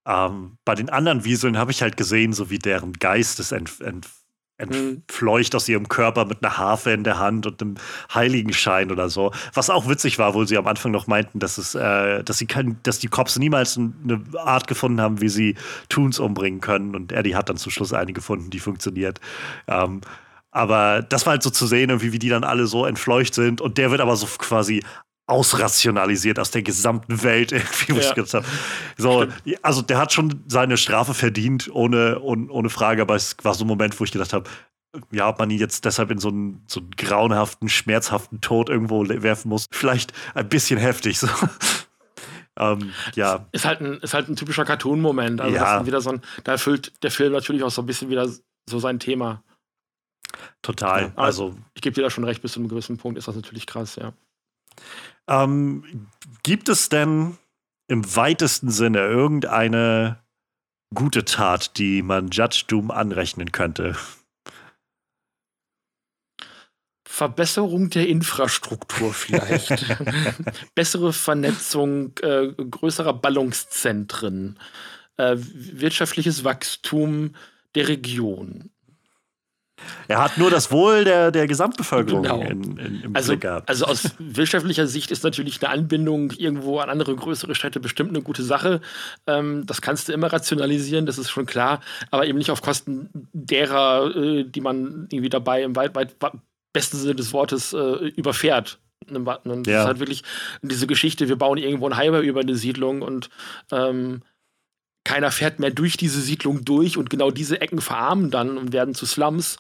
ähm, bei den anderen Wieseln habe ich halt gesehen, so wie deren Geist ist ent, ent, entfleucht aus ihrem Körper mit einer Harfe in der Hand und einem Heiligenschein oder so. Was auch witzig war, wo sie am Anfang noch meinten, dass es, äh, dass sie kein, dass die Cops niemals eine Art gefunden haben, wie sie Toons umbringen können. Und Eddie hat dann zum Schluss eine gefunden, die funktioniert. Ähm, aber das war halt so zu sehen, wie, wie die dann alle so entfleucht sind. Und der wird aber so quasi ausrationalisiert aus der gesamten Welt *laughs* irgendwie. Ja. Ich habe. So, also der hat schon seine Strafe verdient, ohne, ohne, ohne Frage, aber es war so ein Moment, wo ich gedacht habe, ja, ob man ihn jetzt deshalb in so einen, so einen grauenhaften, schmerzhaften Tod irgendwo werfen muss, vielleicht ein bisschen heftig. So. *laughs* ähm, ja. Ist halt ein, ist halt ein typischer Cartoon-Moment. Also ja. wieder so ein, da erfüllt der Film natürlich auch so ein bisschen wieder so sein Thema. Total. Ja, also, ich gebe dir da schon recht, bis zu einem gewissen Punkt ist das natürlich krass, ja. Ähm, gibt es denn im weitesten Sinne irgendeine gute Tat, die man Judge Doom anrechnen könnte? Verbesserung der Infrastruktur vielleicht. *laughs* Bessere Vernetzung äh, größerer Ballungszentren. Äh, wirtschaftliches Wachstum der Region. Er hat nur das Wohl der, der Gesamtbevölkerung genau. in, in, im also, Blick gehabt. Also aus wirtschaftlicher Sicht ist natürlich eine Anbindung irgendwo an andere größere Städte bestimmt eine gute Sache. Ähm, das kannst du immer rationalisieren, das ist schon klar, aber eben nicht auf Kosten derer, äh, die man irgendwie dabei im weit, weit, besten Sinne des Wortes äh, überfährt. Ne, das ja. ist halt wirklich diese Geschichte, wir bauen irgendwo ein Highway über eine Siedlung und ähm, keiner fährt mehr durch diese Siedlung durch und genau diese Ecken verarmen dann und werden zu Slums.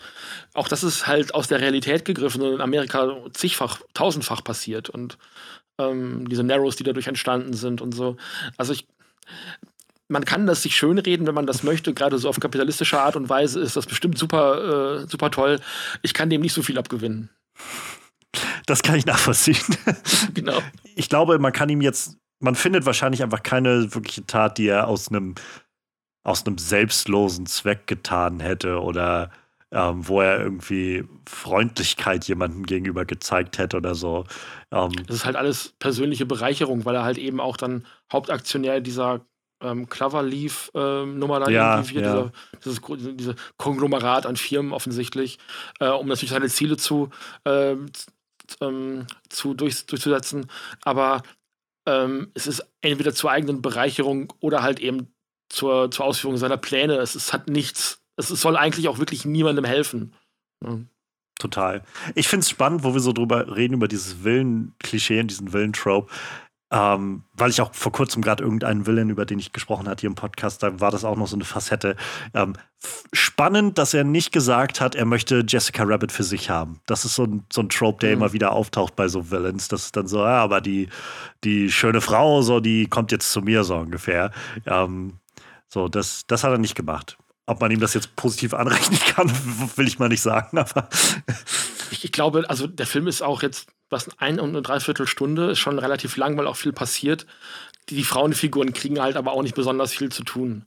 Auch das ist halt aus der Realität gegriffen und in Amerika zigfach, tausendfach passiert und ähm, diese Narrows, die dadurch entstanden sind und so. Also ich, man kann das sich schönreden, wenn man das möchte, gerade so auf kapitalistische Art und Weise ist das bestimmt super, äh, super toll. Ich kann dem nicht so viel abgewinnen. Das kann ich nachvollziehen. *laughs* genau. Ich glaube, man kann ihm jetzt man findet wahrscheinlich einfach keine wirkliche Tat, die er aus einem aus einem selbstlosen Zweck getan hätte oder ähm, wo er irgendwie Freundlichkeit jemandem gegenüber gezeigt hätte oder so. Ähm, das ist halt alles persönliche Bereicherung, weil er halt eben auch dann Hauptaktionär dieser ähm, Cloverleaf-Nummer dann ja, irgendwie wird, ja. dieser, dieses, diese Konglomerat an Firmen offensichtlich, äh, um natürlich seine Ziele zu, äh, ähm, zu durch, durchzusetzen. Aber ähm, es ist entweder zur eigenen Bereicherung oder halt eben zur, zur Ausführung seiner Pläne. Es, es hat nichts, es, es soll eigentlich auch wirklich niemandem helfen. Ja. Total. Ich finde es spannend, wo wir so drüber reden, über dieses Willen-Klischee und diesen Willen-Trope. Ähm, weil ich auch vor kurzem gerade irgendeinen Willen, über den ich gesprochen hatte hier im Podcast, da war das auch noch so eine Facette. Ähm, spannend, dass er nicht gesagt hat, er möchte Jessica Rabbit für sich haben. Das ist so ein, so ein Trope, der mhm. immer wieder auftaucht bei so Villains. Das ist dann so, ja, aber die, die schöne Frau, so, die kommt jetzt zu mir, so ungefähr. Ähm, so, das, das hat er nicht gemacht. Ob man ihm das jetzt positiv *laughs* anrechnen kann, will ich mal nicht sagen, aber. Ich, ich glaube, also der Film ist auch jetzt was ein und eine Dreiviertelstunde, ist schon relativ lang, weil auch viel passiert. Die, die Frauenfiguren kriegen halt aber auch nicht besonders viel zu tun.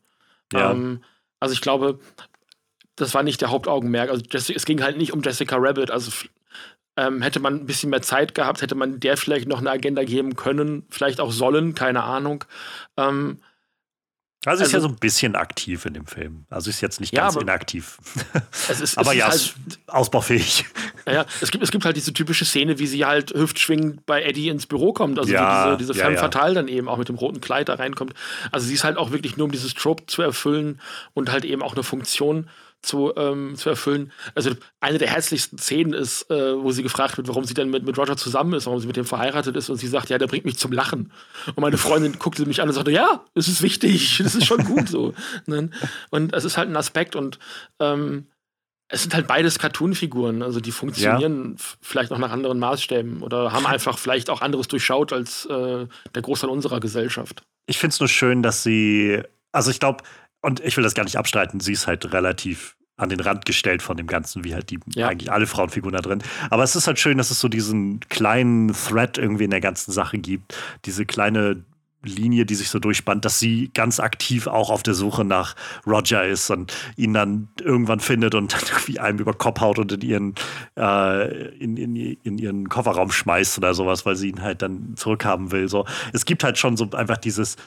Ja. Ähm, also ich glaube, das war nicht der Hauptaugenmerk. Also Jessica, es ging halt nicht um Jessica Rabbit. Also ähm, hätte man ein bisschen mehr Zeit gehabt, hätte man der vielleicht noch eine Agenda geben können, vielleicht auch sollen, keine Ahnung. Ähm, also, also ist ja also so ein bisschen aktiv in dem Film. Also ist jetzt nicht ganz ja, inaktiv. *laughs* Es ist, *laughs* aber es ja, halt, ausbaufähig. Ja, es gibt, es gibt halt diese typische Szene, wie sie halt hüftschwingend bei Eddie ins Büro kommt. Also ja, diese, diese Femme ja, Fatale dann eben auch mit dem roten Kleid da reinkommt. Also sie ist halt auch wirklich nur, um dieses Trope zu erfüllen und halt eben auch eine Funktion zu, ähm, zu erfüllen. Also eine der herzlichsten Szenen ist, äh, wo sie gefragt wird, warum sie denn mit, mit Roger zusammen ist, warum sie mit dem verheiratet ist und sie sagt, ja, der bringt mich zum Lachen. Und meine Freundin guckte mich an und sagte, ja, es ist wichtig, *laughs* das ist schon gut so. Ne? Und es ist halt ein Aspekt und ähm, es sind halt beides Cartoon-Figuren, also die funktionieren ja. vielleicht auch nach anderen Maßstäben oder haben *laughs* einfach vielleicht auch anderes durchschaut als äh, der Großteil unserer Gesellschaft. Ich finde es nur schön, dass sie, also ich glaube, und ich will das gar nicht abstreiten, sie ist halt relativ an den Rand gestellt von dem Ganzen, wie halt die ja. eigentlich alle Frauenfiguren da drin. Aber es ist halt schön, dass es so diesen kleinen Thread irgendwie in der ganzen Sache gibt. Diese kleine Linie, die sich so durchspannt, dass sie ganz aktiv auch auf der Suche nach Roger ist und ihn dann irgendwann findet und dann *laughs* irgendwie einem über Kopf haut und in ihren, äh, in, in, in, ihren Kofferraum schmeißt oder sowas, weil sie ihn halt dann zurückhaben will. So, es gibt halt schon so einfach dieses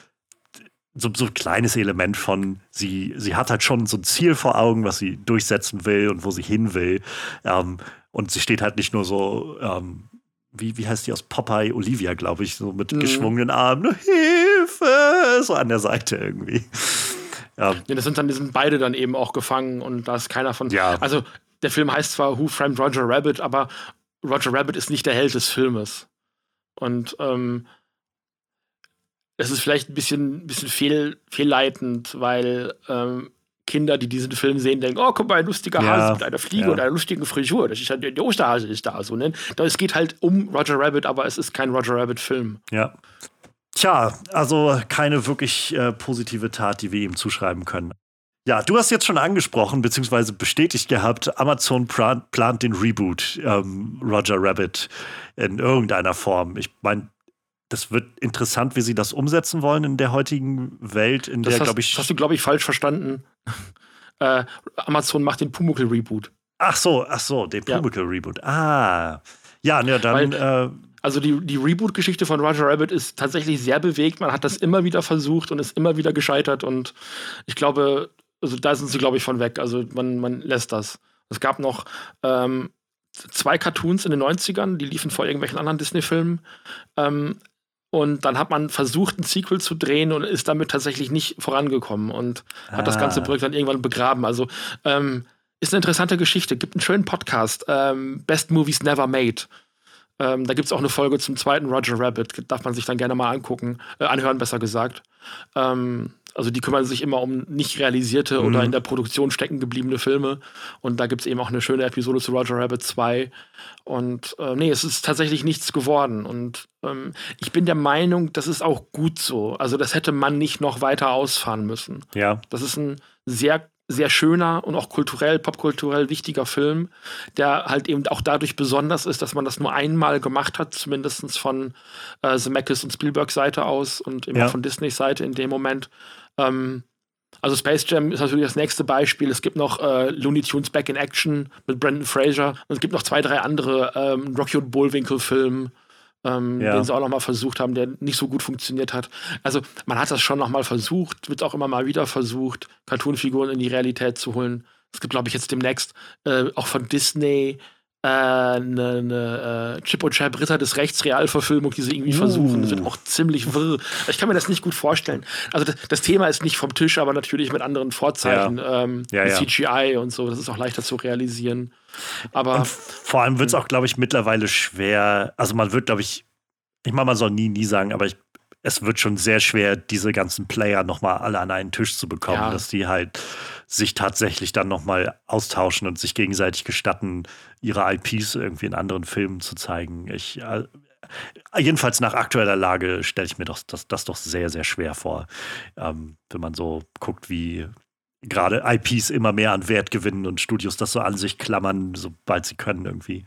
so, so ein kleines Element von, sie, sie hat halt schon so ein Ziel vor Augen, was sie durchsetzen will und wo sie hin will. Ähm, und sie steht halt nicht nur so, ähm, wie, wie heißt die aus Popeye? Olivia, glaube ich, so mit mhm. geschwungenen Armen, Hilfe, so an der Seite irgendwie. Ja. ja, das sind dann, die sind beide dann eben auch gefangen und da ist keiner von. Ja. Also, der Film heißt zwar Who Framed Roger Rabbit, aber Roger Rabbit ist nicht der Held des Filmes. Und ähm, es ist vielleicht ein bisschen, bisschen fehl, fehlleitend, weil ähm, Kinder, die diesen Film sehen, denken, oh, guck mal, ein lustiger ja, Hase mit einer Fliege ja. und einer lustigen Frisur. Das ist ja, der Osterhase ist da. So, ne? Es geht halt um Roger Rabbit, aber es ist kein Roger Rabbit-Film. Ja. Tja, also keine wirklich äh, positive Tat, die wir ihm zuschreiben können. Ja, du hast jetzt schon angesprochen, beziehungsweise bestätigt gehabt, Amazon plant den Reboot ähm, Roger Rabbit in irgendeiner Form. Ich meine, das wird interessant, wie sie das umsetzen wollen in der heutigen Welt, in das der, glaube ich. Das hast du, glaube ich, falsch verstanden. *laughs* äh, Amazon macht den Pumuckl-Reboot. Ach so, ach so, den Pumuckl-Reboot. Ah. Ja, ne, dann. Weil, äh, also die, die Reboot-Geschichte von Roger Rabbit ist tatsächlich sehr bewegt. Man hat das immer wieder versucht und ist immer wieder gescheitert. Und ich glaube, also da sind sie, glaube ich, von weg. Also man, man lässt das. Es gab noch ähm, zwei Cartoons in den 90ern, die liefen vor irgendwelchen anderen Disney-Filmen. Ähm, und dann hat man versucht, ein Sequel zu drehen und ist damit tatsächlich nicht vorangekommen und ah. hat das ganze ah. Projekt dann irgendwann begraben. Also ähm, ist eine interessante Geschichte. Gibt einen schönen Podcast, ähm, Best Movies Never Made. Ähm, da gibt es auch eine Folge zum zweiten Roger Rabbit. Darf man sich dann gerne mal angucken, äh, anhören, besser gesagt. Ähm, also die kümmern sich immer um nicht realisierte mhm. oder in der Produktion stecken gebliebene Filme. Und da gibt es eben auch eine schöne Episode zu Roger Rabbit 2. Und äh, nee, es ist tatsächlich nichts geworden. Und ähm, ich bin der Meinung, das ist auch gut so. Also das hätte man nicht noch weiter ausfahren müssen. Ja. Das ist ein sehr sehr schöner und auch kulturell, popkulturell wichtiger Film, der halt eben auch dadurch besonders ist, dass man das nur einmal gemacht hat, zumindest von äh, Zemeckis und Spielberg Seite aus und immer ja. von Disneys Seite in dem Moment. Ähm, also Space Jam ist natürlich das nächste Beispiel. Es gibt noch äh, Looney Tunes Back in Action mit Brandon Fraser und es gibt noch zwei, drei andere ähm, Rocky und Bullwinkle-Filme ähm, ja. den sie auch noch mal versucht haben, der nicht so gut funktioniert hat. Also man hat das schon noch mal versucht, wird auch immer mal wieder versucht, Cartoonfiguren in die Realität zu holen. Es gibt, glaube ich, jetzt demnächst äh, auch von Disney eine, äh, eine äh, Chip und Chap Ritter des Rechts Realverfilmung, die sie irgendwie uh. versuchen. Das wird auch ziemlich wirr. Ich kann mir das nicht gut vorstellen. Also das, das Thema ist nicht vom Tisch, aber natürlich mit anderen Vorzeichen, ja. Ähm, ja, ja. CGI und so. Das ist auch leichter zu realisieren. Aber und vor allem wird es auch, glaube ich, mittlerweile schwer. Also man wird, glaube ich, ich meine, man soll nie, nie sagen, aber ich, es wird schon sehr schwer, diese ganzen Player noch mal alle an einen Tisch zu bekommen, dass die halt sich tatsächlich dann noch mal austauschen und sich gegenseitig gestatten, ihre IPs irgendwie in anderen Filmen zu zeigen. Ich äh, jedenfalls nach aktueller Lage stelle ich mir doch, das, das doch sehr, sehr schwer vor, ähm, wenn man so guckt, wie gerade IPs immer mehr an Wert gewinnen und Studios das so an sich klammern, sobald sie können irgendwie.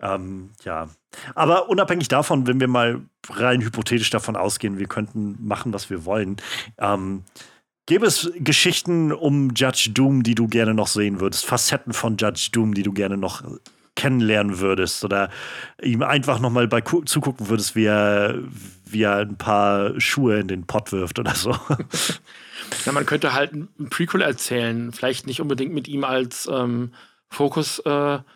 Ähm, ja. Aber unabhängig davon, wenn wir mal rein hypothetisch davon ausgehen, wir könnten machen, was wir wollen, ähm, gäbe es Geschichten um Judge Doom, die du gerne noch sehen würdest, Facetten von Judge Doom, die du gerne noch kennenlernen würdest? Oder ihm einfach noch mal bei zugucken würdest, wie er, wie er ein paar Schuhe in den Pott wirft oder so. *laughs* Ja, man könnte halt ein Prequel erzählen, vielleicht nicht unbedingt mit ihm als ähm, Fokusfigur,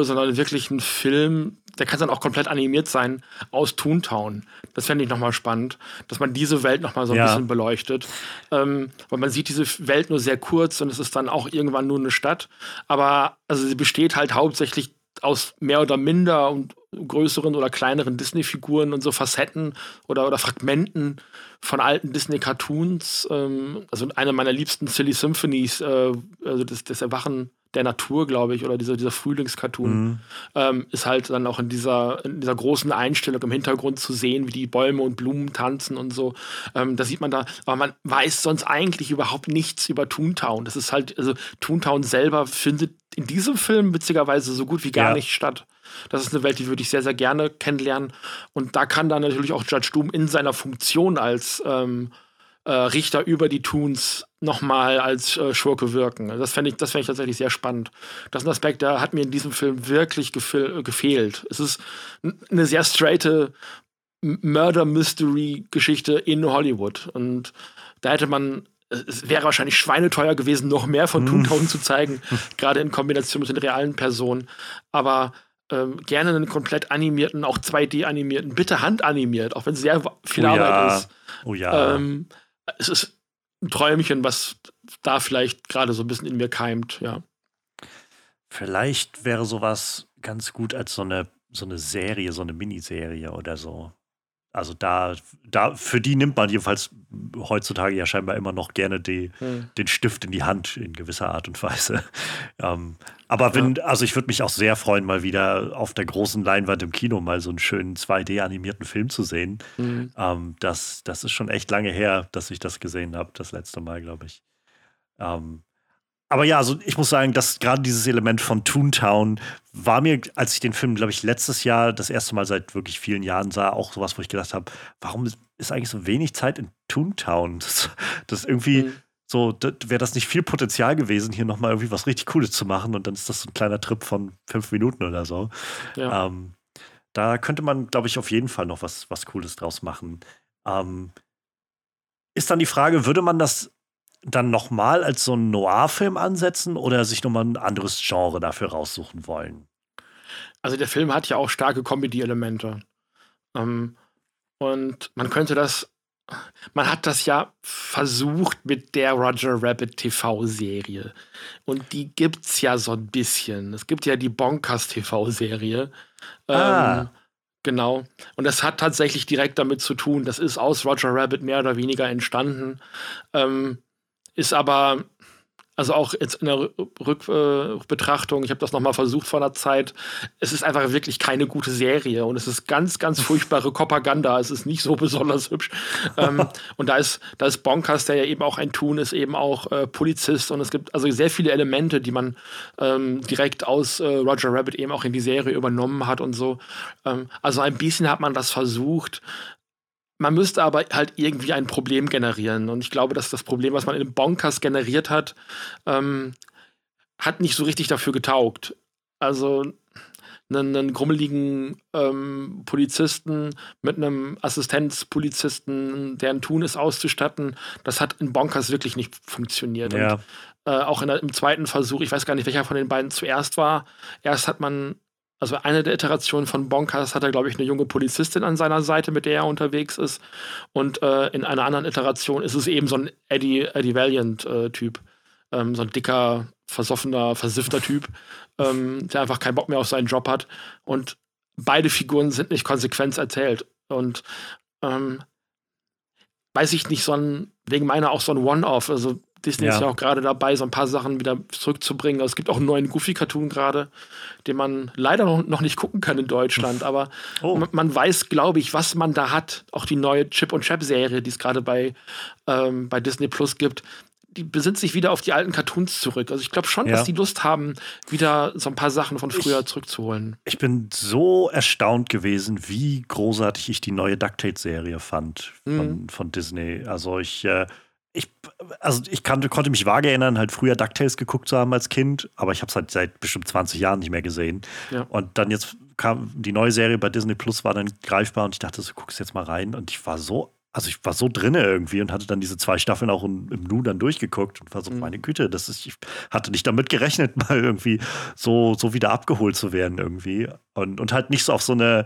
äh, sondern wirklich ein Film, der kann dann auch komplett animiert sein, aus Toontown. Das fände ich nochmal spannend, dass man diese Welt nochmal so ein ja. bisschen beleuchtet. Ähm, weil man sieht diese Welt nur sehr kurz und es ist dann auch irgendwann nur eine Stadt. Aber also sie besteht halt hauptsächlich aus mehr oder minder und größeren oder kleineren Disney-Figuren und so Facetten oder, oder Fragmenten von alten Disney-Cartoons. Ähm, also eine meiner liebsten Silly Symphonies, äh, also das, das Erwachen der Natur, glaube ich, oder dieser, dieser Frühlingscartoon, mhm. ähm, ist halt dann auch in dieser, in dieser großen Einstellung im Hintergrund zu sehen, wie die Bäume und Blumen tanzen und so. Ähm, da sieht man da, aber man weiß sonst eigentlich überhaupt nichts über Toontown. Das ist halt, also Toontown selber findet in diesem Film witzigerweise so gut wie gar ja. nicht statt. Das ist eine Welt, die würde ich sehr, sehr gerne kennenlernen. Und da kann dann natürlich auch Judge Doom in seiner Funktion als ähm, äh, Richter über die Toons nochmal als äh, Schurke wirken. Das fände ich, das ich tatsächlich sehr spannend. Das ist ein Aspekt, der hat mir in diesem Film wirklich gefehl gefehlt. Es ist eine sehr straighte Murder-Mystery-Geschichte in Hollywood. Und da hätte man es wäre wahrscheinlich schweineteuer gewesen, noch mehr von mhm. Toontown zu zeigen, *laughs* gerade in Kombination mit den realen Personen. Aber ähm, gerne einen komplett animierten, auch 2D-animierten, bitte handanimiert, auch wenn es sehr viel oh Arbeit ja. ist. Oh ja. Ähm, es ist ein Träumchen, was da vielleicht gerade so ein bisschen in mir keimt, ja. Vielleicht wäre sowas ganz gut als so eine, so eine Serie, so eine Miniserie oder so. Also da, da, für die nimmt man jedenfalls heutzutage ja scheinbar immer noch gerne die, hm. den Stift in die Hand in gewisser Art und Weise. *laughs* ähm, aber wenn, ja. also ich würde mich auch sehr freuen, mal wieder auf der großen Leinwand im Kino mal so einen schönen 2D-animierten Film zu sehen. Mhm. Ähm, das, das ist schon echt lange her, dass ich das gesehen habe, das letzte Mal, glaube ich. Ähm, aber ja, also ich muss sagen, dass gerade dieses Element von Toontown war mir, als ich den Film, glaube ich, letztes Jahr das erste Mal seit wirklich vielen Jahren sah, auch sowas, wo ich gedacht habe, warum ist eigentlich so wenig Zeit in Toontown? *laughs* Das, das irgendwie mhm. so, wäre das nicht viel Potenzial gewesen, hier nochmal irgendwie was richtig Cooles zu machen und dann ist das so ein kleiner Trip von fünf Minuten oder so. Ja. Ähm, da könnte man, glaube ich, auf jeden Fall noch was, was Cooles draus machen. Ähm, ist dann die Frage, würde man das dann nochmal als so einen Noir-Film ansetzen oder sich nochmal ein anderes Genre dafür raussuchen wollen? Also der Film hat ja auch starke Comedy-Elemente. Ähm, und man könnte das, man hat das ja versucht mit der Roger Rabbit TV-Serie. Und die gibt's ja so ein bisschen. Es gibt ja die Bonkers TV-Serie. Ah. Ähm, Genau. Und das hat tatsächlich direkt damit zu tun. Das ist aus Roger Rabbit mehr oder weniger entstanden. Ähm, ist aber also auch jetzt in der Rückbetrachtung, ich habe das nochmal versucht vor einer Zeit, es ist einfach wirklich keine gute Serie und es ist ganz, ganz furchtbare *laughs* Propaganda. Es ist nicht so besonders hübsch. ähm, *laughs* und da ist, da ist Bonkers, der ja eben auch ein Tun ist, eben auch äh, Polizist und es gibt also sehr viele Elemente, die man ähm, direkt aus äh, Roger Rabbit eben auch in die Serie übernommen hat und so. Ähm, also ein bisschen hat man das versucht. Man müsste aber halt irgendwie ein Problem generieren. Und ich glaube, dass das Problem, was man in Bonkers generiert hat, ähm, hat nicht so richtig dafür getaugt. Also einen, einen grummeligen ähm, Polizisten mit einem Assistenzpolizisten, deren Tun ist, auszustatten, das hat in Bonkers wirklich nicht funktioniert. Ja. Und, äh, auch der, im zweiten Versuch, ich weiß gar nicht, welcher von den beiden zuerst war. Erst hat man also eine der Iterationen von Bonkers hat er, glaube ich, eine junge Polizistin an seiner Seite, mit der er unterwegs ist. Und äh, in einer anderen Iteration ist es eben so ein Eddie, Eddie Valiant-Typ. Äh, ähm, so ein dicker, versoffener, versiffter Typ, ähm, der einfach keinen Bock mehr auf seinen Job hat. Und beide Figuren sind nicht konsequent erzählt. Und ähm, weiß ich nicht, so ein, wegen meiner auch so ein One-Off. Also Disney ja. ist ja auch gerade dabei, so ein paar Sachen wieder zurückzubringen. Also es gibt auch einen neuen Goofy-Cartoon gerade, den man leider noch, nicht gucken kann in Deutschland. Aber oh. man, man, weiß, glaube ich, was man da hat. Auch die neue Chip und Chap-Serie, die es gerade bei, ähm, bei Disney Plus gibt, die besinnt sich wieder auf die alten Cartoons zurück. Also ich glaube schon, ja. dass die Lust haben, wieder so ein paar Sachen von früher ich, zurückzuholen. Ich bin so erstaunt gewesen, wie großartig ich die neue DuckTales-Serie fand von, mhm. von Disney. Also ich äh, ich, also ich kannte, konnte mich vage erinnern, halt früher DuckTales geguckt zu haben als Kind, aber ich habe es halt seit bestimmt 20 Jahren nicht mehr gesehen. Ja. Und dann jetzt kam die neue Serie bei Disney Plus, war dann greifbar und ich dachte, so guckst jetzt mal rein. Und ich war so, also ich war so drinne irgendwie und hatte dann diese zwei Staffeln auch im, im Nu dann durchgeguckt und war so, mhm. meine Güte, das ist, ich hatte nicht damit gerechnet, *laughs* mal irgendwie so, so wieder abgeholt zu werden irgendwie. Und, und halt nicht so auf so eine,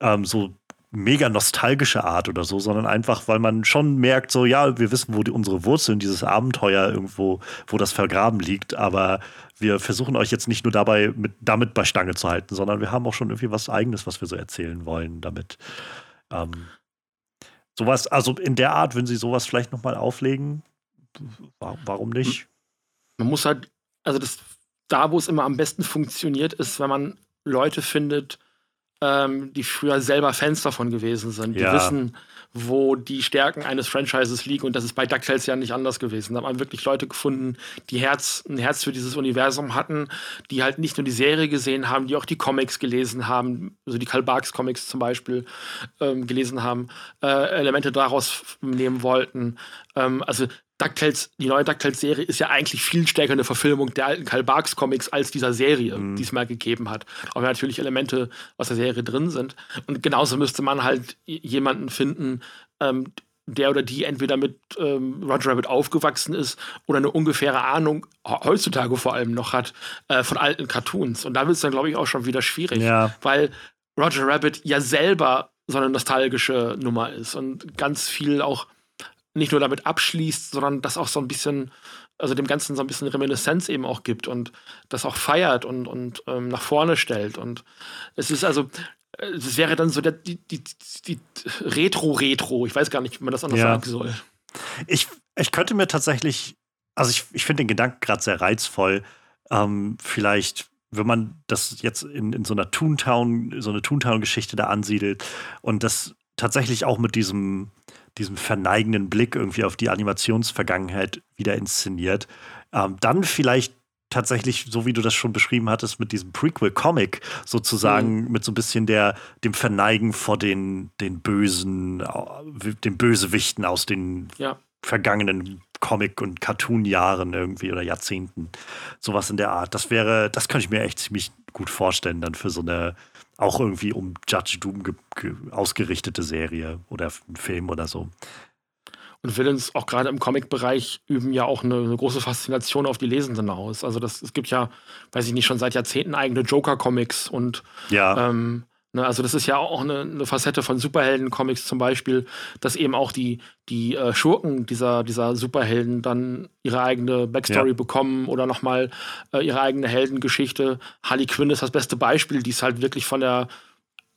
ähm, so mega nostalgische Art oder so, sondern einfach, weil man schon merkt, so, ja, wir wissen, wo die, unsere Wurzeln, dieses Abenteuer irgendwo, wo das vergraben liegt, aber wir versuchen euch jetzt nicht nur dabei, mit, damit bei Stange zu halten, sondern wir haben auch schon irgendwie was Eigenes, was wir so erzählen wollen damit. Ähm, sowas, also in der Art, wenn sie sowas vielleicht nochmal auflegen, warum nicht? Man muss halt, also das, da, wo es immer am besten funktioniert, ist, wenn man Leute findet, ähm, die früher selber Fans davon gewesen sind. Die ja. wissen, wo die Stärken eines Franchises liegen. Und das ist bei DuckTales ja nicht anders gewesen. Da hat man wirklich Leute gefunden, die Herz, ein Herz für dieses Universum hatten, die halt nicht nur die Serie gesehen haben, die auch die Comics gelesen haben, also die Karl Barks Comics zum Beispiel ähm, gelesen haben, äh, Elemente daraus nehmen wollten. Ähm, also DuckTales, die neue DuckTales-Serie ist ja eigentlich viel stärker eine Verfilmung der alten Karl Barks Comics als dieser Serie, mhm. die es mal gegeben hat. Auch wenn natürlich Elemente aus der Serie drin sind. Und genauso müsste man halt jemanden finden, ähm, der oder die entweder mit ähm, Roger Rabbit aufgewachsen ist oder eine ungefähre Ahnung heutzutage vor allem noch hat äh, von alten Cartoons. Und da wird es dann, glaube ich, auch schon wieder schwierig, ja. weil Roger Rabbit ja selber so eine nostalgische Nummer ist und ganz viel auch nicht nur damit abschließt, sondern das auch so ein bisschen, also dem Ganzen so ein bisschen Reminiszenz eben auch gibt und das auch feiert und, und ähm, nach vorne stellt. Und es ist also, es wäre dann so der, die, die, die Retro-Retro. Ich weiß gar nicht, wie man das anders ja. sagen soll. Ich, ich könnte mir tatsächlich, also ich, ich finde den Gedanken gerade sehr reizvoll. Ähm, vielleicht, wenn man das jetzt in, in so einer Toontown, so eine Toontown-Geschichte da ansiedelt und das tatsächlich auch mit diesem diesem verneigenden Blick irgendwie auf die Animationsvergangenheit wieder inszeniert. Ähm, dann vielleicht tatsächlich, so wie du das schon beschrieben hattest, mit diesem Prequel-Comic sozusagen, mhm. mit so ein bisschen der, dem Verneigen vor den, den bösen, den Bösewichten aus den ja. vergangenen Comic- und Cartoon-Jahren irgendwie oder Jahrzehnten. Sowas in der Art. Das wäre, das könnte ich mir echt ziemlich gut vorstellen, dann für so eine auch irgendwie um Judge Doom ausgerichtete Serie oder Film oder so. Und Villains, auch gerade im Comic-Bereich, üben ja auch eine, eine, große Faszination auf die Lesenden aus. Also das, es gibt ja, weiß ich nicht, schon seit Jahrzehnten eigene Joker-Comics und ja. ähm, also das ist ja auch eine, eine Facette von Superhelden-Comics zum Beispiel, dass eben auch die, die äh, Schurken dieser, dieser Superhelden dann ihre eigene Backstory ja. bekommen oder nochmal äh, ihre eigene Heldengeschichte. Harley Quinn ist das beste Beispiel, die ist halt wirklich von der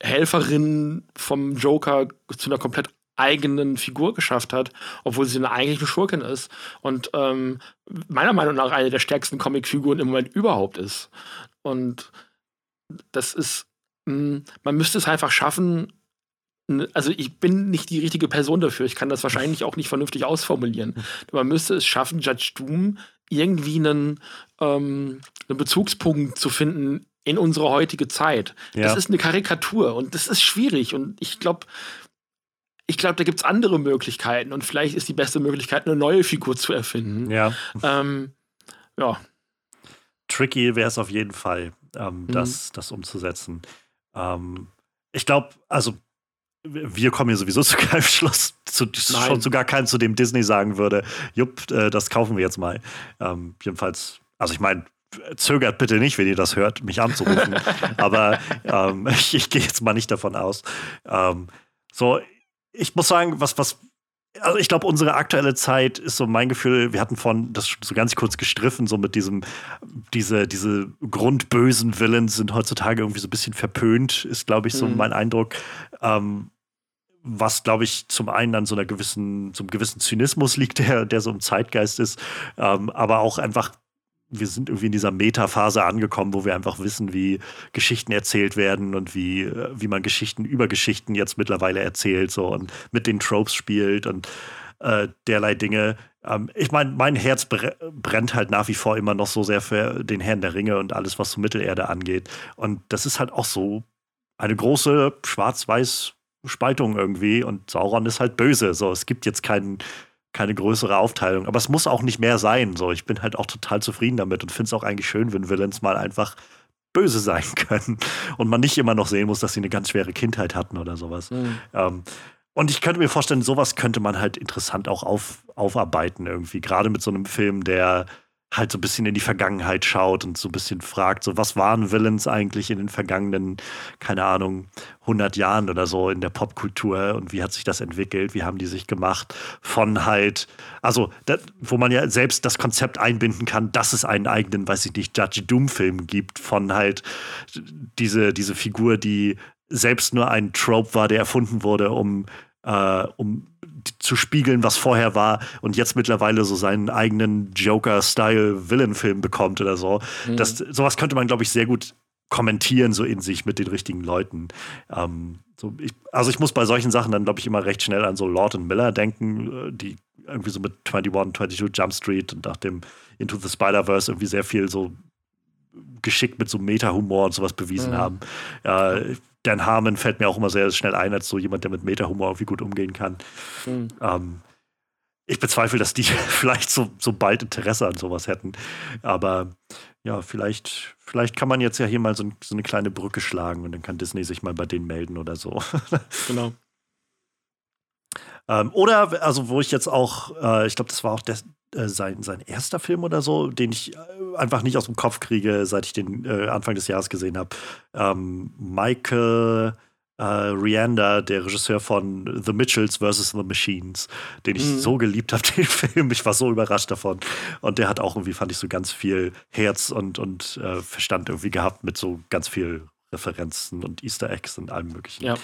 Helferin vom Joker zu einer komplett eigenen Figur geschafft hat, obwohl sie eine eigentliche Schurkin ist und ähm, meiner Meinung nach eine der stärksten Comicfiguren im Moment überhaupt ist. Und das ist, man müsste es einfach schaffen, also ich bin nicht die richtige Person dafür. Ich kann das wahrscheinlich auch nicht vernünftig ausformulieren. Man müsste es schaffen, Judge Doom irgendwie einen, ähm, einen Bezugspunkt zu finden in unsere heutige Zeit. Ja. Das ist eine Karikatur und das ist schwierig. Und ich glaube, ich glaube, da gibt es andere Möglichkeiten und vielleicht ist die beste Möglichkeit, eine neue Figur zu erfinden. Ja. Ähm, ja. Tricky wäre es auf jeden Fall, ähm, mhm. das, das umzusetzen. Ähm, ich glaube, also wir kommen hier sowieso *laughs* zu keinem Schluss, zu, schon zu gar keinem, zu dem Disney sagen würde, jupp, äh, das kaufen wir jetzt mal. Ähm, jedenfalls, also ich meine, zögert bitte nicht, wenn ihr das hört, mich anzurufen. *laughs* Aber ähm, *laughs* ich, ich gehe jetzt mal nicht davon aus. Ähm, so, ich muss sagen, was, was, also ich glaube, unsere aktuelle Zeit ist so mein Gefühl, wir hatten von das so ganz kurz gestriffen, so mit diesem, diese, diese grundbösen Villains sind heutzutage irgendwie so ein bisschen verpönt, ist, glaube ich, so mhm. mein Eindruck. Ähm, was, glaube ich, zum einen an so einer gewissen, so einem gewissen Zynismus liegt, *laughs* der, der so im Zeitgeist ist, ähm, aber auch einfach wir sind irgendwie in dieser Meta-Phase angekommen, wo wir einfach wissen, wie Geschichten erzählt werden und wie, äh, wie man Geschichten über Geschichten jetzt mittlerweile erzählt so und mit den Tropes spielt und äh, derlei Dinge. Ähm, ich meine, mein Herz brennt halt nach wie vor immer noch so sehr für den Herrn der Ringe und alles, was so Mittelerde angeht. Und das ist halt auch so eine große schwarz-weiß Spaltung irgendwie und Sauron ist halt böse. So, es gibt jetzt keinen keine größere Aufteilung. Aber es muss auch nicht mehr sein. So, ich bin halt auch total zufrieden damit und finde es auch eigentlich schön, wenn Villains mal einfach böse *laughs* sein können und man nicht immer noch sehen muss, dass sie eine ganz schwere Kindheit hatten oder sowas. Mhm. Ähm, und ich könnte mir vorstellen, sowas könnte man halt interessant auch auf, aufarbeiten irgendwie. Gerade mit so einem Film, der halt so ein bisschen in die Vergangenheit schaut und so ein bisschen fragt, so was waren Villains eigentlich in den vergangenen, keine Ahnung, 100 Jahren oder so in der Popkultur und wie hat sich das entwickelt, wie haben die sich gemacht von halt, also das, wo man ja selbst das Konzept einbinden kann, dass es einen eigenen, weiß ich nicht, Judge Doom-Film gibt von halt diese, diese Figur, die selbst nur ein Trope war, der erfunden wurde, um, äh, um zu spiegeln, was vorher war und jetzt mittlerweile so seinen eigenen Joker-Style-Villain-Film bekommt oder so. Mhm. Das, sowas könnte man, glaube ich, sehr gut kommentieren, so in sich mit den richtigen Leuten. Ähm, so ich, also ich muss bei solchen Sachen dann, glaube ich, immer recht schnell an so Lord und Miller denken, äh, die irgendwie so mit 21, 22 Jump Street und nach dem Into the Spider-Verse irgendwie sehr viel so geschickt mit so Meta-Humor und sowas bewiesen mhm. haben. Äh, Dan Harmon fällt mir auch immer sehr schnell ein, als so jemand, der mit Meta-Humor irgendwie gut umgehen kann. Mhm. Ähm, ich bezweifle, dass die *laughs* vielleicht so, so bald Interesse an sowas hätten. Aber ja, vielleicht, vielleicht kann man jetzt ja hier mal so, so, eine kleine Brücke schlagen und dann kann Disney sich mal bei denen melden oder so. *laughs* Genau. ähm, oder, also, wo ich jetzt auch, äh, ich glaube, das war auch der, äh, sein, sein erster Film oder so, den ich äh, einfach nicht aus dem Kopf kriege, seit ich den äh, Anfang des Jahres gesehen habe. Ähm, Michael äh, Rianda, der Regisseur von The Mitchells vs. The Machines, den ich mhm. so geliebt habe, *laughs* den Film. Ich war so überrascht davon. Und der hat auch irgendwie, fand ich, so ganz viel Herz und, und äh, Verstand irgendwie gehabt mit so ganz viel Referenzen und Easter Eggs und allem Möglichen. Ja.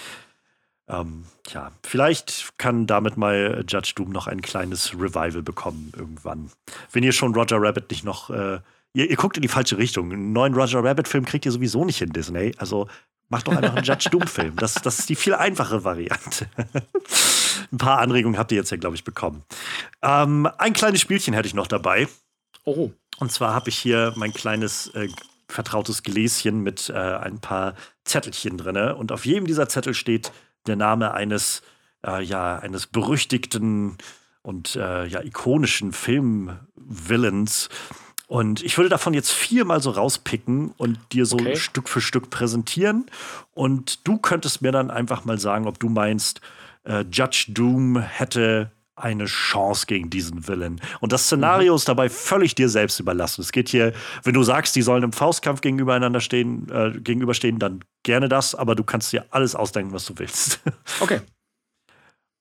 Ähm, ja, vielleicht kann damit mal Judge Doom noch ein kleines Revival bekommen irgendwann. Wenn ihr schon Roger Rabbit nicht noch. Äh, ihr, ihr, guckt in die falsche Richtung. Einen neuen Roger Rabbit-Film kriegt ihr sowieso nicht in Disney. Also Mach doch einfach einen Judge *laughs* Doom-Film. Das, das ist die viel einfache Variante. *laughs* ein paar Anregungen habt ihr jetzt ja, glaube ich, bekommen. Ähm, ein kleines Spielchen hätte ich noch dabei. Oh. Und zwar habe ich hier mein kleines äh, vertrautes Gläschen mit äh, ein paar Zettelchen drin. Und auf jedem dieser Zettel steht der Name eines, äh, ja, eines berüchtigten und äh, ja, ikonischen Filmvillains. Und ich würde davon jetzt viermal so rauspicken und dir so okay. Stück für Stück präsentieren. Und du könntest mir dann einfach mal sagen, ob du meinst, äh, Judge Doom hätte eine Chance gegen diesen Villain. Und das Szenario mhm. ist dabei völlig dir selbst überlassen. Es geht hier, wenn du sagst, die sollen im Faustkampf gegenübereinander stehen, äh, gegenüberstehen, dann gerne das, aber du kannst dir alles ausdenken, was du willst. *laughs* Okay.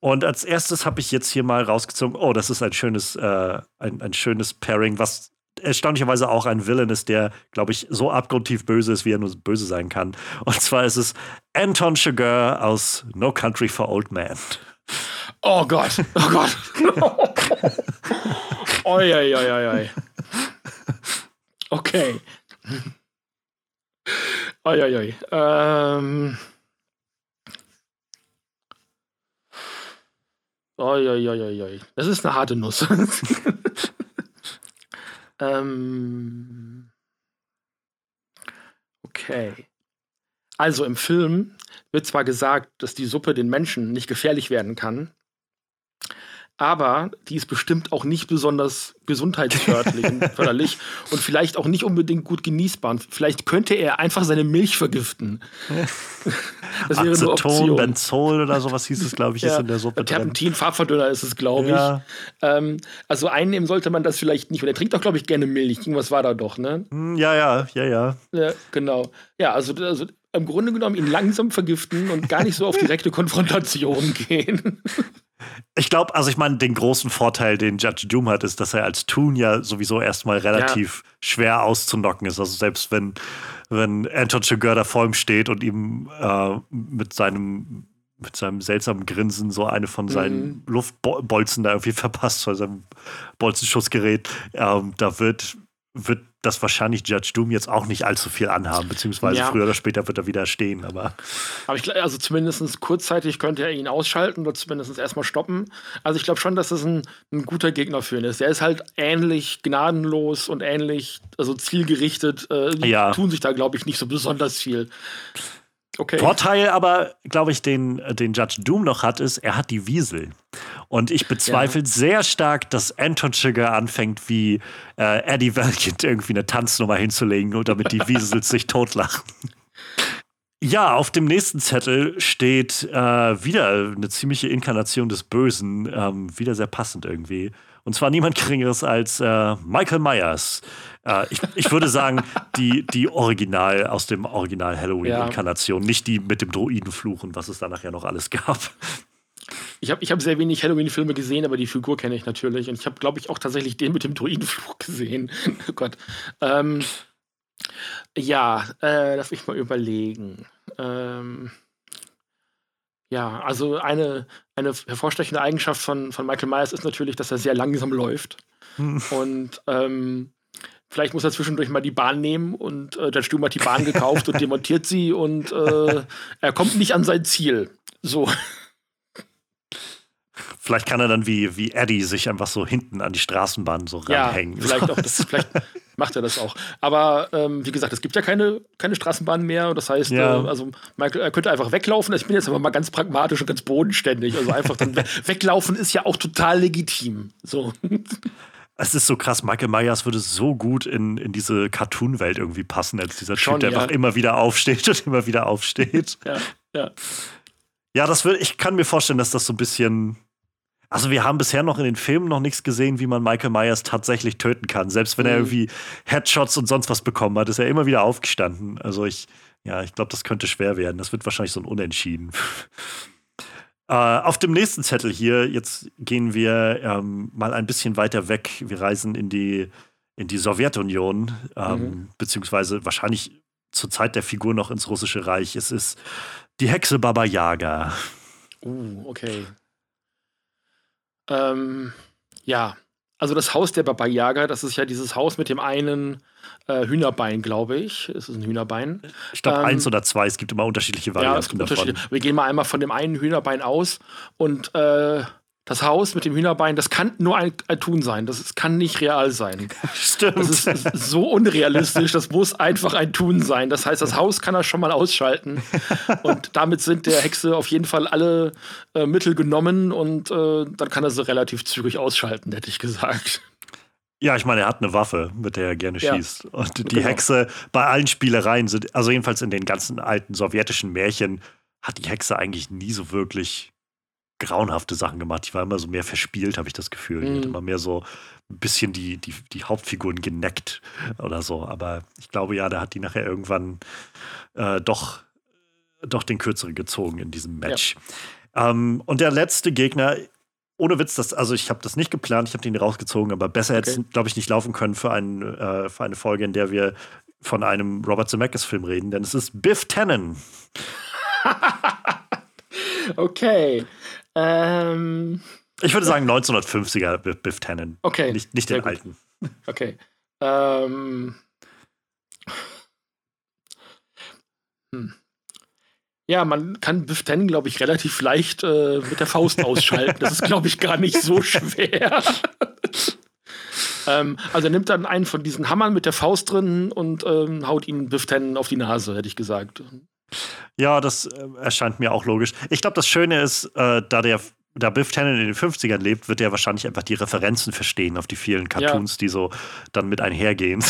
Und als erstes habe ich jetzt hier mal rausgezogen, oh, das ist ein schönes, äh, ein, ein schönes Pairing, was erstaunlicherweise auch ein Villain ist, der, glaube ich, so abgrundtief böse ist, wie er nur böse sein kann. Und zwar ist es Anton Chigurh aus No Country for Old Men. Oh Gott, oh Gott. *laughs* oi, oi, oi, oi. Okay. Oi, oi, oi. Ähm. Oi, oi, oi, oi. Das ist eine harte Nuss. *laughs* Ähm, okay. Also im Film wird zwar gesagt, dass die Suppe den Menschen nicht gefährlich werden kann, aber die ist bestimmt auch nicht besonders gesundheitsförderlich und *laughs* vielleicht auch nicht unbedingt gut genießbar. Vielleicht könnte er einfach seine Milch vergiften. *laughs* das wäre Aceton, eine Option. Benzol oder sowas hieß es, glaube ich, ja, ist in der Suppe. Terpentin, Farbverdünner ist es, glaube ja. ich. Ähm, also einnehmen sollte man das vielleicht nicht. Und er trinkt doch, glaube ich, gerne Milch. Irgendwas war da doch, ne? Hm, ja, ja, ja, ja. Ja, genau. Ja, also, also im Grunde genommen ihn langsam vergiften und gar nicht so auf direkte Konfrontation *laughs* gehen. Ich glaube, also ich meine, den großen Vorteil, den Judge Doom hat, ist, dass er als Toon ja sowieso erstmal relativ ja. schwer auszunocken ist. Also selbst wenn, wenn Anton Chigurh da vor ihm steht und ihm äh, mit seinem mit seinem seltsamen Grinsen so eine von seinen mhm. Luftbolzen da irgendwie *laughs* verpasst, von seinem Bolzenschussgerät. Ähm, da wird wird das wahrscheinlich Judge Doom jetzt auch nicht allzu viel anhaben, beziehungsweise ja. früher oder später wird er wieder stehen. Aber, aber ich also zumindest kurzzeitig könnte er ihn ausschalten oder zumindest erstmal stoppen. Also ich glaube schon, dass das ein, ein, guter Gegner für ihn ist. Der ist halt ähnlich gnadenlos und ähnlich, also zielgerichtet. Äh, ja. tun sich da, glaube ich, nicht so besonders viel. Okay. Vorteil aber, glaube ich, den, den Judge Doom noch hat, ist, er hat die Wiesel. Und ich bezweifle ja. sehr stark, dass Anton Sugar anfängt, wie äh, Eddie Valiant irgendwie eine Tanznummer hinzulegen, und damit die Wiesels sich totlachen. *laughs* Ja, auf dem nächsten Zettel steht äh, wieder eine ziemliche Inkarnation des Bösen, ähm, wieder sehr passend irgendwie. Und zwar niemand Geringeres als äh, Michael Myers. Äh, ich, ich würde sagen, die, die Original aus dem Original Halloween-Inkarnation, ja. nicht die mit dem Droidenfluch und was es da nachher noch alles gab. Ich habe ich hab sehr wenig Halloween-Filme gesehen, aber die Figur kenne ich natürlich. Und ich habe, glaube ich, auch tatsächlich den mit dem Druidenfluch gesehen. *laughs* oh Gott. Ähm, ja, äh, lass mich mal überlegen. Ähm, ja, also eine, eine hervorstechende Eigenschaft von, von Michael Myers ist natürlich, dass er sehr langsam läuft. Und ähm, vielleicht muss er zwischendurch mal die Bahn nehmen und äh, der Sturm hat die Bahn gekauft und *laughs* demontiert sie und äh, er kommt nicht an sein Ziel. So. Vielleicht kann er dann wie, wie Eddie sich einfach so hinten an die Straßenbahn so ranhängen. Ja, *laughs* vielleicht, auch das, vielleicht macht er das auch. Aber ähm, wie gesagt, es gibt ja keine, keine Straßenbahn mehr. Das heißt, ja. äh, also Michael, er könnte einfach weglaufen. Ich bin jetzt aber mal ganz pragmatisch und ganz bodenständig. Also einfach dann *laughs* weglaufen ist ja auch total legitim. So. *laughs* Es ist so krass, Michael Myers würde so gut in, in diese Cartoon-Welt irgendwie passen, als dieser Schon, Typ, der ja. einfach immer wieder aufsteht und immer wieder aufsteht. Ja, ja. Ja, das würde, ich kann mir vorstellen, dass das so ein bisschen also wir haben bisher noch in den Filmen noch nichts gesehen, wie man Michael Myers tatsächlich töten kann. Selbst wenn mhm. er irgendwie Headshots und sonst was bekommen hat, ist er immer wieder aufgestanden. Also ich, ja, ich glaube, das könnte schwer werden. Das wird wahrscheinlich so ein Unentschieden. *laughs* äh, auf dem nächsten Zettel hier, jetzt gehen wir ähm, mal ein bisschen weiter weg. Wir reisen in die, in die Sowjetunion, ähm, mhm. beziehungsweise wahrscheinlich zur Zeit der Figur noch ins Russische Reich. Es ist die Hexe Baba Yaga. Uh, okay. Ähm, ja, also das Haus der Baba Yaga, das ist ja dieses Haus mit dem einen äh, Hühnerbein, glaube ich. Es ist ein Hühnerbein. Ich glaube, ähm, eins oder zwei. Es gibt immer unterschiedliche Varianten ja, es gibt davon. Wir gehen mal einmal von dem einen Hühnerbein aus und äh, das Haus mit dem Hühnerbein, das kann nur ein, Tun sein. Das, das, kann nicht real sein. *laughs* Stimmt. Das ist, ist, so unrealistisch. Das muss einfach ein Tun sein. Das heißt, das Haus kann er schon mal ausschalten. Und damit sind der Hexe auf jeden Fall alle äh, Mittel genommen und äh, dann kann er sie relativ zügig ausschalten, hätte ich gesagt. Ja, ich meine, er hat eine Waffe, mit der er gerne ja. schießt. Und die genau. Hexe bei allen Spielereien sind, also jedenfalls in den ganzen alten sowjetischen Märchen, hat die Hexe eigentlich nie so wirklich grauenhafte Sachen gemacht. Ich war immer so mehr verspielt, habe ich das Gefühl. Mhm. Hat immer mehr so ein bisschen die, die, die Hauptfiguren geneckt oder so. Aber ich glaube ja, da hat die nachher irgendwann äh, doch, doch den Kürzeren gezogen in diesem Match. Ja. Ähm, und der letzte Gegner, ohne Witz, das, also ich habe das nicht geplant, ich habe den rausgezogen, aber besser okay. hätte es, glaube ich, nicht laufen können für, ein, äh, für eine Folge, in der wir von einem Robert Zemeckis-Film reden, denn es ist Biff Tannen. *laughs* okay. Ähm, ich würde sagen 1950er Biff Tannen. Okay. Nicht, nicht den alten. Okay. Ähm. Hm. Ja, man kann Biff Tannen, glaube ich, relativ leicht äh, mit der Faust ausschalten. Das ist, glaube ich, gar nicht so schwer. *laughs* ähm, also er nimmt dann einen von diesen Hammern mit der Faust drin und ähm, haut ihn Biff Tannen auf die Nase, hätte ich gesagt. Ja, das äh, erscheint mir auch logisch. Ich glaube, das Schöne ist, äh, da der da Biff Tannen in den 50ern lebt, wird er wahrscheinlich einfach die Referenzen verstehen auf die vielen Cartoons, ja. die so dann mit einhergehen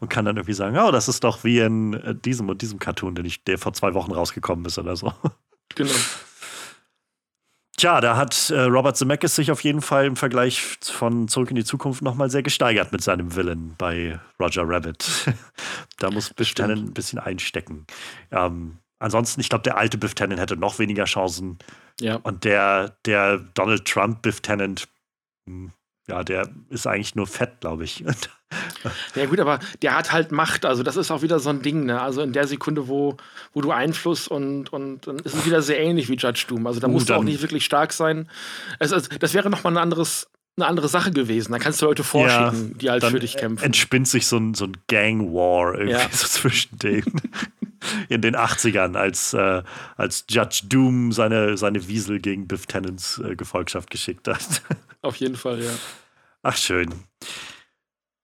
und kann dann irgendwie sagen, oh, das ist doch wie in äh, diesem und diesem Cartoon, den ich, der vor zwei Wochen rausgekommen ist oder so. Genau. Tja, da hat äh, Robert Zemeckis sich auf jeden Fall im Vergleich von Zurück in die Zukunft nochmal sehr gesteigert mit seinem Villain bei Roger Rabbit. *laughs* da muss Biff Tannen ein bisschen einstecken. Ähm, ansonsten, ich glaube, der alte Biff Tannen hätte noch weniger Chancen. Ja. Und der, der Donald Trump Biff Tannen, hm, ja, der ist eigentlich nur fett, glaube ich. *laughs* Ja gut, aber der hat halt Macht, also das ist auch wieder so ein Ding, ne? Also in der Sekunde, wo, wo du Einfluss und, und dann ist es wieder sehr ähnlich wie Judge Doom. Also da uh, musst du auch nicht wirklich stark sein. Es, also, das wäre nochmal ein anderes, eine andere Sache gewesen. Da kannst du Leute vorschicken, ja, die halt für dich kämpfen. Entspinnt sich so ein, so ein Gang War irgendwie ja. *laughs* so zwischen denen. *laughs* In den 80ern, als, äh, als Judge Doom seine, seine Wiesel gegen Biff Tennants äh, Gefolgschaft geschickt hat. *laughs* Auf jeden Fall, ja. Ach, schön.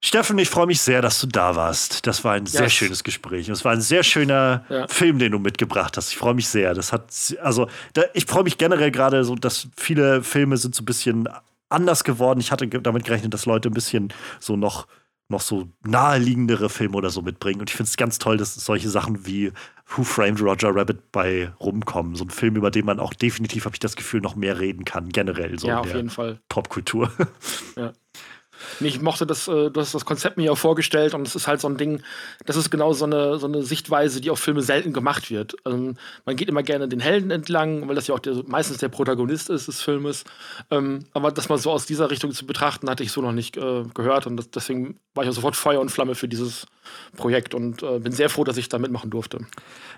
Steffen, ich freue mich sehr, dass du da warst. Das war ein yes. sehr schönes Gespräch. Es war ein sehr schöner ja. Film, den du mitgebracht hast. Ich freue mich sehr. Das hat, also, da, ich freue mich generell gerade so, dass viele Filme sind so ein bisschen anders geworden. Ich hatte damit gerechnet, dass Leute ein bisschen so noch, noch so naheliegendere Filme oder so mitbringen. Und ich finde es ganz toll, dass solche Sachen wie Who Framed Roger Rabbit bei rumkommen. So ein Film, über den man auch definitiv, habe ich das Gefühl, noch mehr reden kann, generell so ja, auf jeden Fall. Popkultur. Ja. Ich mochte das, äh, du hast das Konzept mir ja vorgestellt und es ist halt so ein Ding, das ist genau so eine, so eine Sichtweise, die auf Filme selten gemacht wird. Ähm, man geht immer gerne den Helden entlang, weil das ja auch der, meistens der Protagonist ist des Filmes. Ähm, aber das mal so aus dieser Richtung zu betrachten, hatte ich so noch nicht äh, gehört und das, deswegen war ich auch sofort Feuer und Flamme für dieses Projekt und äh, bin sehr froh, dass ich da mitmachen durfte.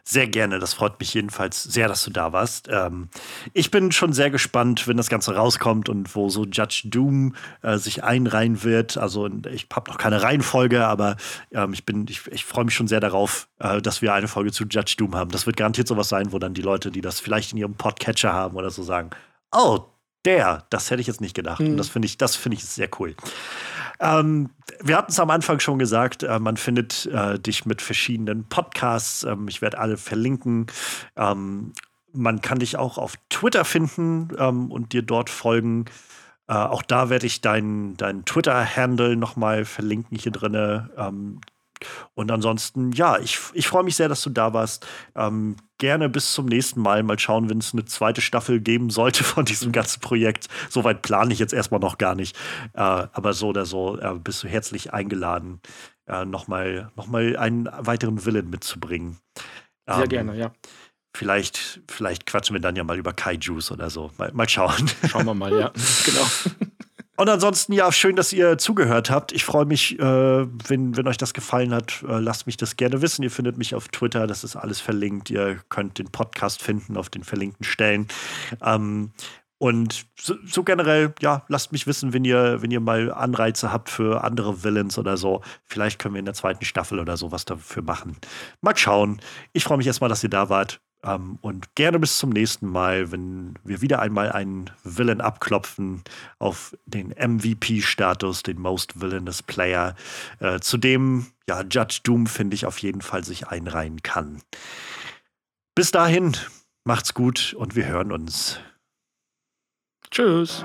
Sehr gerne, das freut mich jedenfalls sehr, dass du da warst. Ähm, ich bin schon sehr gespannt, wenn das Ganze rauskommt und wo so Judge Doom äh, sich einreihen wird. Also ich habe noch keine Reihenfolge, aber ähm, ich, ich, ich freue mich schon sehr darauf, äh, dass wir eine Folge zu Judge Doom haben. Das wird garantiert sowas sein, wo dann die Leute, die das vielleicht in ihrem Podcatcher haben oder so sagen, oh, der, das hätte ich jetzt nicht gedacht. Mhm. Und das finde ich, das finde ich sehr cool. Ähm, wir hatten es am Anfang schon gesagt, äh, man findet äh, dich mit verschiedenen Podcasts. Ähm, ich werde alle verlinken. Ähm, man kann dich auch auf Twitter finden ähm, und dir dort folgen. Äh, auch da werde ich deinen dein Twitter-Handle nochmal verlinken hier drin. Ähm, und ansonsten, ja, ich, ich freue mich sehr, dass du da warst. Ähm, gerne bis zum nächsten Mal. Mal schauen, wenn es eine zweite Staffel geben sollte von diesem ganzen Projekt. Soweit plane ich jetzt erstmal noch gar nicht. Äh, aber so oder so äh, bist du herzlich eingeladen, äh, nochmal noch mal einen weiteren Willen mitzubringen. Sehr ähm, gerne, ja. Vielleicht, vielleicht quatschen wir dann ja mal über Kaijus oder so. Mal, mal schauen. Schauen wir mal, ja. *laughs* genau. Und ansonsten, ja, schön, dass ihr zugehört habt. Ich freue mich, äh, wenn, wenn euch das gefallen hat, äh, lasst mich das gerne wissen. Ihr findet mich auf Twitter, das ist alles verlinkt. Ihr könnt den Podcast finden auf den verlinkten Stellen. Ähm, Und so, so, generell, ja, lasst mich wissen, wenn ihr, wenn ihr mal Anreize habt für andere Villains oder so. Vielleicht können wir in der zweiten Staffel oder so was dafür machen. Mal schauen. Ich freue mich erstmal, dass ihr da wart. Ähm, und gerne bis zum nächsten Mal, wenn wir wieder einmal einen Villain abklopfen auf den MVP-Status, den Most Villainous Player, äh, zu dem ja, Judge Doom, finde ich, auf jeden Fall sich einreihen kann. Bis dahin, macht's gut und wir hören uns. Tschüss.